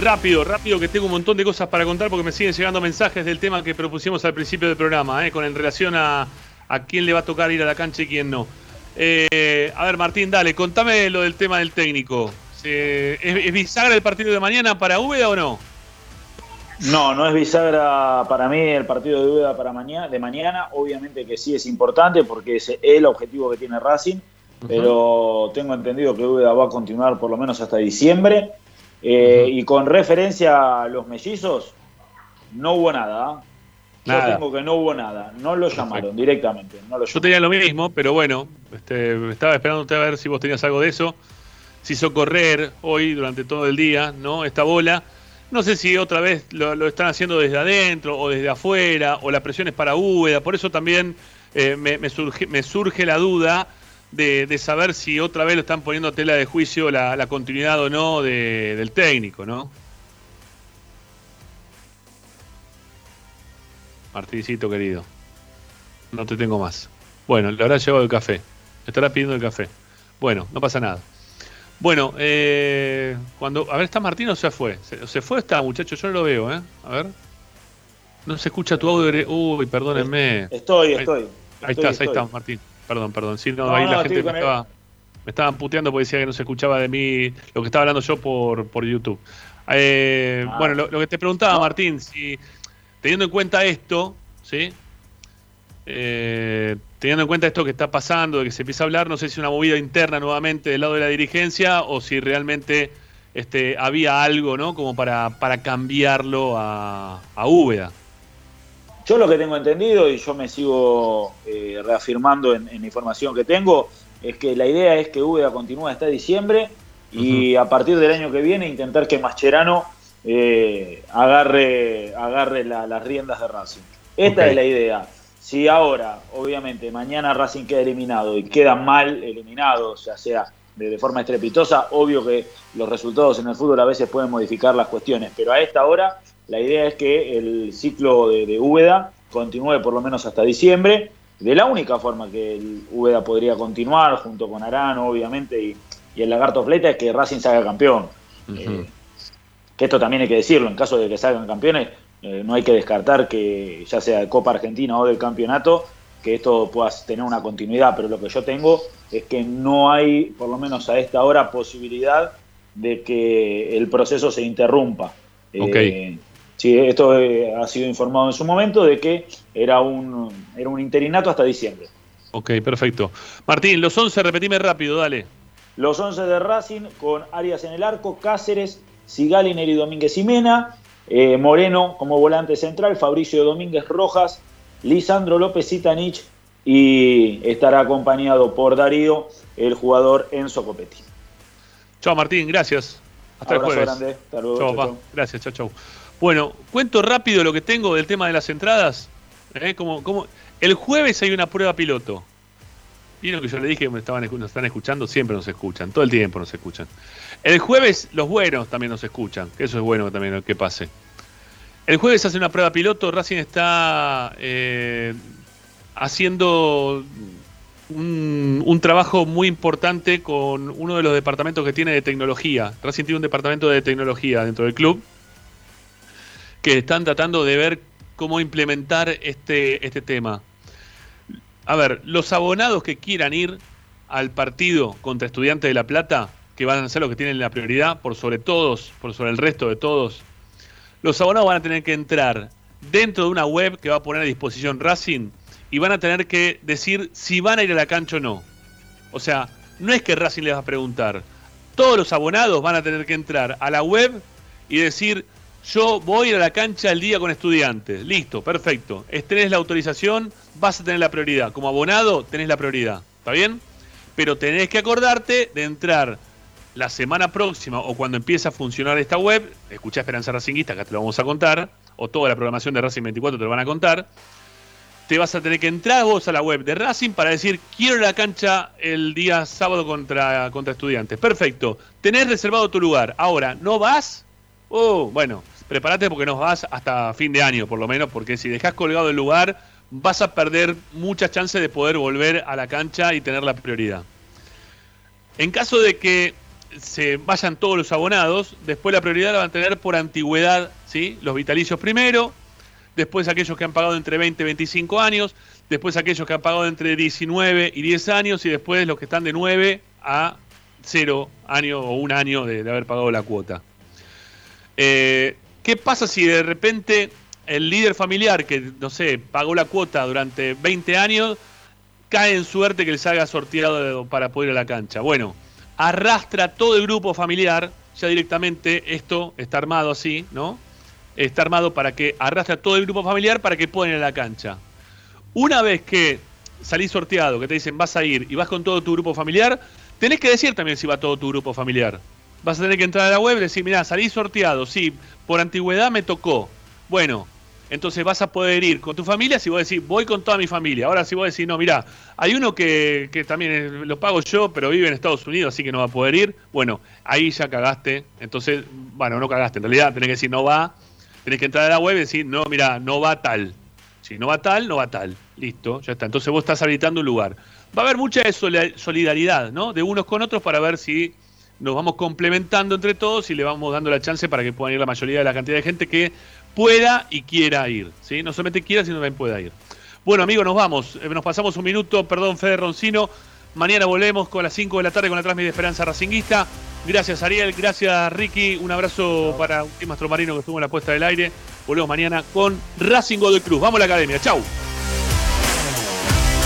Rápido, rápido, que tengo un montón de cosas para contar porque me siguen llegando mensajes del tema que propusimos al principio del programa, ¿eh? con en relación a, a quién le va a tocar ir a la cancha y quién no. Eh, a ver, Martín, dale, contame lo del tema del técnico. ¿Es, es bisagra el partido de mañana para Úbeda o no? No, no es bisagra para mí el partido de Úbeda para mañana, de mañana. Obviamente que sí es importante porque es el objetivo que tiene Racing, pero tengo entendido que Úbeda va a continuar por lo menos hasta diciembre. Eh, Y con referencia a los mellizos, no hubo nada. ¿ah? Yo tengo que no hubo nada. No lo llamaron directamente. No lo Yo tenía lo mismo, pero bueno, este, estaba esperándote a ver si vos tenías algo de eso. Se hizo correr hoy durante todo el día, ¿no? Esta bola. No sé si otra vez lo, lo están haciendo desde adentro o desde afuera, o la presión es para Úbeda. Por eso también eh, me, me surge, me surge la duda de, de saber si otra vez lo están poniendo a tela de juicio la, la continuidad o no de- del técnico, ¿no? Martincito querido, no te tengo más. Bueno, le habrá llegado el café. Estará pidiendo el café. Bueno, no pasa nada. Bueno, eh, cuando. A ver, ¿está Martín o se fue? ¿Se, se fue o está, muchacho? Yo no lo veo, ¿eh? A ver. No se escucha tu audio. Uy, perdónenme. Estoy, Ahí- estoy. Ahí Estoy, estás, ahí estás, Martín. Perdón, perdón. Sí, no, No, ahí no, la gente me estaba. Me estaban puteando porque decía que no se escuchaba de mí lo que estaba hablando yo por, por YouTube. Eh, Ah. Bueno, lo, lo que te preguntaba, Martín, si teniendo en cuenta esto, ¿sí? Eh, teniendo en cuenta esto que está pasando, de que se empieza a hablar, no sé si es una movida interna nuevamente del lado de la dirigencia o si realmente este, había algo, ¿no? Como para, para cambiarlo a, a Úbeda. Yo lo que tengo entendido, y yo me sigo eh, reafirmando en, en la información que tengo, es que la idea es que Úbeda continúe hasta diciembre y a partir del año que viene intentar que Mascherano eh, agarre, agarre la- las riendas de Racing. Esta es la idea. Si ahora, obviamente, mañana Racing queda eliminado y queda mal eliminado, ya sea de, de forma estrepitosa, obvio que los resultados en el fútbol a veces pueden modificar las cuestiones, pero a esta hora la idea es que el ciclo de, de Úbeda continúe por lo menos hasta diciembre, de la única forma que el Úbeda podría continuar, junto con Arano, obviamente, y, y el Lagarto Fleta, es que Racing salga campeón. Eh, que esto también hay que decirlo, en caso de que salgan campeones, eh, no hay que descartar que ya sea de Copa Argentina o del campeonato, que esto pueda tener una continuidad, pero lo que yo tengo es que no hay, por lo menos a esta hora, posibilidad de que el proceso se interrumpa. Eh, sí, esto eh, ha sido informado en su momento de que era un, era un interinato hasta diciembre. Ok, perfecto. Martín, los 11, repetime rápido, dale. Los 11 de Racing con Arias en el arco, Cáceres, Sigali, Neri Domínguez y Mena, eh, Moreno como volante central, Fabricio Domínguez Rojas, Lisandro López Zitanich y estará acompañado por Darío, el jugador Enzo Copetti. Chao, Martín, gracias. Hasta el Abrazo jueves. grande. Hasta luego, Chao, chau, chau. Gracias, chao, chao. Bueno, cuento rápido lo que tengo del tema de las entradas. ¿eh? Como, como, el jueves hay una prueba piloto. Vieron que yo le dije que me estaban, nos están escuchando, siempre nos escuchan, todo el tiempo nos escuchan. El jueves los buenos también nos escuchan, que eso es bueno también que pase. El jueves hace una prueba piloto, Racing está eh, haciendo un trabajo muy importante con uno de los departamentos que tiene de tecnología. Racing tiene un departamento de tecnología dentro del club que están tratando de ver cómo implementar este, este tema. A ver, los abonados que quieran ir al partido contra Estudiantes de La Plata, que van a ser los que tienen la prioridad por sobre todos, por sobre el resto de todos, los abonados van a tener que entrar dentro de una web que va a poner a disposición Racing y van a tener que decir si van a ir a la cancha o no. O sea, no es que Racing les va a preguntar. Todos los abonados van a tener que entrar a la web y decir, yo voy a la cancha el día con estudiantes. Listo, perfecto. Tenés la autorización, vas a tener la prioridad. Como abonado, tenés la prioridad. ¿Está bien? Pero tenés que acordarte de entrar la semana próxima o cuando empiece a funcionar esta web, escuchá Esperanza Racinguista, acá te lo vamos a contar, o toda la programación de Racing 24 te lo van a contar, te vas a tener que entrar vos a la web de Racing para decir, quiero la cancha el día sábado contra, contra estudiantes. Perfecto, tenés reservado tu lugar. Ahora, ¿no vas? Oh, bueno, prepárate porque no vas hasta fin de año, por lo menos, porque si dejás colgado el lugar, vas a perder muchas chances de poder volver a la cancha y tener la prioridad. En caso de que se vayan todos los abonados, después la prioridad la van a tener por antigüedad, ¿sí? Los vitalicios primero, después aquellos que han pagado entre 20 y 25 años, después aquellos que han pagado entre 19 y 10 años y después los que están de 9 a 0 años o un año de haber pagado la cuota. Eh, ¿Qué pasa si de repente el líder familiar que, no sé, pagó la cuota durante 20 años, cae en suerte que les haga sorteado para poder ir a la cancha? Bueno, arrastra todo el grupo familiar, ya directamente esto está armado así, ¿no? Está armado para que arrastra todo el grupo familiar para que puedan ir a la cancha. Una vez que salís sorteado, que te dicen vas a ir y vas con todo tu grupo familiar, tenés que decir también si va todo tu grupo familiar. Vas a tener que entrar a la web y decir, mirá, salí sorteado, sí, por antigüedad me tocó. Bueno, entonces vas a poder ir con tu familia si vos decís, voy con toda mi familia. Ahora si vos decís, no, mirá, hay uno que, que también es- lo pago yo, pero vive en Estados Unidos, así que no va a poder ir. Bueno, ahí ya cagaste. Entonces, bueno, no cagaste. En realidad tenés que decir, no va. Tenés que entrar a la web y decir, no, mirá, no va tal. Si no va tal, no va tal. Listo, ya está. Entonces vos estás habilitando un lugar. Va a haber mucha solidaridad, ¿no? De unos con otros para ver si nos vamos complementando entre todos y le vamos dando la chance para que puedan ir la mayoría de la cantidad de gente que pueda y quiera ir. ¿sí? No solamente quiera, sino también pueda ir. Bueno, amigos, nos vamos. Eh, Nos pasamos un minuto. Perdón, Fede Roncino. Mañana volvemos con las 5 de la tarde con la transmisión de Esperanza Racinguista. Gracias, Ariel. Gracias, Ricky. Un abrazo para Marino que estuvo en la puesta del aire. Volvemos mañana con Racing Godoy Cruz. Vamos a la academia. Chau.